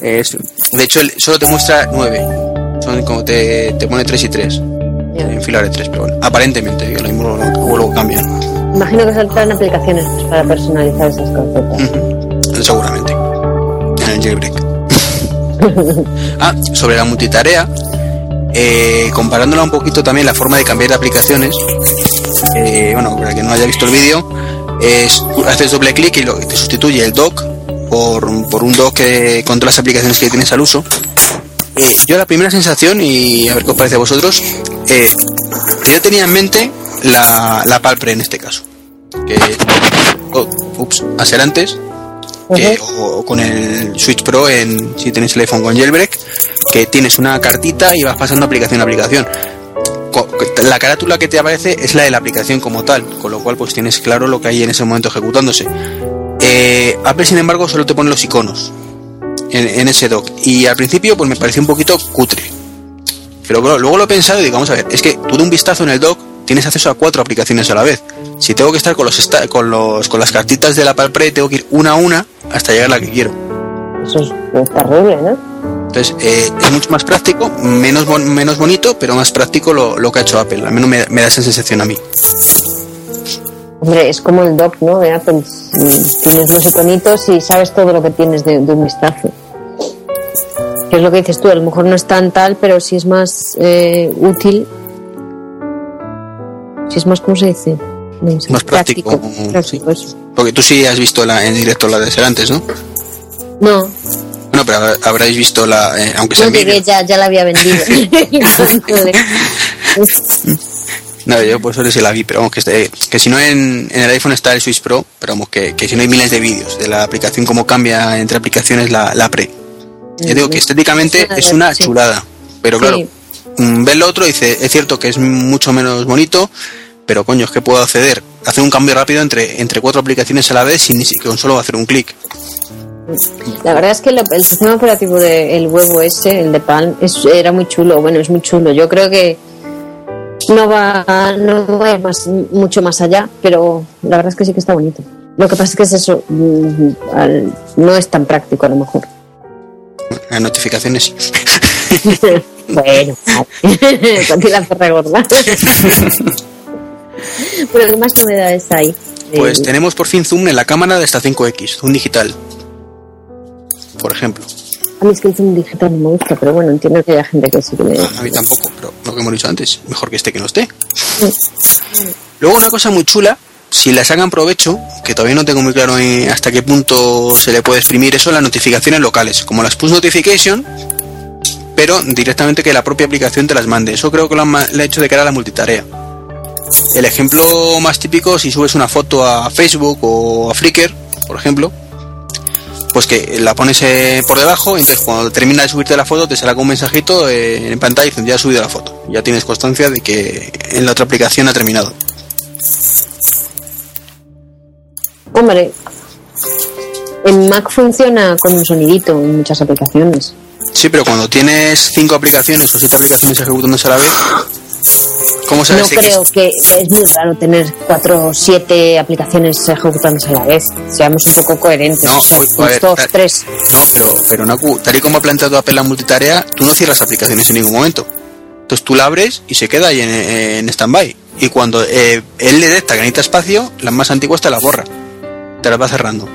Es- de hecho, solo te muestra 9. Son como te, te pone 3 y 3. ya. En fila de 3, pero bueno, aparentemente, yo lo mismo lo, luego lo cambian. Imagino que saltarán aplicaciones pues, para personalizar esas carpetas. Seguramente. En el jailbreak. ah, sobre la multitarea, eh, comparándola un poquito también la forma de cambiar de aplicaciones, eh, bueno, para que no haya visto el vídeo, es, haces doble clic y lo, te sustituye el dock por, por un dock que, con todas las aplicaciones que tienes al uso. Eh, yo la primera sensación, y a ver qué os parece a vosotros, eh, yo tenía en mente la, la Palpre en este caso. Que, oh, ups, a ser antes, que- o con el Switch Pro en, si tenéis el iPhone con jailbreak, que tienes una cartita y vas pasando aplicación a aplicación. La carátula que te aparece es la de la aplicación como tal, con lo cual pues tienes claro lo que hay en ese momento ejecutándose. Eh, Apple sin embargo solo te pone los iconos en, en ese dock y al principio pues me pareció un poquito cutre. Pero luego lo he pensado y digo, vamos a ver, es que tú de un vistazo en el dock tienes acceso a cuatro aplicaciones a la vez. Si tengo que estar con los con los con las cartitas de la Palpre, tengo que ir una a una hasta llegar a la que quiero. Eso es, es terrible, ¿no? Entonces, eh, es mucho más práctico, menos, bon- menos bonito, pero más práctico lo, lo que ha hecho Apple. Al menos me, me da esa sensación a mí. Hombre, es como el doc, ¿no? De Apple. Mm, Tienes los iconitos y sabes todo lo que tienes de, de un vistazo. Que es lo que dices tú, a lo mejor no es tan tal, pero sí es más eh, útil. Sí es más, ¿cómo se dice? No sé, Más práctico, práctico, eso. Porque tú sí has visto la, en directo la de ser antes, ¿no? No, Bueno, pero habréis visto la, eh, aunque sea no llegué, ya, ya la había vendido. No, yo pues solo sí la vi, pero vamos, que, este- que si no en, en el iPhone está el Switch Pro, pero vamos, que, que si no hay miles de vídeos de la aplicación, cómo cambia entre aplicaciones la, la Pre. Yo digo que estéticamente es una chulada, pero claro, Sí. mm, ves lo otro dice, es cierto que es mucho menos bonito, pero coño, es que puedo acceder, hacer un cambio rápido entre, entre cuatro aplicaciones a la vez sin ni siquiera solo hacer un clic. La verdad es que lo- el sistema operativo del huevo ese, el de Palm, es- era muy chulo. Bueno, es muy chulo. Yo creo que no va, no va a ir más, mucho más allá, pero la verdad es que sí que está bonito. Lo que pasa es que es eso, mm, no es tan práctico a lo mejor. Las notificaciones. bueno, la perra gorda. Pero ¿qué más novedades hay? Pues Eh, tenemos por fin zoom en la cámara de esta 5X, zoom digital. Por ejemplo. a mí es que el digital no me gusta, pero bueno, entiendo que hay gente que sí que le... A mí tampoco, pero lo que hemos dicho antes, mejor que esté que no esté. Luego una cosa muy chula, si le sacan provecho, que todavía no tengo muy claro en hasta qué punto se le puede exprimir eso, las notificaciones locales, como las push notification, pero directamente que la propia aplicación te las mande. Eso creo que lo han ma- le ha hecho de cara a la multitarea. El ejemplo más típico, si subes una foto a Facebook o a Flickr, por ejemplo, pues que la pones eh, por debajo, entonces cuando termina de subirte la foto te con un mensajito eh, en pantalla diciendo ya has subido la foto. Ya tienes constancia de que en la otra aplicación ha terminado. Hombre, en Mac funciona con un sonidito en muchas aplicaciones. Sí, pero cuando tienes cinco aplicaciones o siete aplicaciones ejecutándose a la vez, ¿cómo sabes No creo que es muy raro tener cuatro o siete aplicaciones ejecutándose a la vez. Seamos un poco coherentes. No, o sea, uy, a ver, dos, tal- tres. No, pero, pero Naku, tal y como ha planteado Apple la multitarea, tú no cierras aplicaciones en ningún momento. Entonces tú la abres y se queda ahí en, en stand-by. Y cuando eh, él le detecta que necesita espacio, las más antiguas te las borra. Te las va cerrando.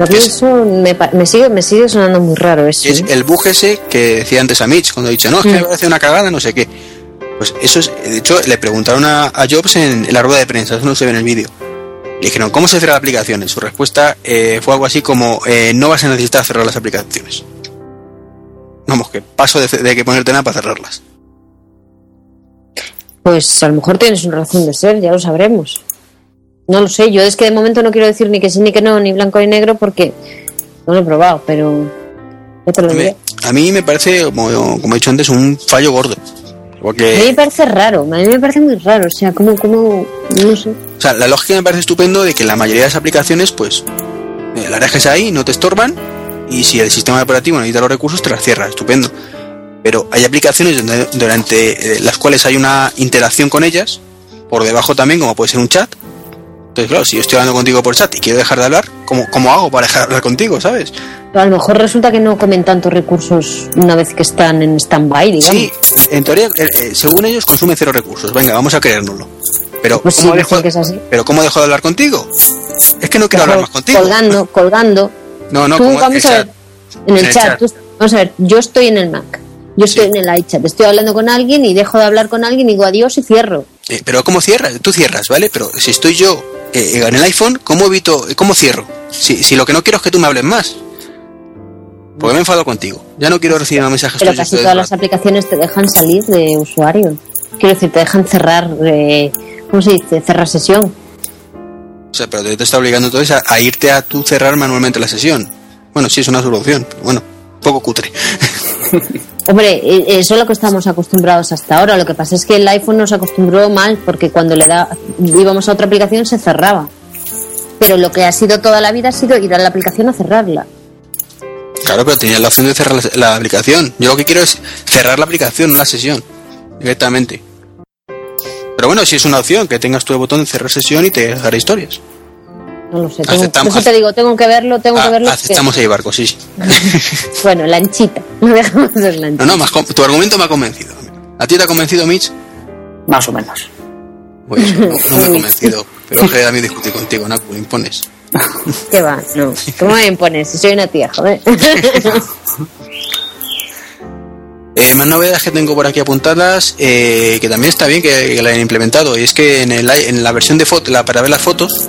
A mí Es- eso me, me sigue, me sigue sonando muy raro eso. Es ¿eh? el bug ese que decía antes a Mitch cuando ha dicho, no, es que me parece una cagada, no sé qué. Pues eso es, de hecho, le preguntaron a, a Jobs en, en la rueda de prensa, eso no se ve en el vídeo. Le dijeron, ¿cómo se cierra la aplicación? Su respuesta eh, fue algo así como, eh, no vas a necesitar cerrar las aplicaciones. Vamos, que paso de, de que ponerte nada para cerrarlas. Pues a lo mejor tienes una razón de ser, ya lo sabremos. No lo sé, yo es que de momento no quiero decir ni que sí ni que no, ni blanco ni negro, porque no lo he probado, pero ya te lo A mí, diré. a mí me parece, como, como he dicho antes, un fallo gordo. A mí me Porque, parece raro, a mí me parece muy raro, o sea, como, como, no sé. o sea, la lógica me parece estupendo de que la mayoría de las aplicaciones, pues, eh, las dejes ahí, no te estorban, y si el sistema operativo necesita los recursos, te las cierra, estupendo. Pero hay aplicaciones donde- durante eh, las cuales hay una interacción con ellas, por debajo también, como puede ser un chat. Entonces, claro, si yo estoy hablando contigo por chat y quiero dejar de hablar, ¿cómo, cómo hago para dejar de hablar contigo, sabes? Pero a lo mejor resulta que no comen tantos recursos una vez que están en stand-by, digamos. Sí, en teoría, eh, eh, según ellos, consume cero recursos. Venga, vamos a creérnoslo. Pero, Pues sí, ¿cómo, dicen dejo, que es así. pero ¿cómo dejo de hablar contigo? Es que no quiero hablar más contigo. Colgando, colgando. No, no, Tú, como el vamos a chat. ver. En el, En el chat. chat. Tú- vamos a ver, yo estoy en el Mac. Yo estoy en el iChat. Estoy hablando con alguien y dejo de hablar con alguien y digo adiós y cierro. Eh, pero ¿cómo cierras? Tú cierras, ¿vale? Pero si estoy yo eh, en el iPhone, ¿cómo evito, cómo cierro? Si, si lo que no quiero es que tú me hables más. Porque me enfado contigo. Ya no quiero recibir más mensajes Pero casi todas las aplicaciones te dejan salir de usuario. Quiero decir, te dejan cerrar, eh, ¿cómo se dice? Cerrar sesión. O sea, pero te, está obligando entonces a, a irte a tú cerrar manualmente la sesión. Bueno, sí, es una solución. pero bueno, poco cutre. Hombre, eh, eso es lo que estamos acostumbrados hasta ahora. Lo que pasa es que el iPhone nos acostumbró mal porque cuando le da, íbamos a otra aplicación se cerraba. Pero lo que ha sido toda la vida ha sido ir a la aplicación a cerrarla. Claro, pero tenías la opción de cerrar la, la aplicación. Yo lo que quiero es cerrar la aplicación, no la sesión. Directamente. Pero bueno, si es una opción, que tengas tu botón de cerrar sesión y te dejará historias. No lo sé. Tengo, Aceptamos- por eso te digo, tengo que verlo, tengo que Ah, verlo. aceptamos ahí barco, sí, sí. bueno, lanchita. Lo dejamos No, lanchita. no, has con- tu argumento me ha convencido. ¿A ti te ha convencido, Mitch? Más o menos. Pues no, no me ha convencido. Pero que a mí discutir contigo, Naku, me impones. ¿Qué va? No. ¿Cómo me impones? Si soy una tía, joder. Eh, más novedades que tengo por aquí apuntadas, eh, que también está bien que, que la hayan implementado, y es que en, el, en la versión de foto, la, para ver las fotos,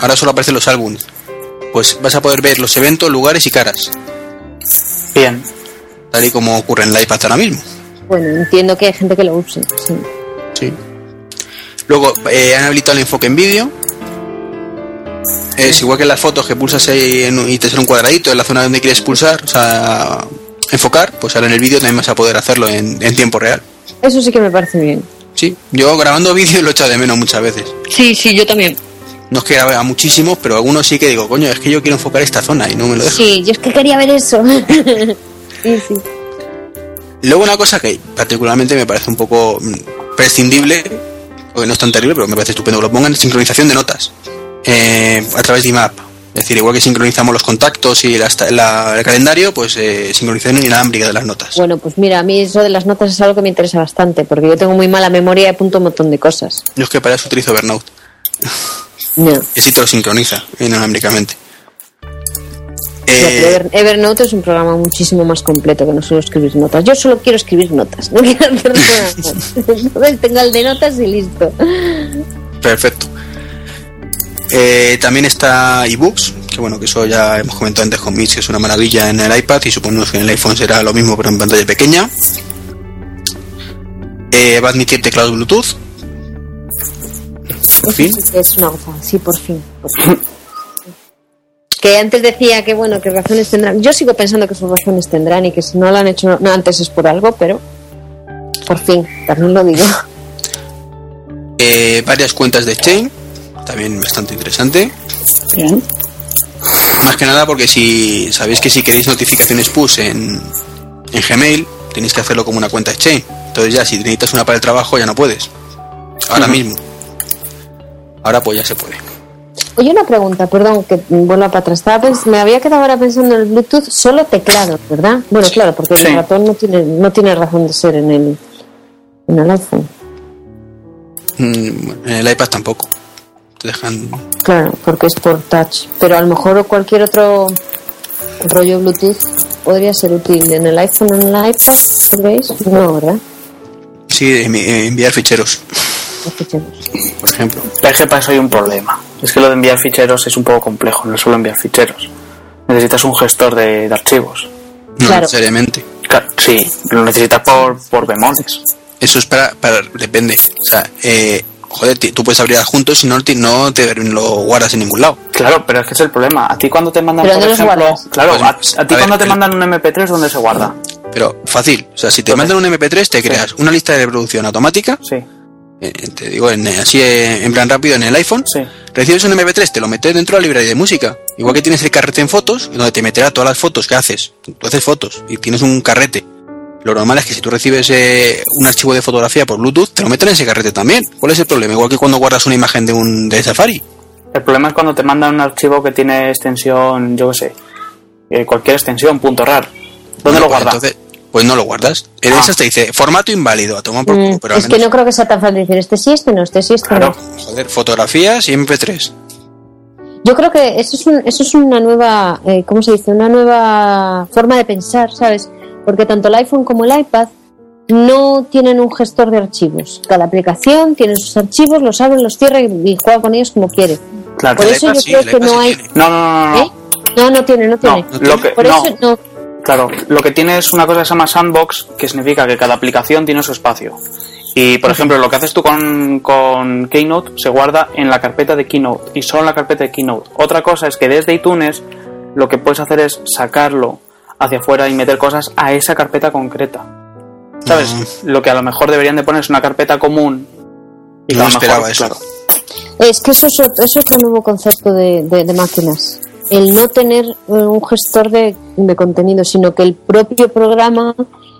ahora solo aparecen los álbumes. Pues vas a poder ver los eventos, lugares y caras, Bien. tal y como ocurre en el iPad ahora mismo. bueno, entiendo que hay gente que lo use. Sí. Sí. Luego eh, han habilitado el enfoque en vídeo. Es igual que en las fotos que pulsas ahí en- y te sale un cuadradito en la zona donde quieres pulsar, o sea, enfocar, pues ahora en el vídeo también vas a poder hacerlo en, en tiempo real. Eso sí que me parece bien. Sí, yo grabando vídeo lo he echado de menos muchas veces. Sí, sí, yo también. No es que grabe a muchísimos, pero algunos sí que digo, coño, es que yo quiero enfocar esta zona y no me lo dejo. Sí, yo es que quería ver eso. sí, sí. Luego una cosa que particularmente me parece un poco mm, prescindible, porque no es tan terrible, pero me parece estupendo que lo pongan, sincronización de notas eh, a través de IMAP. Es decir, igual que sincronizamos los contactos y la, la- el calendario, pues eh, sincronización inalámbrica de las notas. Bueno, pues mira, a mí eso de las notas es algo que me interesa bastante, porque yo tengo muy mala memoria y apunto un montón de cosas. Yo es que para eso utilizo Evernote, No. y así te lo sincroniza inalámbricamente. Eh, Ever- Evernote es un programa muchísimo más completo que no solo escribir notas. Yo solo quiero escribir notas, no quiero hacer nada más. Entonces tengo el de notas y listo. Perfecto. Eh, también está ebooks, que bueno, que eso ya hemos comentado antes con Mitch, que es una maravilla en el iPad y suponemos que en el iPhone será lo mismo pero en pantalla pequeña. Eh, va a admitir teclado Bluetooth. Por fin. Sí Es una gozada, sí, por fin. por fin. Que antes decía que bueno, que razones tendrán. Yo sigo pensando que sus razones tendrán y que si no lo han hecho no, antes es por algo, pero por fin, también lo digo. Eh, varias cuentas de Chain, también bastante interesante. Bien. Más que nada porque si sabéis que si queréis notificaciones push en, en Gmail, tenéis que hacerlo como una cuenta Exchange. Entonces ya si necesitas una para el trabajo ya no puedes. Ahora mismo. Ahora pues ya se puede. Oye, una pregunta, perdón, que vuelva para atrás. Me había quedado ahora pensando en el Bluetooth, solo teclado, ¿verdad? Bueno, claro, porque Sí. el ratón no tiene, no tiene razón de ser en el, en el iPhone. Mm, En el iPad tampoco. Te dejan. Claro, porque es por touch. Pero a lo mejor cualquier otro rollo Bluetooth podría ser útil en el iPhone o en el iPad, ¿creéis? No, ¿verdad? Sí, eh, enviar ficheros, ficheros. por ejemplo. Es que para eso hay un problema. Es que lo de enviar ficheros es un poco complejo, no solo enviar ficheros. Necesitas un gestor de, de archivos. No Claro. necesariamente. Claro, sí, lo necesitas por, por bemoles. Eso es para, para depende. O sea, eh, joder, tú puedes abrir adjuntos y no, te- no te lo guardas en ningún lado. Claro, pero es que es el problema. A ti cuando te mandan, claro, Pues, a, a ti a ver, cuando te el- mandan un MP3, ¿dónde se guarda? Pero fácil. O sea, si te Entonces- mandan un MP3, te creas una lista de reproducción automática. Sí, eh, te digo, en, así eh, en plan rápido en el iPhone. sí. Recibes un MP3, te lo metes dentro de la librería de música. Igual que tienes el carrete en fotos, donde te meterá todas las fotos que haces. Tú haces fotos y tienes un carrete. Lo normal es que si tú recibes eh, un archivo de fotografía por Bluetooth, te lo meten en ese carrete también. ¿Cuál es el problema? Igual que cuando guardas una imagen de un de Safari. El problema es cuando te mandan un archivo que tiene extensión, yo qué sé, eh, cualquier extensión, punto rar. ¿Dónde Bueno, lo pues guardas? entonces, pues no lo guardas. En Ah. esas te dice formato inválido, a tomar por Mm, culo, pero al es que no creo que sea tan fácil decir este sí, este no, este sí, este Claro. no. joder, fotografías y MP3. Yo creo que eso es, un- eso es una nueva, eh, ¿cómo se dice? Una nueva forma de pensar, ¿sabes? Porque tanto el iPhone como el iPad no tienen un gestor de archivos. Cada aplicación tiene sus archivos, los abre, los cierra y, juega con ellos como quiere. Claro. Por eso yo sí, creo que no sí hay... tiene. No, no, no, no. ¿Eh? No, no tiene, no tiene. No, lo que, Por no, eso no. Claro, lo que tiene es una cosa que se llama sandbox, que significa que cada aplicación tiene su espacio. Y, por ejemplo, lo que haces tú con, con Keynote se guarda en la carpeta de Keynote y solo en la carpeta de Keynote. Otra cosa es que desde iTunes lo que puedes hacer es sacarlo hacia afuera y meter cosas a esa carpeta concreta. ¿Sabes? Lo que a lo mejor deberían de poner es una carpeta común. Y No a lo mejor, esperaba eso. claro, Es que eso es, ot- eso es otro nuevo concepto de, de- de máquinas. El no tener eh, un gestor de, de contenido, sino que el propio programa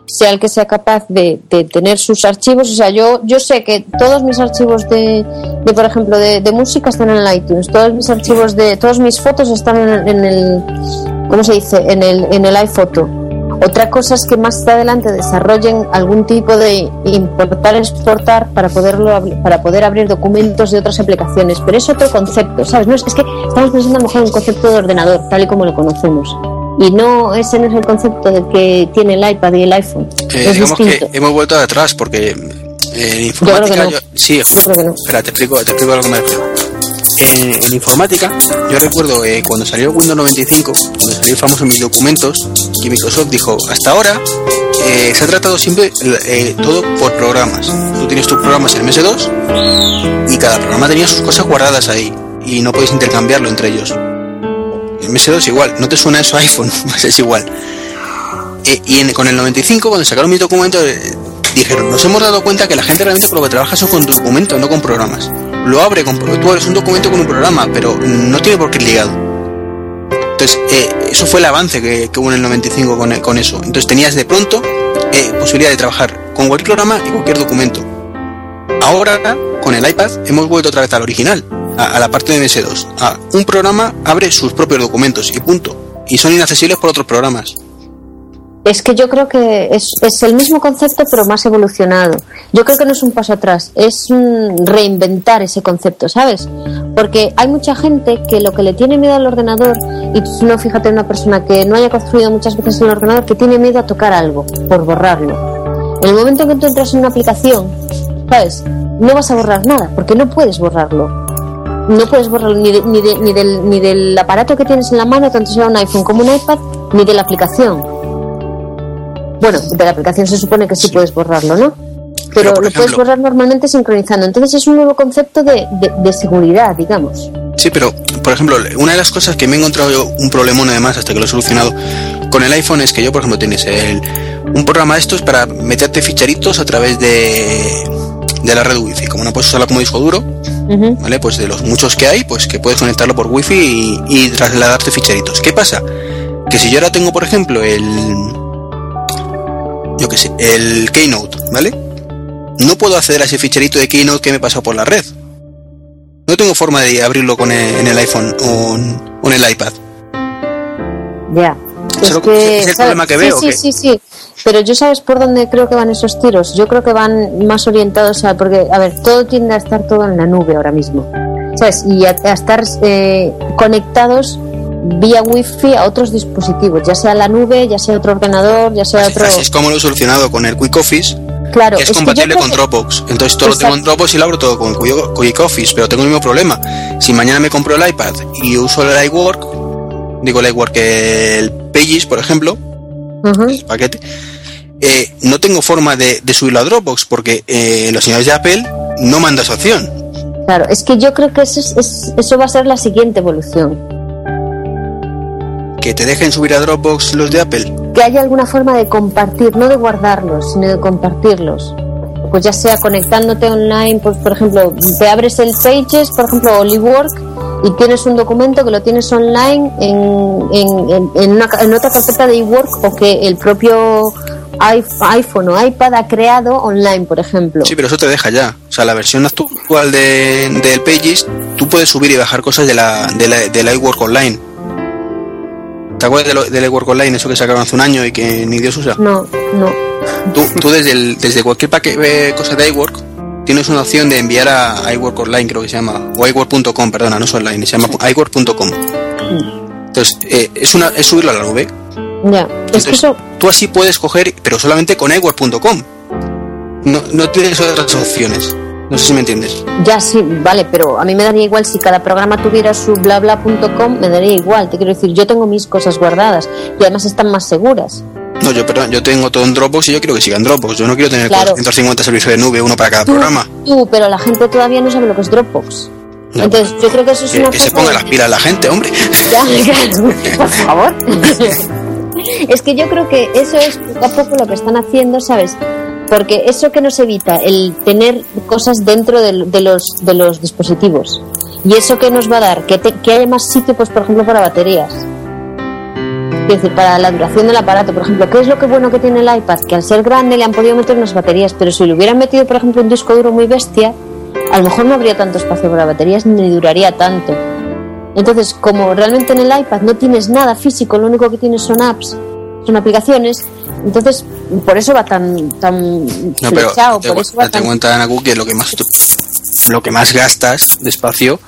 sea el que sea capaz de, de tener sus archivos. O sea, yo, yo sé que todos mis archivos de, de, por ejemplo, de, de música están en el iTunes, todos mis archivos de, todas mis fotos están en, en el, ¿cómo se dice? En el, en el iPhoto. Otra cosa es que más adelante desarrollen algún tipo de importar, exportar para poderlo para poder abrir documentos de otras aplicaciones, pero es otro concepto, ¿sabes? No es, es que estamos pensando a lo mejor en un concepto de ordenador, tal y como lo conocemos. Y no, ese no es el concepto del que tiene el iPad y el iPhone. Eh, es digamos distinto. que hemos vuelto atrás porque eh, en informática. no. yo- sí, Yo creo que no. espera, te explico, te explico a lo que me refiero. En, informática, yo recuerdo eh, cuando salió Windows 95, cuando salió famoso Mis Documentos, que Microsoft dijo: Hasta ahora eh, se ha tratado siempre eh, todo por programas. Tú tienes tus programas en MS2 y cada programa tenía sus cosas guardadas ahí y no puedes intercambiarlo entre ellos. En MS2 igual, no te suena eso a iPhone, pues es igual. Y en- con el 95, cuando sacaron mis documentos, dijeron, nos hemos dado cuenta que la gente realmente por lo que trabaja son con documentos, no con programas. Lo abre con tú abres un documento con un programa, pero no tiene por qué ir ligado. Entonces, eh, eso fue el avance que, que hubo en el 95 con, con eso. Entonces tenías de pronto eh, posibilidad de trabajar con cualquier programa y cualquier documento. Ahora, con el iPad, hemos vuelto otra vez al original, a, a la parte de MS2. Ah, un programa abre sus propios documentos y punto. Y son inaccesibles por otros programas. Es que yo creo que es, el mismo concepto pero más evolucionado. Yo creo que no es un paso atrás, es mm, reinventar ese concepto, ¿sabes? Porque hay mucha gente que lo que le tiene miedo al ordenador, y no fíjate en una persona que no haya construido muchas veces el ordenador, que tiene miedo a tocar algo por borrarlo. En el momento en que tú entras en una aplicación, ¿sabes? No vas a borrar nada, porque no puedes borrarlo. No puedes borrarlo ni, de- ni, de- ni del, ni del aparato que tienes en la mano, tanto sea un iPhone como un iPad, ni de la aplicación. Bueno, de la aplicación se supone que sí, puedes borrarlo, ¿no? Pero, lo puedes borrar normalmente sincronizando. Entonces es un nuevo concepto de, de- de seguridad, digamos. Sí, pero por ejemplo, una de las cosas que me he encontrado yo un problemón además hasta que lo he solucionado con el iPhone es que yo, por ejemplo, tienes el, un programa de estos para meterte ficheritos a través de, de la red Wi-Fi. Como no puedes usarla como disco duro. ¿vale? Pues de los muchos que hay, pues que puedes conectarlo por Wi-Fi y, y trasladarte ficheritos. ¿Qué pasa? Que si yo ahora tengo, por ejemplo, el. Yo qué sé, el Keynote, ¿vale? No puedo acceder a ese ficherito de Keynote que me pasó por la red. No tengo forma de abrirlo con el- en el iPhone o en, o en el iPad. Ya. Es lo que- es el problema que sí, veo, Sí, sí, sí. Pero yo sabes por dónde creo que van esos tiros. Yo creo que van más orientados a. Porque, a ver, todo tiende a estar todo en la nube ahora mismo. ¿Sabes? Y a, a estar eh, conectados vía wifi a otros dispositivos, ya sea la nube, ya sea otro ordenador, ya sea otro. Así es como lo he solucionado con el Quick Office, Claro, que es compatible con que- Dropbox. Entonces todo lo tengo en. Dropbox y lo abro todo con Quick Office, pero tengo el mismo problema. Si mañana me compro el iPad y uso el iWork, digo el iWork, el Pages, por ejemplo, el paquete, eh, no tengo forma de, de subirlo a Dropbox porque eh, los señores de Apple no mandan esa opción. Claro, es que yo creo que eso, es- es- eso va a ser la siguiente evolución. Que te dejen subir a Dropbox los de Apple. Que haya alguna forma de compartir, no de guardarlos, sino de compartirlos. Pues ya sea conectándote online, pues por ejemplo, te abres el Pages, por ejemplo, o Livework, y tienes un documento que lo tienes online en, en, en- en una ca- en otra carpeta de eWork o que el propio iP- iPhone o iPad ha creado online, por ejemplo. Sí, pero eso te deja ya. O sea, la versión actual de, del Pages, tú puedes subir y bajar cosas de la, de la, del iWork Online. ¿Te acuerdas de lo- del iWork Online, eso que sacaron hace un año y que ni Dios usa? No, no. Tú, tú desde, el- desde cualquier paque, eh, cosa de iWork tienes una opción de enviar a iWork Online, creo que se llama, o iWork.com, perdona, no es online, se llama iWork.com. Entonces, eh, es, una, es subirlo a la nube. Ya, es Entonces, que eso, tú así puedes coger, pero solamente con iWork.com. No, no tienes otras opciones. No sé si me entiendes. ya sí, vale, pero a mí me daría igual si cada programa tuviera su blabla.com, me daría igual. Te quiero decir, yo tengo mis cosas guardadas y además están más seguras. No, yo, perdón, yo tengo todo en Dropbox y yo quiero que siga en Dropbox. Yo no quiero tener Claro. 450 servicios de nube, uno para cada Tú, programa. tú, pero la gente todavía no sabe lo que es Dropbox. No, Entonces, yo creo que eso es Que, una que se ponga de- las pilas la gente, hombre. Ya, claro, por favor. es que yo creo que eso es poco a poco lo que están haciendo, ¿sabes? Porque eso que nos evita el tener cosas dentro de, los, de los dispositivos. Y eso que nos va a dar, que, te- que haya más sitio, pues por ejemplo, para baterías. Es decir, para la duración del aparato, por ejemplo, ¿qué es lo que bueno que tiene el iPad? Que al ser grande le han podido meter unas baterías, pero si le hubieran metido, por ejemplo, un disco duro muy bestia, a lo mejor no habría tanto espacio para baterías ni duraría tanto. Entonces, como realmente en el iPad no tienes nada físico, lo único que tienes son apps, son aplicaciones, entonces por eso va tan tan No, pero flechado, te, por eso va date tan cuenta, Anaku, que lo que más lo que más gastas de espacio,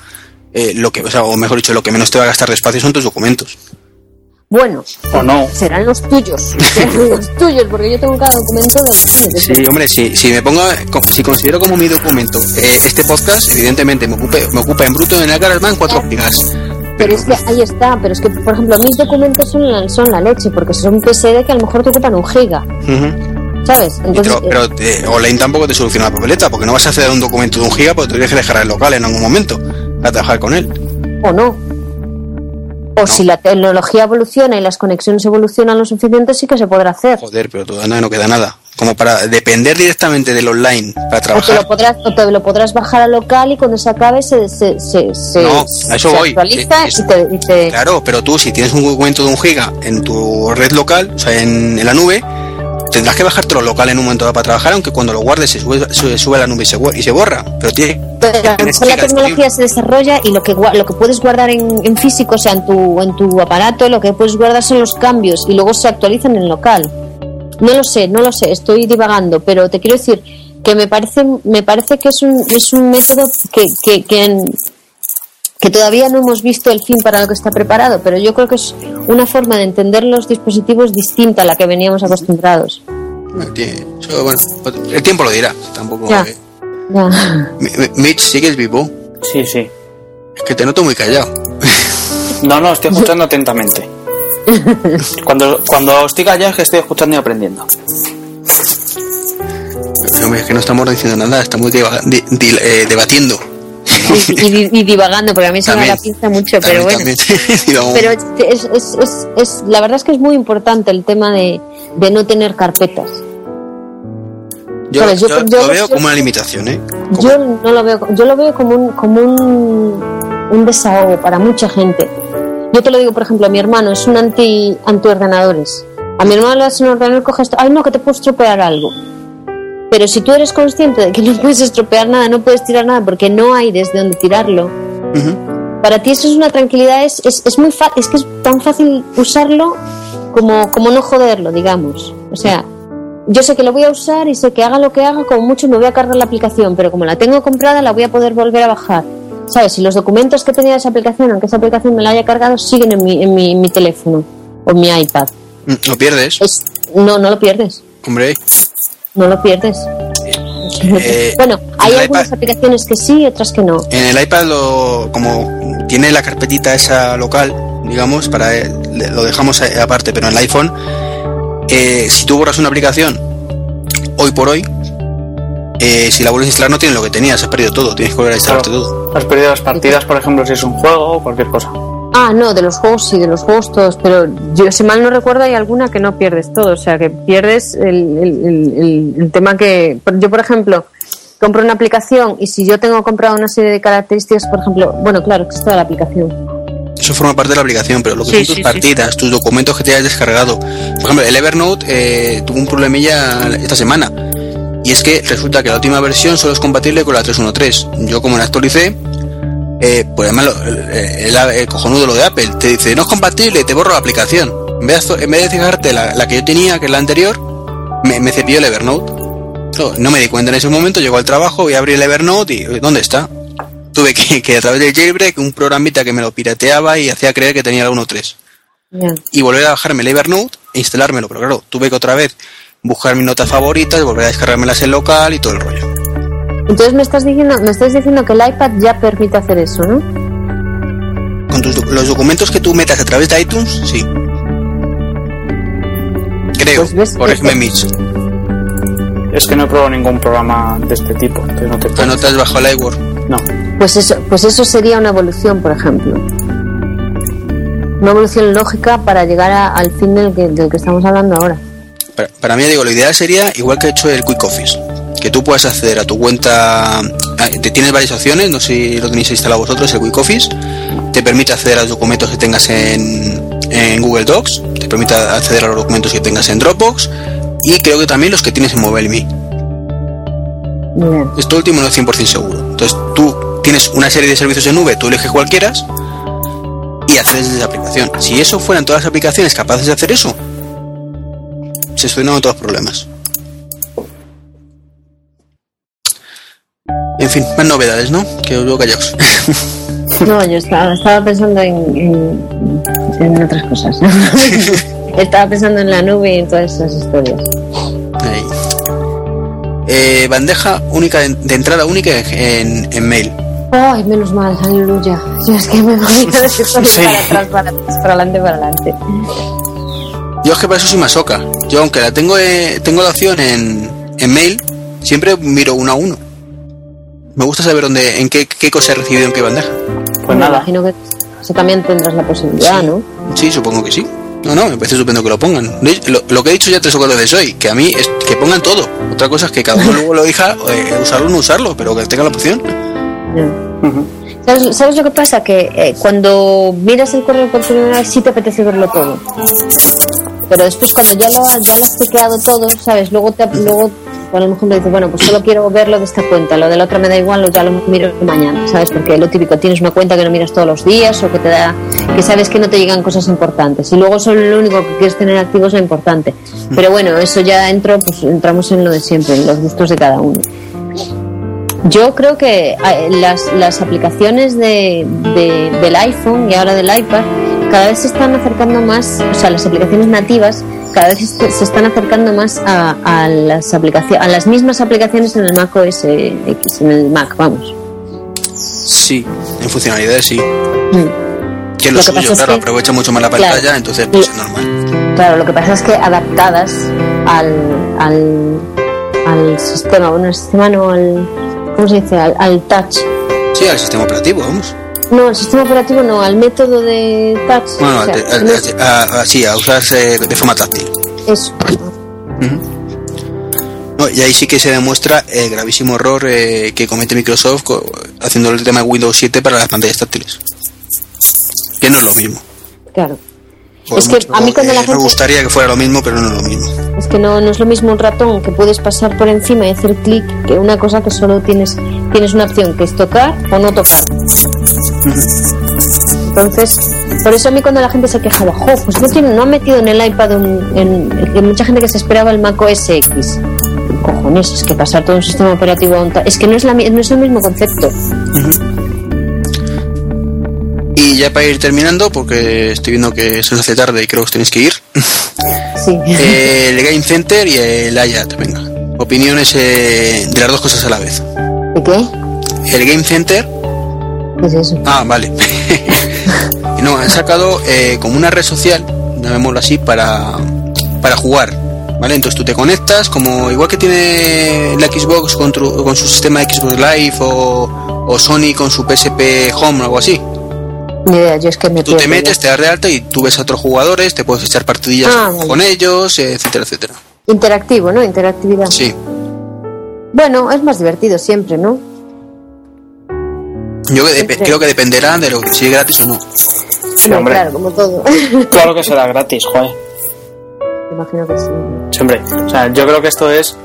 eh, lo que, o, sea, o mejor dicho, lo que menos te va a gastar de espacio son tus documentos. bueno. O no. Serán los tuyos, serán los tuyos, porque yo tengo cada documento de Sí, hombre, si, si me pongo, si considero como mi documento eh, este podcast, evidentemente me ocupe, me ocupa en bruto en el GarageBand 4 gigas. Pero es que ahí está, pero es que, por ejemplo, mis documentos son la, son la leche, porque son PSD que a lo mejor te ocupan un giga. ¿sabes? Entonces, Pero, pero eh, online tampoco te soluciona la papeleta, porque no vas a hacer un documento de un giga, porque tienes que dejar el local en algún momento para trabajar con él. eh, o no. O si la tecnología evoluciona y las conexiones evolucionan lo suficiente, sí que se podrá hacer. Joder, pero todavía no queda nada. Como para depender directamente del online para O te, trabajar. lo podrás, o te lo podrás bajar al local y cuando se acabe se, se, se, se- No, a eso se voy. actualiza Es- y te, y te- Claro, pero tú si tienes un documento de un giga en tu red local, o sea, en, en la nube, tendrás que bajártelo local en un momento dado para trabajar, aunque cuando lo guardes se sube, se sube a la nube y se, y se borra. Pero tiene Pero la gigas tecnología se desarrolla y lo que, lo que puedes guardar en, en físico, o sea, en tu, en tu aparato, lo que puedes guardar son los cambios y luego se actualizan en local. No lo sé, no lo sé, estoy divagando, pero te quiero decir que me parece, me parece que es un, es un método que, que, que, en- que todavía no hemos visto el fin para lo que está preparado, pero yo creo que es una forma de entender los dispositivos distinta a la que veníamos acostumbrados. Bueno, el tiempo lo dirá. Tampoco. Ya. eh. Ya. Mitch, ¿sigues vivo? Sí, sí. Es que te noto muy callado. No, no, estoy escuchando atentamente. Cuando, cuando estoy callado es que estoy escuchando y aprendiendo. Hombre, es que no estamos diciendo nada, estamos divaga- di- di- eh, debatiendo. Y, y- y divagando, porque a mí se me También. la pinza mucho, pero También, bueno. también. Digamos, Pero es, es, es, es- la verdad es que es muy importante el tema de, de no tener carpetas. yo, sabes, yo- yo yo- lo veo yo- como una limitación, ¿eh? Como- Yo no lo veo, yo lo veo como un, como un, un desahogo para mucha gente. Yo te lo digo, por ejemplo, a mi hermano es un anti antiordenadores. A mi hermano le das un ordenador, coge esto, ay no, que te puedo estropear algo. Pero si tú eres consciente de que no puedes estropear nada, no puedes tirar nada porque no hay desde donde tirarlo, para ti eso es una tranquilidad, es, es, es muy fa- es que es tan fácil usarlo como, como no joderlo, digamos. O sea, yo sé que lo voy a usar y sé que haga lo que haga, como mucho me voy a cargar la aplicación, pero como la tengo comprada, la voy a poder volver a bajar. ¿Sabes? Y los documentos que tenía esa aplicación, aunque esa aplicación me la haya cargado, siguen en mi, en mi, en mi teléfono o en mi iPad. Mm, Lo pierdes, Es, no, no lo pierdes. hombre. No lo pierdes. Eh, bueno, hay algunas iPad- aplicaciones que sí, otras que no. En el iPad, lo, como tiene la carpetita esa local, digamos, para eh, le- lo dejamos aparte, pero en el iPhone, eh, si tú borras una aplicación hoy por hoy, eh, si la vuelves a instalar no tienes lo que tenías, has perdido todo, tienes que volver a instalarte todo. Has perdido las partidas, por ejemplo, si es un juego o cualquier cosa. Ah, no, de los juegos sí, de los juegos todos, pero yo si mal no recuerdo hay alguna que no pierdes todo, o sea que pierdes el, el- el- el- tema que... Yo, por ejemplo, compro una aplicación y si yo tengo comprado una serie de características, por ejemplo, bueno, claro, que es toda la aplicación. Eso forma parte de la aplicación, pero lo que Sí, son tus sí, sí. partidas, tus documentos que te hayas descargado. Por ejemplo, el Evernote eh, tuvo un problemilla esta semana. Y es que resulta que la última versión solo es compatible con la 3.1.3. Yo como la actualicé, eh, pues además lo- el, el- el cojonudo lo de Apple, te dice no es compatible, te borro la aplicación. En vez de, en vez de fijarte la, la que yo tenía, que es la anterior, me, me cepilló el Evernote. No, no me di cuenta en ese momento, llegó al trabajo, voy a abrir el Evernote y ¿dónde está? Tuve que, que a través del jailbreak, un programita que me lo pirateaba y hacía creer que tenía el 1.3. Ya. Y volver a bajarme el Evernote e instalármelo, pero claro, tuve que otra vez buscar mis notas favoritas, volver a descargármelas en local y todo el rollo. Entonces me estás diciendo, me estás diciendo que el iPad ya permite hacer eso, ¿no? Con tus, los documentos que tú metas a través de iTunes, sí. Creo, Pues corrígeme este- Mitch. Es que no he probado ningún programa de este tipo, entonces no te ¿Te puedo- anotas bajo el iWord? No. Pues eso, pues eso sería una evolución, por ejemplo. Una evolución lógica para llegar a- al fin del que, del que estamos hablando ahora. Para, para mí, digo, lo ideal sería igual que he hecho el Quick Office. Que tú puedas acceder a tu cuenta. Te tienes varias opciones, no sé si lo tenéis instalado vosotros, el Quick Office. Te permite acceder a los documentos que tengas en, en Google Docs. Te permite acceder a los documentos que tengas en Dropbox. Y creo que también los que tienes en MobileMe. Esto último no es 100% seguro. Entonces tú tienes una serie de servicios en nube, tú eliges cualquiera y accedes desde esa aplicación. Si eso fueran todas las aplicaciones capaces de hacer eso, se solucionan todos los problemas. En fin, más novedades, ¿no? Que os veo callados. No, yo estaba, estaba pensando en, en, en otras cosas. estaba pensando en la nube y en todas esas historias. Ahí. Eh, bandeja única de, de entrada única en, en mail. Ay, menos mal, aleluya. Yo es que me voy a decir Sí. para atrás, para atrás, para adelante, para adelante. Yo es que para eso soy masoca. Yo aunque la tengo eh, tengo la opción en, en mail, siempre miro uno a uno. Me gusta saber dónde, en qué, qué cosa he recibido en qué bandeja. Pues me nada. imagino que eso también tendrás la posibilidad, ¿no? Sí, supongo que sí. No, no, me parece estupendo que lo pongan. Lo, lo que he dicho ya tres o cuatro veces hoy, que a mí es que pongan todo. Otra cosa es que cada uno luego lo elija, eh, usarlo o no usarlo, pero que tenga la opción. Ya. Ujú. ¿Sabes, sabes lo que pasa? Que eh, cuando miras el correo por primera vez sí te apetece verlo todo. Pero después cuando ya lo, ya lo has chequeado todo, ¿sabes? Luego, te, luego por ejemplo, dices, bueno, pues solo quiero verlo de esta cuenta, lo de la otra me da igual, lo ya lo miro mañana, ¿sabes? Porque lo típico, tienes una cuenta que no miras todos los días o que te da, que sabes que no te llegan cosas importantes y luego solo lo único que quieres tener activo es lo importante. Pero bueno, eso ya entro, pues entramos en lo de siempre, en los gustos de cada uno. Yo creo que eh, las, las aplicaciones de, de- del iPhone y ahora del iPad cada vez se están acercando más, o sea, las aplicaciones nativas cada vez se están acercando más a, a las aplicaciones, a las mismas aplicaciones en el Mac OS X, en el Mac, vamos. Sí, en funcionalidades sí. Mm. Que lo, Lo que suyo, es claro, que- aprovecha mucho más la Claro. pantalla, entonces pues es normal. Claro, lo que pasa es que adaptadas al, al, al sistema, bueno, el sistema no, al, ¿cómo se dice? Al, al touch. Sí, al sistema operativo, vamos. No, al sistema operativo no, al método de touch. Bueno, o sea, al- al- no es- a, a- sí, a usarse de forma táctil. eso. No, y ahí sí que se demuestra el gravísimo error eh, que comete Microsoft haciendo el tema de Windows 7 para las pantallas táctiles. Que no es lo mismo. Claro. Por Es que a mí cuando eh, la Me gente- gustaría que fuera lo mismo, pero no es lo mismo. Es que no, no es lo mismo un ratón que puedes pasar por encima y hacer clic que una cosa que solo tienes, tienes una opción que es tocar o no tocar. Entonces, por eso a mí cuando la gente se quejaba, jo, pues no, tiene, no han metido en el iPad un, en, en mucha gente que se esperaba el Mac OS X. Cojones, es que pasar todo un sistema operativo a un Es que no es, la, no es el mismo concepto. Y ya para ir terminando, porque estoy viendo que se nos hace tarde y creo que os tenéis que ir, Sí. el Game Center y el IAT, venga. Opiniones eh, de las dos cosas a la vez. ¿De qué? El Game Center ¿Qué es eso? Ah, vale. no, han sacado eh, como una red social, llamémoslo así, para, para jugar. ¿Vale? Entonces tú te conectas, como igual que tiene la Xbox con, su sistema Xbox Live o, o Sony con su PSP Home o algo así. Ni idea, yo es que me Tú te metes, te das de alta y tú ves a otros jugadores, te puedes echar partidillas Ah, vale. con ellos, etcétera, etcétera. Interactivo, ¿no? Interactividad. Sí. Bueno, es más divertido siempre, ¿no? Yo que dep- Sí. creo que dependerá de lo que si es gratis o no. Sí, hombre. Claro, como todo. Claro que será gratis, joder. Me imagino que sí. Sí, hombre. O sea, yo creo que esto es,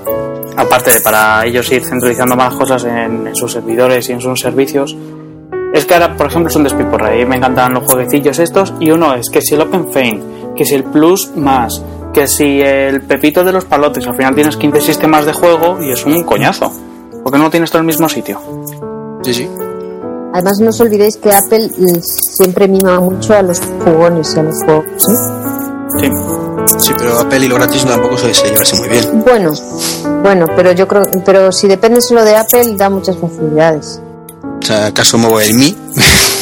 aparte de para ellos ir centralizando más cosas en, en sus servidores y en sus servicios, es que ahora, por ejemplo, es un despiporre. Y me encantan los jueguecillos estos. Y uno es que si el Open Feint, que si el Plus más, que si el pepito de los palotes, al final tienes 15 sistemas de juego y es un coñazo. ¿Por qué no tienes todo el mismo sitio? Sí, sí. Además, no os olvidéis que Apple siempre mima mucho a los jugones y a los juegos. Sí. Sí, pero Apple y lo gratis tampoco se se llevarse muy bien. Bueno, bueno, pero yo creo, pero si depende solo de Apple, da muchas facilidades. O sea, caso Mobile Me,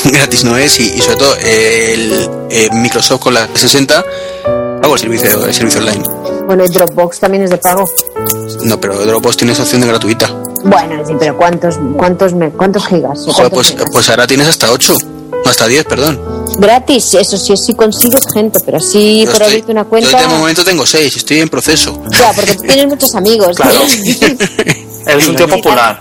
gratis no es, y, y sobre todo el, eh, Microsoft con la 60 hago el servicio, el servicio online. Bueno, y Dropbox también es de pago. No, pero Dropbox tiene esa opción de gratuita. Bueno, sí, pero ¿cuántos, cuántos, me, cuántos gigas? Joder, ¿Cuántos pues, gigas? pues ahora tienes hasta 8, hasta 10, perdón. Gratis, eso sí, si consigues gente, pero así Yo por estoy- abrirte una Yo cuenta. de momento tengo 6, estoy en proceso. Ya, porque tú tienes muchos amigos. Claro. Eres un tío popular.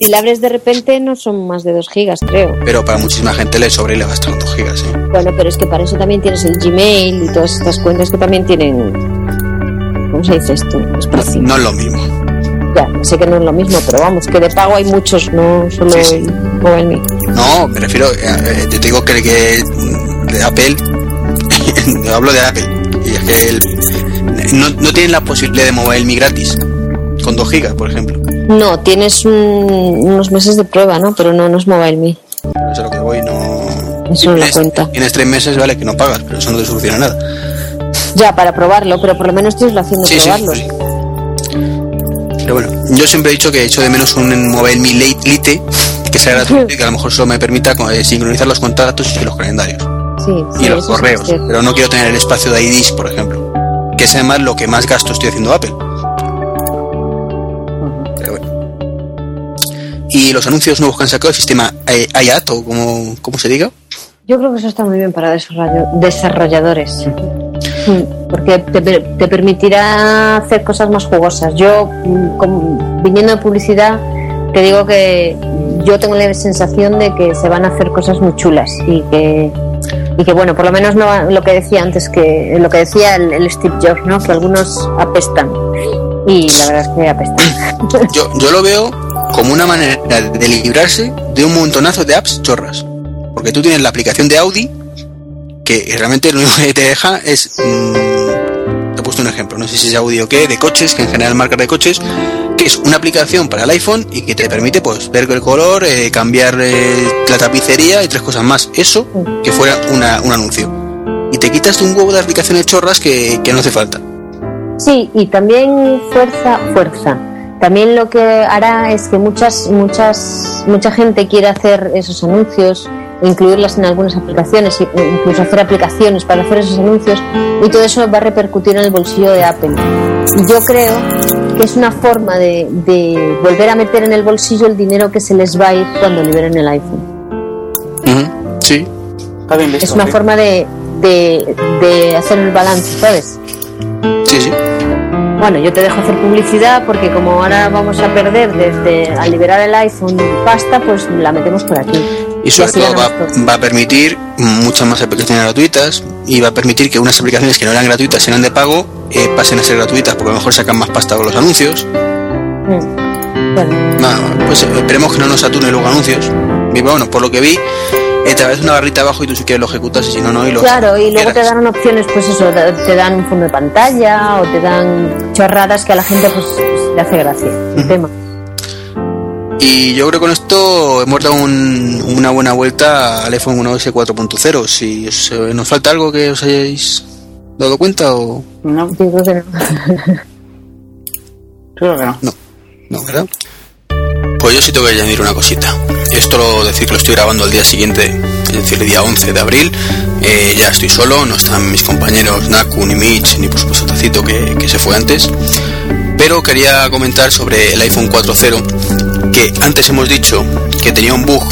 Si la abres de repente no son más de 2 gigas, creo. Pero para muchísima gente le sobra y le gastan 2 gigas, ¿eh? Bueno, pero es que para eso también tienes el Gmail y todas estas cuentas que también tienen. ¿Cómo se dice esto? Espacio. No es lo mismo. Ya, sé que no es lo mismo, pero vamos, que de pago hay muchos, no solo Sí, sí. No, me refiero, eh, eh, yo te digo que, que de Apple, hablo de Apple, y es que el- no, no tienen la posibilidad de Mobile Me gratis, con 2 gigas, por ejemplo. No, tienes un- unos meses de prueba, ¿no? Pero no, no es Mobile Me. Eso es lo que voy, no... Eso no Tienes- cuenta. Tienes 3 meses, vale, que no pagas, pero eso no te soluciona nada. Ya, para probarlo, pero por lo menos tienes la opción de Sí, sí, probarlo. sí. Pero bueno, yo siempre he dicho que he hecho de menos un Mobile Me Lite, que sea gratuito y que a lo mejor solo me permita eh, sincronizar los contactos y los calendarios. Sí, sí, y los correos, pero no quiero tener el espacio de IDs, por ejemplo, que es además lo que más gasto estoy haciendo Apple. Pero bueno. Y los anuncios nuevos que han sacado, el sistema eh, IAT, o como, como se diga, Yo creo que eso está muy bien para desarrolladores. Porque te, te permitirá hacer cosas más jugosas. Yo, mm, viniendo de publicidad, te digo que yo tengo la sensación de que se van a hacer cosas muy chulas y que, y que bueno, por lo menos no lo que decía antes, que lo que decía el, el Steve Jobs, ¿no? que algunos apestan. Y la verdad es que apestan. yo, yo lo veo como una manera de librarse de un montonazo de apps chorras. Porque tú tienes la aplicación de Audi, que realmente lo único que te deja es... mm, te he puesto un ejemplo, no sé si es Audi o qué, de coches, que en general marcas de coches, que es una aplicación para el iPhone y que te permite pues ver el color, eh, cambiar eh, la tapicería y tres cosas más. Eso que fuera una- un anuncio. Y te quitas un huevo de aplicaciones chorras que, que no hace falta. Sí, y también fuerza, fuerza. También lo que hará es que muchas, muchas, mucha gente quiere hacer esos anuncios, incluirlas en algunas aplicaciones, e incluso hacer aplicaciones para hacer esos anuncios, y todo eso va a repercutir en el bolsillo de Apple. Y yo creo que es una forma de, de volver a meter en el bolsillo el dinero que se les va a ir cuando liberen el iPhone. Sí, Está bien visto. Es una sí. forma de, de, de hacer el balance, ¿sabes? sí, sí. Bueno, yo te dejo hacer publicidad porque como ahora vamos a perder desde al liberar el iPhone pasta, pues la metemos por aquí. Y sobre así todo va, a permitir muchas más aplicaciones gratuitas y va a permitir que unas aplicaciones que no eran gratuitas, eran de pago, eh, pasen a ser gratuitas porque a lo mejor sacan más pasta con los anuncios. Mm. Bueno, pues eh, esperemos que no nos sature luego anuncios. Y bueno, por lo que vi, eh, te una barrita abajo y tú si quieres lo ejecutas y si no, no. Y lo claro, y luego te dan opciones, pues eso, te dan un fondo de pantalla o te dan chorradas que a la gente pues, pues, le hace gracia el tema. Y yo creo que con esto hemos dado un- una buena vuelta al iPhone 1S 4.0. Si os, eh, nos falta algo que os hayáis dado cuenta o No, Yo creo que no. creo que no. no, no, ¿verdad? Pues yo sí tengo que añadir una cosita. Esto lo decir que lo estoy grabando al día siguiente, es decir, el día 11 de abril. Eh, ya estoy solo, no están mis compañeros Naku, ni Mitch, ni por supuesto Tacito que, que se fue antes. Pero quería comentar sobre el iPhone 4.0, que antes hemos dicho que tenía un bug,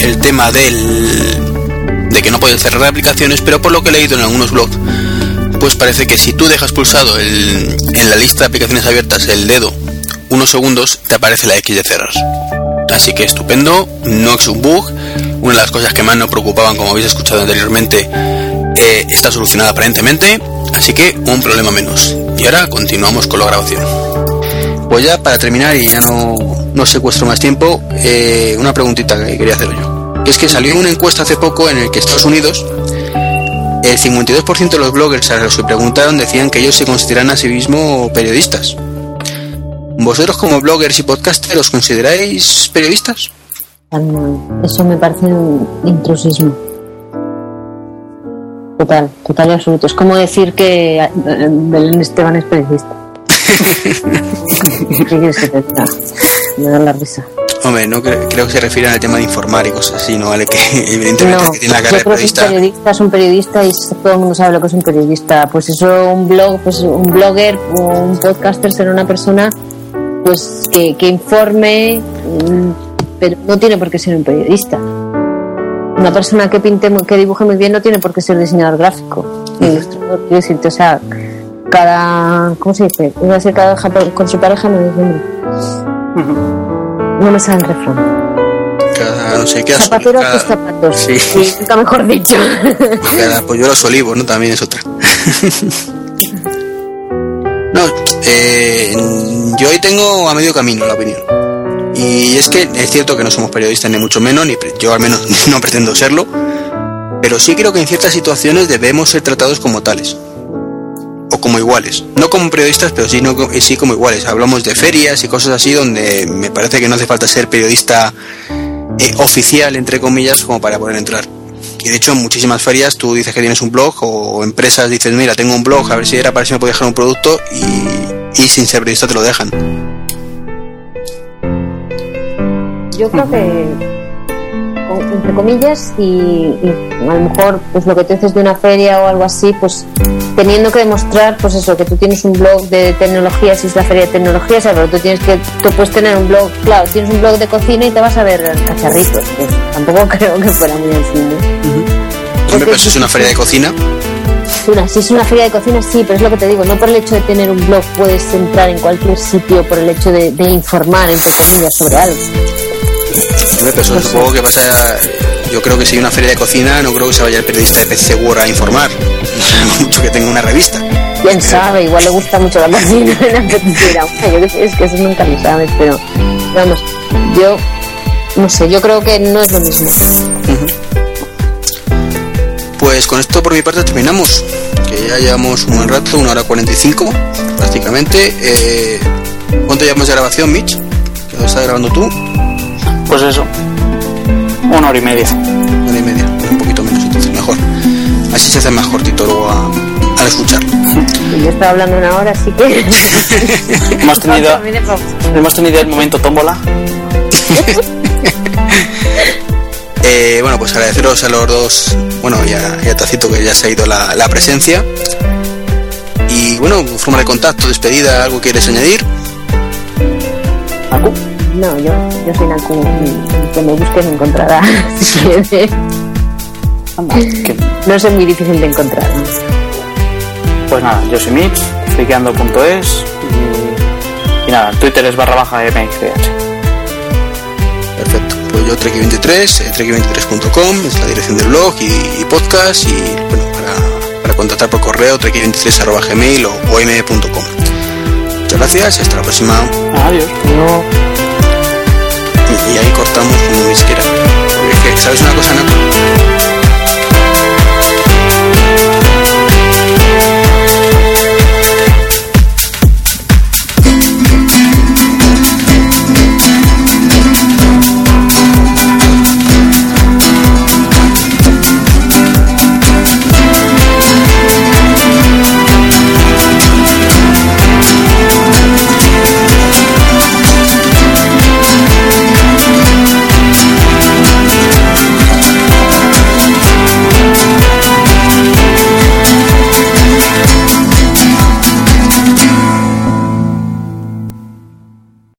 el tema del de que no puede cerrar aplicaciones, pero por lo que he leído en algunos blogs, pues parece que si tú dejas pulsado el- en la lista de aplicaciones abiertas el dedo unos segundos, te aparece la X de cerrar. Así que estupendo, no es un bug. Una de las cosas que más nos preocupaban, como habéis escuchado anteriormente, eh, está solucionada aparentemente, así que un problema menos. Y ahora continuamos con la grabación. Pues ya para terminar y ya no, no secuestro más tiempo, eh, una preguntita que quería hacer yo. Es que salió una encuesta hace poco en el que Estados Unidos el 52% de los bloggers a los que preguntaron decían que ellos se consideran a sí mismos periodistas. ¿Vosotros como bloggers y podcasters os consideráis periodistas? Eso me parece un intrusismo. Total, total y absoluto. Es como decir que eh, Belén Esteban es periodista. ¿Qué quieres que te diga? Me da la risa. Hombre, no creo, creo que se refiere al tema de informar y cosas así, ¿no? Vale, que evidentemente No, que tiene la yo carrera de creo que un periodista. periodista es un periodista y todo el mundo sabe lo que es un periodista. Pues eso, un blog, pues un blogger o un podcaster será una persona pues que, que informe, mm, pero no tiene por qué ser un periodista. Una persona que pinte, muy- que dibuje muy bien no tiene por qué ser diseñador gráfico, ilustrador. Quiero decirte, o sea, cada, ¿cómo se dice? Iba a decir cada con su pareja, no es. No me sale el refrán. Cada, no sé, qué Zapatero a cada- zapatos. Sí. Sí, nunca mejor dicho. Cada polluelos olivos, ¿no? También es otra. no, eh, yo hoy tengo a medio camino la opinión. Y es que es cierto que no somos periodistas ni mucho menos, ni yo al menos no pretendo serlo, pero sí creo que en ciertas situaciones debemos ser tratados como tales. O como iguales. No como periodistas, pero sí, no, co- sí como iguales. Hablamos de ferias y cosas así donde me parece que no hace falta ser periodista eh, oficial, entre comillas, como para poder entrar. Y de hecho en muchísimas ferias tú dices que tienes un blog o empresas dices, mira, tengo un blog, a ver si era para si me puedo dejar un producto y, sin ser periodista te lo dejan. Yo creo que, entre comillas, y, y a lo mejor pues lo que te haces de una feria o algo así, pues teniendo que demostrar, pues eso, que tú tienes un blog de tecnología, si es la feria de tecnología, ¿sabes? Pero tú tienes que, tú puedes tener un blog, claro, tienes un blog de cocina y te vas a ver cacharritos, pues tampoco creo que fuera muy así, ¿no? Hombre, pero es una feria de cocina. Una, si es una feria de cocina, sí, pero es lo que te digo, no por el hecho de tener un blog puedes entrar en cualquier sitio por el hecho de, de informar, entre comillas, sobre algo. Hombre, pero supongo que pasa. Yo creo que si hay una feria de cocina, no creo que se vaya el periodista de PC World a informar. Mucho que tenga una revista. Quién sabe, igual le gusta mucho la cocina y le apetece ir a una. Yo qué sé, es que eso nunca lo sabes, pero vamos, yo no sé, yo creo que no es lo mismo. Pues con esto por mi parte terminamos. Que ya llevamos un buen rato, una hora 45 prácticamente. Eh, ¿Cuánto llevamos de grabación, Mitch? ¿Que lo estás grabando tú? Pues eso. Una hora y media. Una hora y media, Así se hace más cortito luego a- al escucharlo. Yo estaba hablando una hora, así que. Hemos tenido, hemos tenido el momento tómbola. Eh, bueno, pues agradeceros a los dos, bueno, ya, ya Tacito que ya se ha ido la, la presencia. Y bueno, forma de contacto, despedida, ¿algo quieres añadir? Aku. No, yo, yo soy Naku, y que me busques me encontrará. Anda, que- No es muy difícil de encontrar. Pues nada, yo soy Mitch, friqueando.es y, y nada, Twitter es barra baja MXDH. Perfecto. Pues yo Treki23, eh, treki23.com, es la dirección del blog y, y podcast y bueno, para, para contactar por correo treki23.gmail o om.com. Muchas gracias y hasta la próxima. Adiós. No. Y, y ahí cortamos como Mitch quiera. Porque es que, ¿sabes una cosa, Naco?